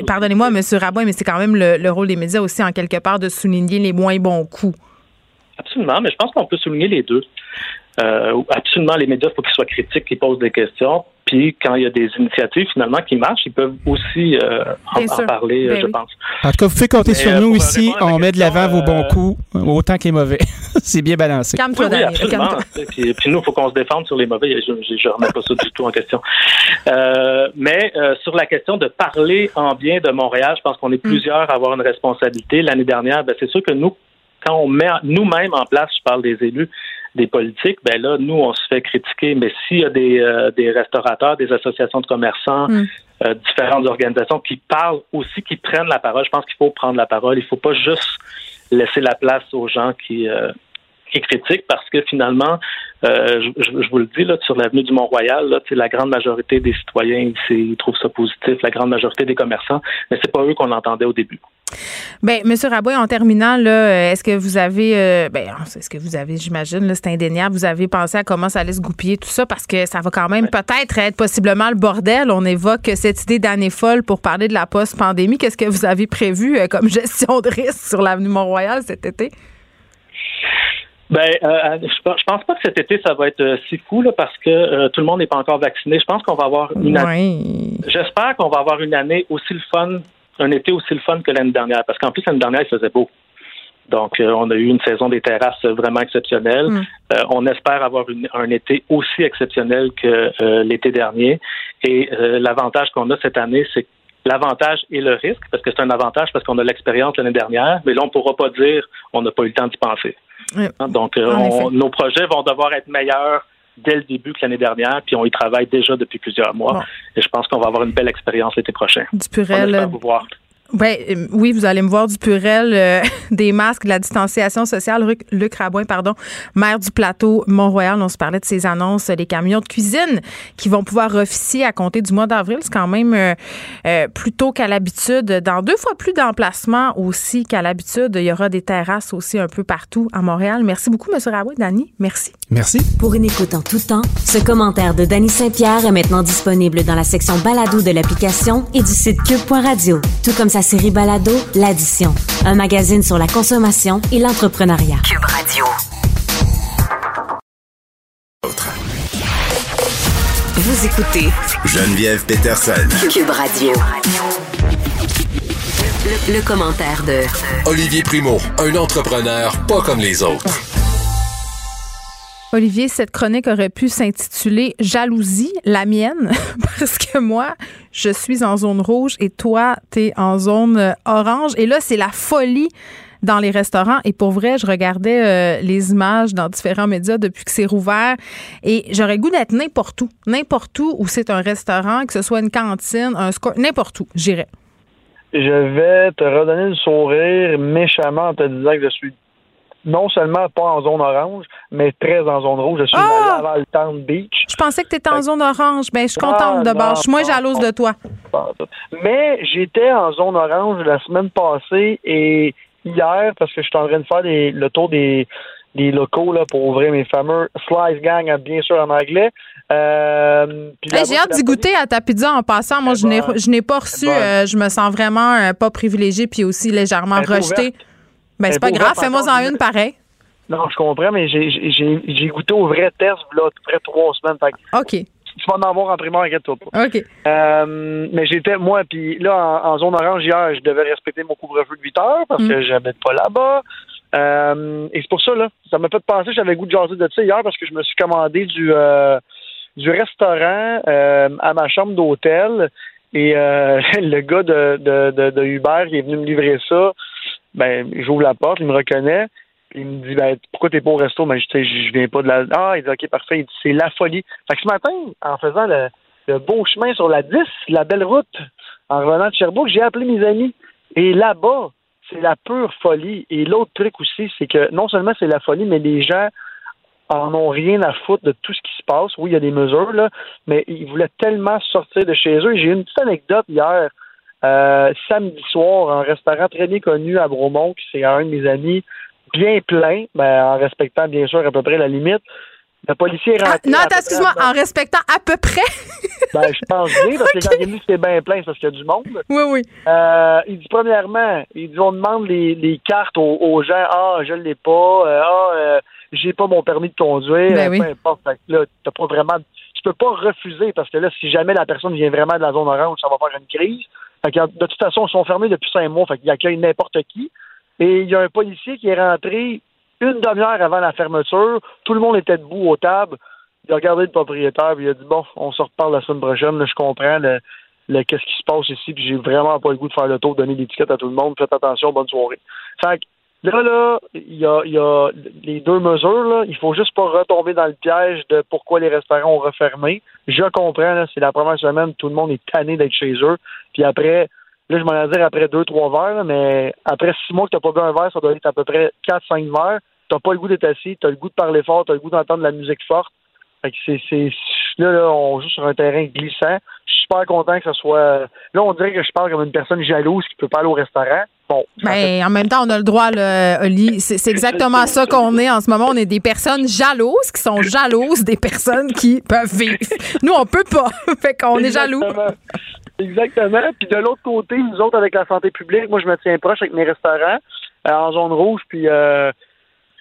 Pardonnez-moi, M. Rabouin, mais c'est quand même le, rôle des médias aussi, en quelque part, de souligner les moins bons coups. Absolument, mais je pense qu'on peut souligner les deux. Absolument, les médias, il faut qu'ils soient critiques, qu'ils posent des questions. Puis quand il y a des initiatives finalement qui marchent, ils peuvent aussi euh, en, parler, ben je pense. En tout cas, vous pouvez compter sur euh, nous ici. On met de l'avant vos bons euh, coups autant que les mauvais. c'est bien balancé. Calme-toi, oui, absolument. puis, puis, nous, il faut qu'on se défende sur les mauvais. Je ne remets pas ça du tout en question. mais sur la question de parler en bien de Montréal, je pense qu'on est mm. plusieurs à avoir une responsabilité. L'année dernière, ben, c'est sûr que nous, quand on met nous-mêmes en place, je parle des élus, des politiques, ben là, nous, on se fait critiquer. Mais s'il y a des, euh, des restaurateurs, des associations de commerçants, mm. euh, différentes organisations qui parlent aussi, qui prennent la parole, je pense qu'il faut prendre la parole. Il ne faut pas juste laisser la place aux gens qui, euh, qui critiquent parce que finalement, je, je, vous le dis, là, sur l'avenue du Mont-Royal, la grande majorité des citoyens ils trouvent ça positif, la grande majorité des commerçants, mais c'est pas eux qu'on entendait au début. Bien, M. Raboy, en terminant, euh, est-ce que vous avez, euh, ben, est-ce que vous avez, j'imagine, c'est indéniable, vous avez pensé à comment ça allait se goupiller tout ça parce que ça va quand même peut-être être possiblement le bordel. On évoque cette idée d'année folle pour parler de la post-pandémie. Qu'est-ce que vous avez prévu euh, comme gestion de risque sur l'avenue Mont-Royal cet été? Ben, je, pense pas que cet été ça va être si fou parce que tout le monde n'est pas encore vacciné. Je pense qu'on va avoir une année. J'espère qu'on va avoir une année aussi le fun un été aussi le fun que l'année dernière, parce qu'en plus, l'année dernière, il faisait beau. Donc, euh, on a eu une saison des terrasses vraiment exceptionnelle. Mm. Euh, on espère avoir un été aussi exceptionnel que euh, l'été dernier. Et l'avantage qu'on a cette année, c'est l'avantage et le risque, parce que c'est un avantage parce qu'on a l'expérience l'année dernière, mais là, on ne pourra pas dire on n'a pas eu le temps d'y penser. Donc, nos projets vont devoir être meilleurs dès le début que l'année dernière, puis on y travaille déjà depuis plusieurs mois. Et je pense qu'on va avoir une belle expérience l'été prochain. Du Purel. vous voir. Ben, euh, oui, vous allez me voir du purel, euh, des masques, de la distanciation sociale. Luc, Rabouin, pardon, maire du plateau Mont-Royal, on se parlait de ces annonces, des camions de cuisine qui vont pouvoir officier à compter du mois d'avril. C'est quand même euh, plus tôt qu'à l'habitude. Dans deux fois plus d'emplacements aussi qu'à l'habitude. Il y aura des terrasses aussi un peu partout à Montréal. Merci beaucoup, M. Rabouin. Dani, merci. Merci. Pour une écoute en tout temps, ce commentaire de Dany Saint-Pierre est maintenant disponible dans la section balado de l'application et du site cube.radio. Tout comme sa série Balado, L'Addition, un magazine sur la consommation et l'entrepreneuriat. Cube Radio. Vous écoutez Geneviève Peterson. Cube Radio. Le, le commentaire de Olivier Primo, un entrepreneur pas comme les autres. Olivier, cette chronique aurait pu s'intituler Jalousie, la mienne, parce que moi, je suis en zone rouge et toi, tu es en zone euh, orange. Et là, c'est la folie dans les restaurants. Et pour vrai, je regardais euh, les images dans différents médias depuis que c'est rouvert. Et j'aurais goût d'être n'importe où. N'importe où où c'est un restaurant, que ce soit une cantine, un score, n'importe où. J'irais. Je vais te redonner le sourire méchamment en te disant que je suis non seulement pas en zone orange, mais très en zone rouge. Je suis Ah! à Laval Town Beach. Je pensais que tu étais en zone orange. Ben, je suis contente Ah, de base. Je suis moins jalouse de toi. Mais j'étais en zone orange la semaine passée et hier, parce que je suis en train de faire des- le tour des, des locaux là, pour ouvrir mes fameux Slice Gang, hein, bien sûr en anglais. Euh, Hey, J'ai hâte d'y goûter à ta pizza en passant. Moi, je n'ai je n'ai pas reçu. bonne. euh, je me sens vraiment euh, pas privilégiée puis aussi légèrement rejetée. ouverte. Ben, c'est est pas grave. Fais-moi en une pareil. Non, je comprends, mais j'ai- goûté au vrai test là, à peu près trois semaines. Fait OK. tu vas en avoir en primaire, inquiète-toi pas. OK. Euh, mais j'étais, moi, puis là, en, en zone orange hier, je devais respecter mon couvre-feu de 8 heures parce Mm. que j'habite pas là-bas. Euh, et c'est pour ça, là, ça m'a fait penser, j'avais goût de jaser de ça hier parce que je me suis commandé du, euh, du restaurant à ma chambre d'hôtel. Et euh, le gars de, de, de, de Uber qui est venu me livrer ça, ben, j'ouvre la porte, il me reconnaît. Il me dit ben, pourquoi t'es pas au resto? Ben, je, je viens pas de la. Ah, il dit OK, parfait. C'est la folie. Fait que ce matin, en faisant le, beau chemin sur la 10, la belle route, en revenant de Sherbrooke, j'ai appelé mes amis. Et là-bas, c'est la pure folie. Et l'autre truc aussi, c'est que non seulement c'est la folie, mais les gens en ont rien à foutre de tout ce qui se passe. Oui, il y a des mesures, là, mais ils voulaient tellement sortir de chez eux. J'ai une petite anecdote hier, euh, samedi soir, un restaurant très bien connu à Bromont, qui c'est un de mes amis, bien plein, ben, en respectant bien sûr à peu près la limite. Le policier est rentré. Ah, non, attends, excuse-moi. En respectant à peu près? ben, je pense bien, parce que quand il me dit que c'est bien plein, c'est parce qu'il y a du monde. Oui, oui. Euh, il dit, premièrement, il dit, on demande les, les cartes aux, aux gens. Ah, je l'ai pas. Euh, ah, euh, j'ai pas mon permis de conduire. Ben oui. Peu importe. Là, t'as pas vraiment, tu peux pas refuser parce que là, si jamais la personne vient vraiment de la zone orange, ça va faire une crise. De toute façon, ils sont fermés depuis cinq mois. Fait qu'ils accueillent n'importe qui. Et il y a un policier qui est rentré une demi-heure avant la fermeture. Tout le monde était debout aux tables. Il a regardé le propriétaire puis il a dit bon, on se reparle la semaine prochaine. Là, je comprends le, le- qu'est-ce qui se passe ici puis j'ai vraiment pas le goût de faire le tour, de donner tickets à tout le monde. Faites attention, bonne soirée. Fait que là, là, il y a, les deux mesures. Là. Il faut juste pas retomber dans le piège de pourquoi les restaurants ont refermé. Je comprends, c'est la première semaine, tout le monde est tanné d'être chez eux. Puis après, là, je m'en ai dire après deux, trois verres, mais après six mois que t'as pas bu un verre, ça doit être à peu près quatre, cinq verres. T'as pas le goût d'être assis, t'as le goût de parler fort, t'as le goût d'entendre de la musique forte. Fait que là, là, on joue sur un terrain glissant. Je suis super content que ce soit. Là, on dirait que je parle comme une personne jalouse qui peut pas aller au restaurant. Bon. Ben, en même temps, on a le droit, là, Oli. C'est c'est exactement ça qu'on est en ce moment. On est des personnes jalouses qui sont jalouses des personnes qui peuvent vivre. Nous, on peut pas. fait qu'on est jaloux. Exactement. Exactement. Puis de l'autre côté, nous autres, avec la santé publique, moi, je me tiens proche avec mes restaurants euh, en zone rouge. Puis, euh,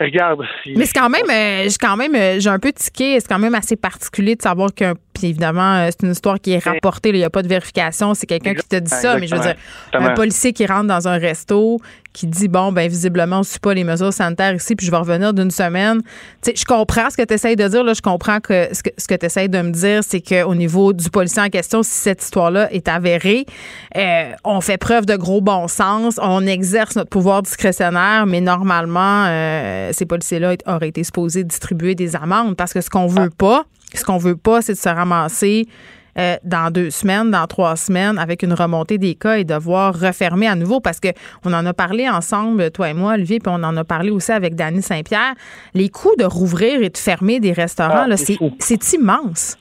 regarde. Mais c'est quand même, euh, j'ai quand même, euh, j'ai un peu tiqué. C'est quand même assez particulier de savoir qu'un. Puis évidemment, euh, c'est une histoire qui est rapportée. Il n'y a pas de vérification. C'est quelqu'un qui te dit ça. Mais je veux dire, Exactement. un policier qui rentre dans un resto, qui dit bon, ben visiblement, on ne suit pas les mesures sanitaires ici, puis je vais revenir d'une semaine. Tu sais, je comprends ce que tu essayes de dire. Là, je comprends que ce que, ce que tu essayes de me dire, c'est qu'au niveau du policier en question, si cette histoire-là est avérée, euh, on fait preuve de gros bon sens, on exerce notre pouvoir discrétionnaire, mais normalement, euh, ces policiers-là auraient été supposés distribuer des amendes parce que ce qu'on veut pas, ce qu'on veut pas, c'est de se ramasser euh, dans deux semaines, dans trois semaines, avec une remontée des cas et devoir refermer à nouveau parce que on en a parlé ensemble, toi et moi, Olivier, puis on en a parlé aussi avec Dany Saint-Pierre. Les coûts de rouvrir et de fermer des restaurants, Ah, c'est immense.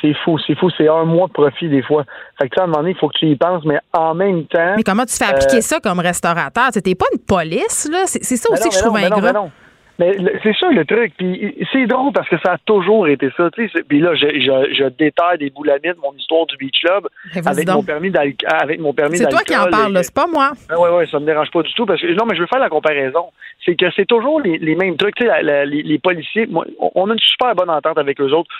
C'est fou, c'est fou. C'est un mois de profit, des fois. Fait que ça, à un moment donné, il faut que tu y penses, mais en même temps. Mais comment tu fais appliquer euh, ça comme restaurateur? T'es pas une police, là? C'est ça aussi non, que je trouve ingrat. Mais c'est ça le truc. Puis c'est drôle parce que ça a toujours été ça. Puis là, je, je, je détaille des boulamites mon histoire du Beach Club avec donc. mon permis. Avec mon permis C'est toi qui en parles, et- c'est pas moi. oui, oui, ça me dérange pas du tout. Parce que, non, mais je veux faire la comparaison. C'est que c'est toujours les, les mêmes trucs. Tu sais, la- la- les, les policiers, moi, on- a une super bonne entente avec eux autres.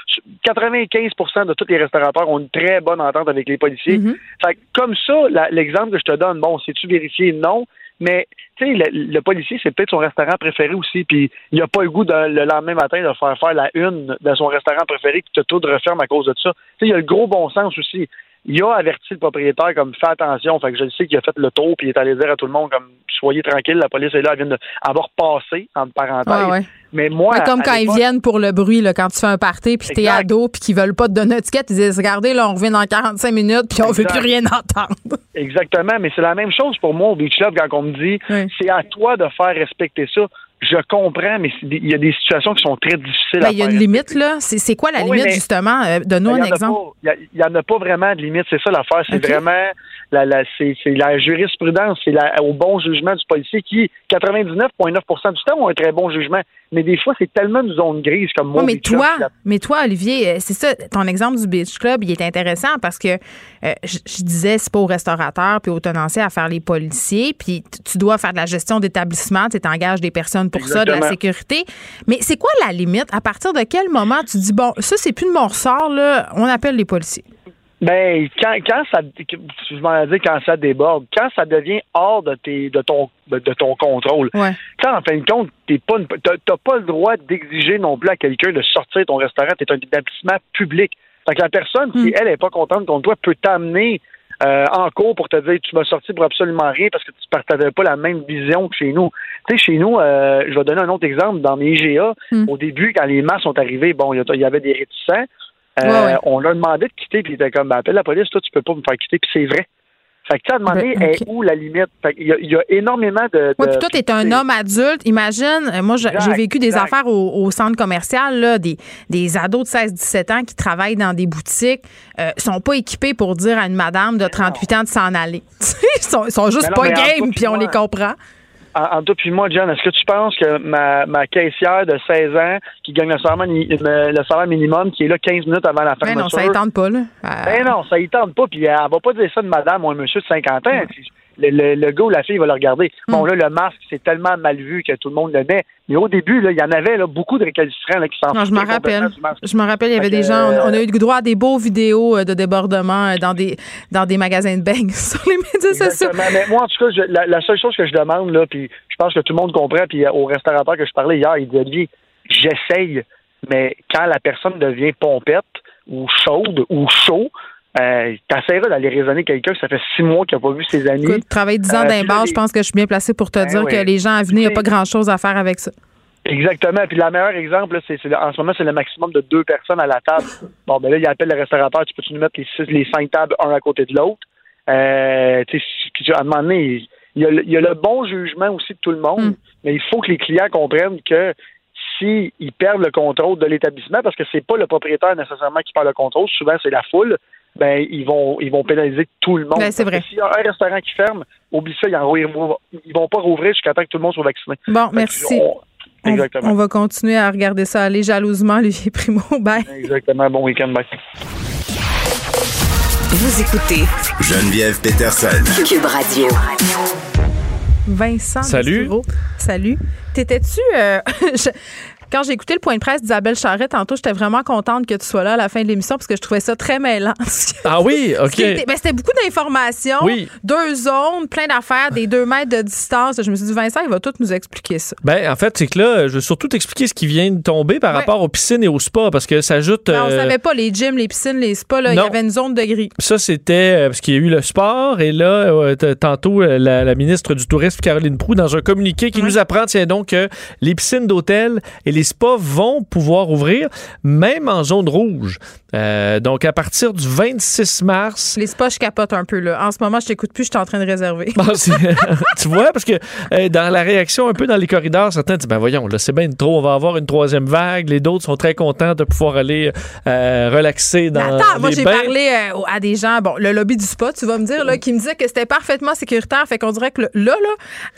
95% de tous les restaurateurs ont une très bonne entente avec les policiers. Fait que, comme ça, l'exemple que je te donne, bon, c'est-tu vérifié? Non. Mais, tu sais, le, policier, c'est peut-être son restaurant préféré aussi, puis il a pas le goût de- le lendemain matin de faire faire la une de son restaurant préféré qui te tout referme à cause de ça. Tu sais, il y a le gros bon sens aussi. Il a averti le propriétaire comme fais attention. Fait que je le sais qu'il a fait le tour puis il est allé dire à tout le monde comme soyez tranquille, la police est là, elle vient de avoir passé entre parenthèses. Ouais, ouais. Mais moi, comme à quand ils viennent pour le bruit, là, quand tu fais un party, puis t'es ado, puis qu'ils veulent pas te donner ticket, ils disent Regardez, là, on revient dans 45 minutes, puis on veut Exact. plus rien entendre. Exactement, mais c'est la même chose pour moi au Beach Club quand on me dit c'est à toi de faire respecter ça. Je comprends, mais il y a des situations qui sont très difficiles Ben, à il y a une limite, là. C'est quoi la Oui, limite, justement? Euh, Donne-nous Ben, un exemple. Il n'y en a pas vraiment de limite, c'est ça l'affaire. C'est vraiment la, la, c'est, c'est la jurisprudence, c'est au bon jugement du policier qui, 99,9% du temps, ont un très bon jugement. Mais des fois, c'est tellement une zone grise comme moi. Mais toi, mais toi, Olivier, euh, c'est ça, ton exemple du Beach Club, il est intéressant parce que euh, je, je disais, c'est pas aux restaurateurs puis aux tenanciers à faire les policiers, puis tu dois faire de la gestion d'établissement, tu engages des personnes pour ça, de la sécurité. Mais c'est quoi la limite? À partir de quel moment tu dis, bon, ça, c'est plus de mon ressort, là, on appelle les policiers? Ben, quand, quand ça, je m'en dire quand ça déborde, quand ça devient hors de tes, de ton, de, ton contrôle. Ouais. Quand en fin de compte, t'es pas, t'as, pas le droit d'exiger non plus à quelqu'un de sortir de ton restaurant. T'es un établissement public. Fait que la personne, si elle est pas contente contre toi, peut t'amener euh, en cours pour te dire tu m'as sorti pour absolument rien parce que tu partageais pas la même vision que chez nous. Tu sais, chez nous, euh, je vais donner un autre exemple. Dans mes IGA, au début, quand les masses sont arrivées, bon, il y avait des réticents. Euh, Ouais, ouais. On leur demandait de quitter, puis ils étaient comme, ben, appelle la police, toi, tu peux pas me faire quitter, puis c'est vrai. Fait que, tu sais, à demander, Ben, ok. est où la limite? Fait qu'il y a, il y a énormément de. Oui, puis toi, tu es un homme adulte. Imagine, euh, moi, j'ai vécu des exact. affaires au, au centre commercial, là, des, des ados de 16-17 ans qui travaillent dans des boutiques, euh, sont pas équipés pour dire à une madame de 38 ans de s'en aller. ils, sont, ils sont juste Ben non, pas game, puis on les comprend. En, en puis moi, John, est-ce que tu penses que ma, ma caissière de 16 ans qui gagne le salaire, le- minimum, qui est là 15 minutes avant la Mais fermeture... non, ça ne tente pas, là. Euh, Ben non, ça y tente pas, puis elle va pas dire ça de madame ou un monsieur de 50 ans. Le, le, le gars ou la fille va le regarder. Bon, Hmm. là, le masque, c'est tellement mal vu que tout le monde le met. Mais au début, là, il y en avait là, beaucoup de récalcitrants là, qui s'en non, je me rappelle. Je me rappelle, il y avait des gens, on, on a euh, eu le droit à des beaux vidéos euh, de débordement euh, dans des, dans des magasins de beignes sur les médias sociaux. Mais moi, en tout cas, je- la, la seule chose que je demande, là, puis je pense que tout le monde comprend, puis au restaurateur que je parlais hier, il dit j'essaye, mais quand la personne devient pompette ou chaude ou chaud, euh, t'essaieras d'aller raisonner quelqu'un que ça fait six mois qu'il n'a pas vu ses amis. Écoute, travailler 10 ans Euh, d'un bar, les- je pense que je suis bien placée pour te Ben dire oui. que les gens à venir, il n'y a pas grand-chose à faire avec ça. Exactement. Puis le meilleur exemple, c'est, en ce moment, c'est le maximum de deux personnes à la table. Bon, ben là, il appelle le restaurateur, tu peux-tu nous mettre les, six, les cinq tables un à côté de l'autre? Euh, à un moment donné, il y, a le, il y a le bon jugement aussi de tout le monde, mais il faut que les clients comprennent que s'ils perdent le contrôle de l'établissement, parce que c'est pas le propriétaire nécessairement qui perd le contrôle, souvent c'est la foule, ben ils vont ils vont pénaliser tout le monde. Ben, c'est vrai. S'il y a un restaurant qui ferme, oublie ça, ils, en- ils vont, ils vont pas rouvrir jusqu'à temps que tout le monde soit vacciné. Bon, Fait merci. on- Exactement. On, va continuer à regarder ça aller jalousement, Olivier Primo. Bye. Exactement. Bon week-end. Bye. Vous écoutez Geneviève Peterson. Cube Radio. Vincent. Salut. Salut. T'étais-tu. euh, Quand j'ai écouté le point de presse d'Isabelle Charrette tantôt, j'étais vraiment contente que tu sois là à la fin de l'émission parce que je trouvais ça très mêlant. Ah oui, OK. C'était ben, c'était beaucoup d'informations, Oui. deux zones, plein d'affaires, des deux mètres de distance. Je me suis dit, Vincent, il va tout nous expliquer ça. Ben, en fait, c'est que là, je veux surtout t'expliquer ce qui vient de tomber par Ouais. rapport aux piscines et aux spas, parce que ça ajoute. Ben, on euh, savait pas, les gyms, les piscines, les spas, là, il y avait une zone de gris. Ça, c'était euh, parce qu'il y a eu le sport et là, euh, tantôt, euh, la, la ministre du Tourisme, Caroline Proux, dans un communiqué qui nous apprend, tiens donc, que les piscines d'hôtel et les spas vont pouvoir ouvrir, même en zone rouge. Euh, donc, à partir du 26 mars. Les spas, je capote un peu, là. En ce moment, je t'écoute plus, je suis en train de réserver. Bon, tu vois, parce que euh, dans la réaction un peu dans les corridors, certains disent ben voyons, là, c'est bien trop, on va avoir une troisième vague. Les d'autres sont très contents de pouvoir aller euh, relaxer dans Mais attends, moi j'ai parlé euh, à des gens, bon, le lobby du spa, tu vas me dire, là, qui me disait que c'était parfaitement sécuritaire. Fait qu'on dirait que là, là,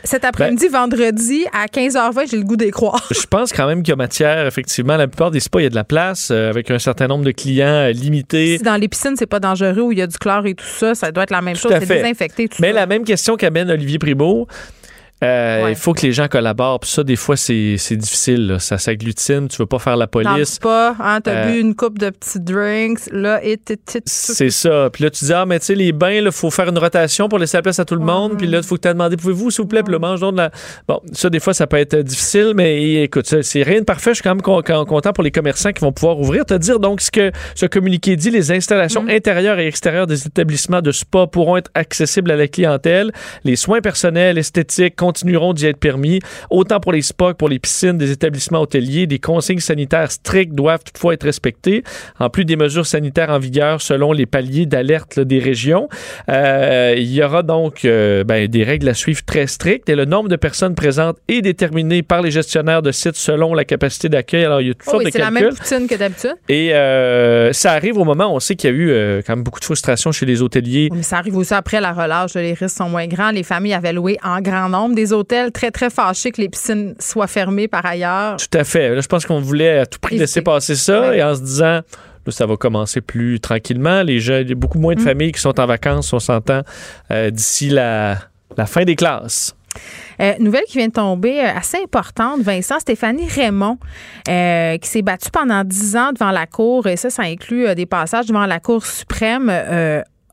cet après-midi, Ben vendredi, à 15h20, j'ai le goût d'y croire. Je pense quand même qu'il y a matière, effectivement. La plupart des spas, il y a de la place euh, avec un certain nombre de clients euh, limités. Si dans les piscines, c'est pas dangereux, où il y a du chlore et tout ça, ça doit être la même Tout chose. C'est désinfecté, tout Mais ça. la même question qu'amène Olivier Primo. Euh, Il faut que les gens collaborent. Puis ça, des fois, c'est difficile. là. Ça s'agglutine. Tu veux pas faire la police. spa, hein, t'as Euh, bu une coupe de petits drinks, là, et C'est ça. Puis là, tu dis, ah, mais tu sais, les bains, il faut faire une rotation pour laisser la place à tout le monde. Puis là, il faut que tu demandé, pouvez-vous, s'il vous plaît, puis le mange donc de la. Bon, ça, des fois, ça peut être difficile, mais écoute, c'est rien de parfait. Je suis quand même con- con- content pour les commerçants qui vont pouvoir ouvrir. Te dire donc ce que ce communiqué dit les installations intérieures et extérieures des établissements de spa pourront être accessibles à la clientèle. Les soins personnels, esthétiques, continueront d'y être permis, autant pour les spas que pour les piscines des établissements hôteliers. Des consignes sanitaires strictes doivent toutefois être respectées, en plus des mesures sanitaires en vigueur selon les paliers d'alerte des régions. Euh, il y aura donc euh, ben, des règles à suivre très strictes et le nombre de personnes présentes est déterminé par les gestionnaires de sites selon la capacité d'accueil. Alors, il y a toutes Oh sortes oui, de c'est la calculs. même poutine que d'habitude. Et euh, ça arrive au moment où on sait qu'il y a eu euh, quand même beaucoup de frustration chez les hôteliers. Mais ça arrive aussi après la relâche. Les risques sont moins grands. Les familles avaient loué en grand nombre des hôtels très, très fâchés que les piscines soient fermées par ailleurs. Tout à fait. Là, je pense qu'on voulait à tout prix laisser passer ça et en se disant, là, ça va commencer plus tranquillement. Les jeunes, il y a beaucoup moins de Mm. familles qui sont en vacances, on s'entend, euh, d'ici la, la fin des classes. Euh, nouvelle qui vient de tomber, euh, assez importante, Vincent, Stéphanie Raymond, euh, qui s'est battue pendant dix ans devant la Cour, et ça, ça inclut des passages devant la Cour suprême.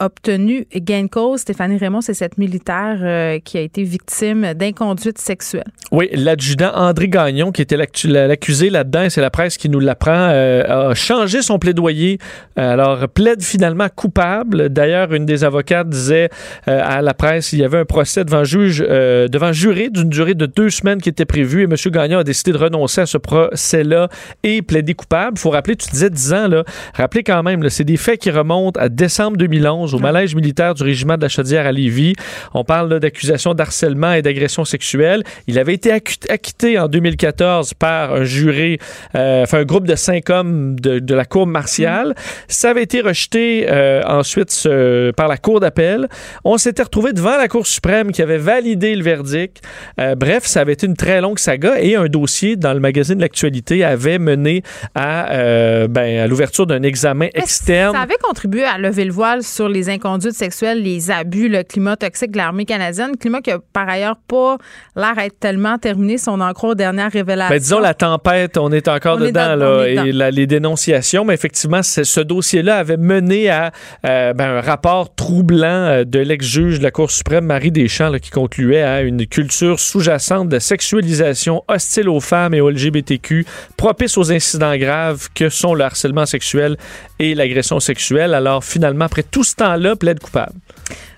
Obtenu gain de cause. Stéphanie Raymond, c'est cette militaire euh, qui a été victime d'inconduite sexuelle. Oui, l'adjudant André Gagnon, qui était l'accusé là-dedans, c'est la presse qui nous l'apprend, euh, a changé son plaidoyer. Euh, alors, plaide finalement coupable. D'ailleurs, une des avocates disait à la presse il y avait un procès devant juge, devant juré d'une durée de deux semaines qui était prévue, et M. Gagnon a décidé de renoncer à ce procès-là et plaider coupable. Il faut rappeler, tu disais 10 ans, là, rappelez quand même, c'est des faits qui remontent à décembre 2011 au malaise militaire du régiment de la Chaudière à Lévis. On parle d'accusations d'harcèlement et d'agression sexuelle. Il avait été acquitté en 2014 par un juré, euh, enfin un groupe de cinq hommes de, de la Cour martiale. Ça avait été rejeté euh, ensuite par la Cour d'appel. On s'était retrouvé devant la Cour suprême qui avait validé le verdict. Euh, bref, ça avait été une très longue saga et un dossier dans le magazine L'actualité avait mené à, ben, à l'ouverture d'un examen externe. Ça avait contribué à lever le voile sur les inconduites sexuelles, les abus, le climat toxique de l'armée canadienne, climat qui a par ailleurs pas l'air d'être tellement terminé si on en croit aux dernières révélations. Ben, disons la tempête, on est encore On est dedans, dans- là, est et la- les dénonciations, mais effectivement, ce dossier-là avait mené à euh, ben, un rapport troublant euh, de l'ex-juge de la Cour suprême, Marie Deschamps, là, qui concluait à une culture sous-jacente de sexualisation hostile aux femmes et aux LGBTQ, propice aux incidents graves que sont le harcèlement sexuel et l'agression sexuelle. Alors finalement, après tout ce temps-là, plaide coupable.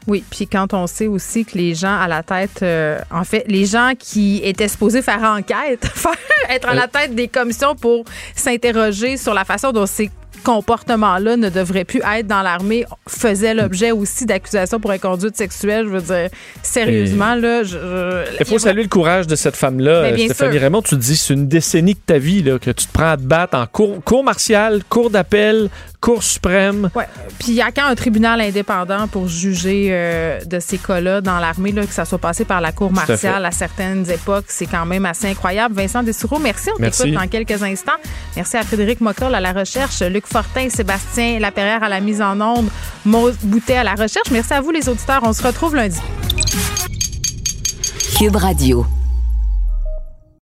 Oui, puis quand on sait aussi que les gens à la tête, euh, en fait, les gens qui étaient supposés faire enquête, être à la tête des commissions pour s'interroger sur la façon dont ces comportements-là ne devraient plus être dans l'armée, faisaient l'objet aussi d'accusations pour inconduite sexuelle. Je veux dire, sérieusement, là, je, je- Il faut saluer le courage de cette femme-là, euh, bien Stéphanie sûr. Raymond. Tu te dis, c'est une décennie de ta vie là, que tu te prends à te battre en cour, cour martiale, cour d'appel, cour suprême. Ouais. Puis il y a quand un tribunal indépendant pour juger euh, de ces cas-là dans l'armée, là, que ça soit passé par la cour martiale à, certaines époques, c'est quand même assez incroyable. Vincent Dessoureau, merci. On t'écoute dans quelques instants. Merci à Frédéric Mocoll à la recherche, Luc Fortin, Sébastien Laperrière à la mise en onde, Maud Boutet à la recherche. Merci à vous les auditeurs. On se retrouve lundi. Cube Radio.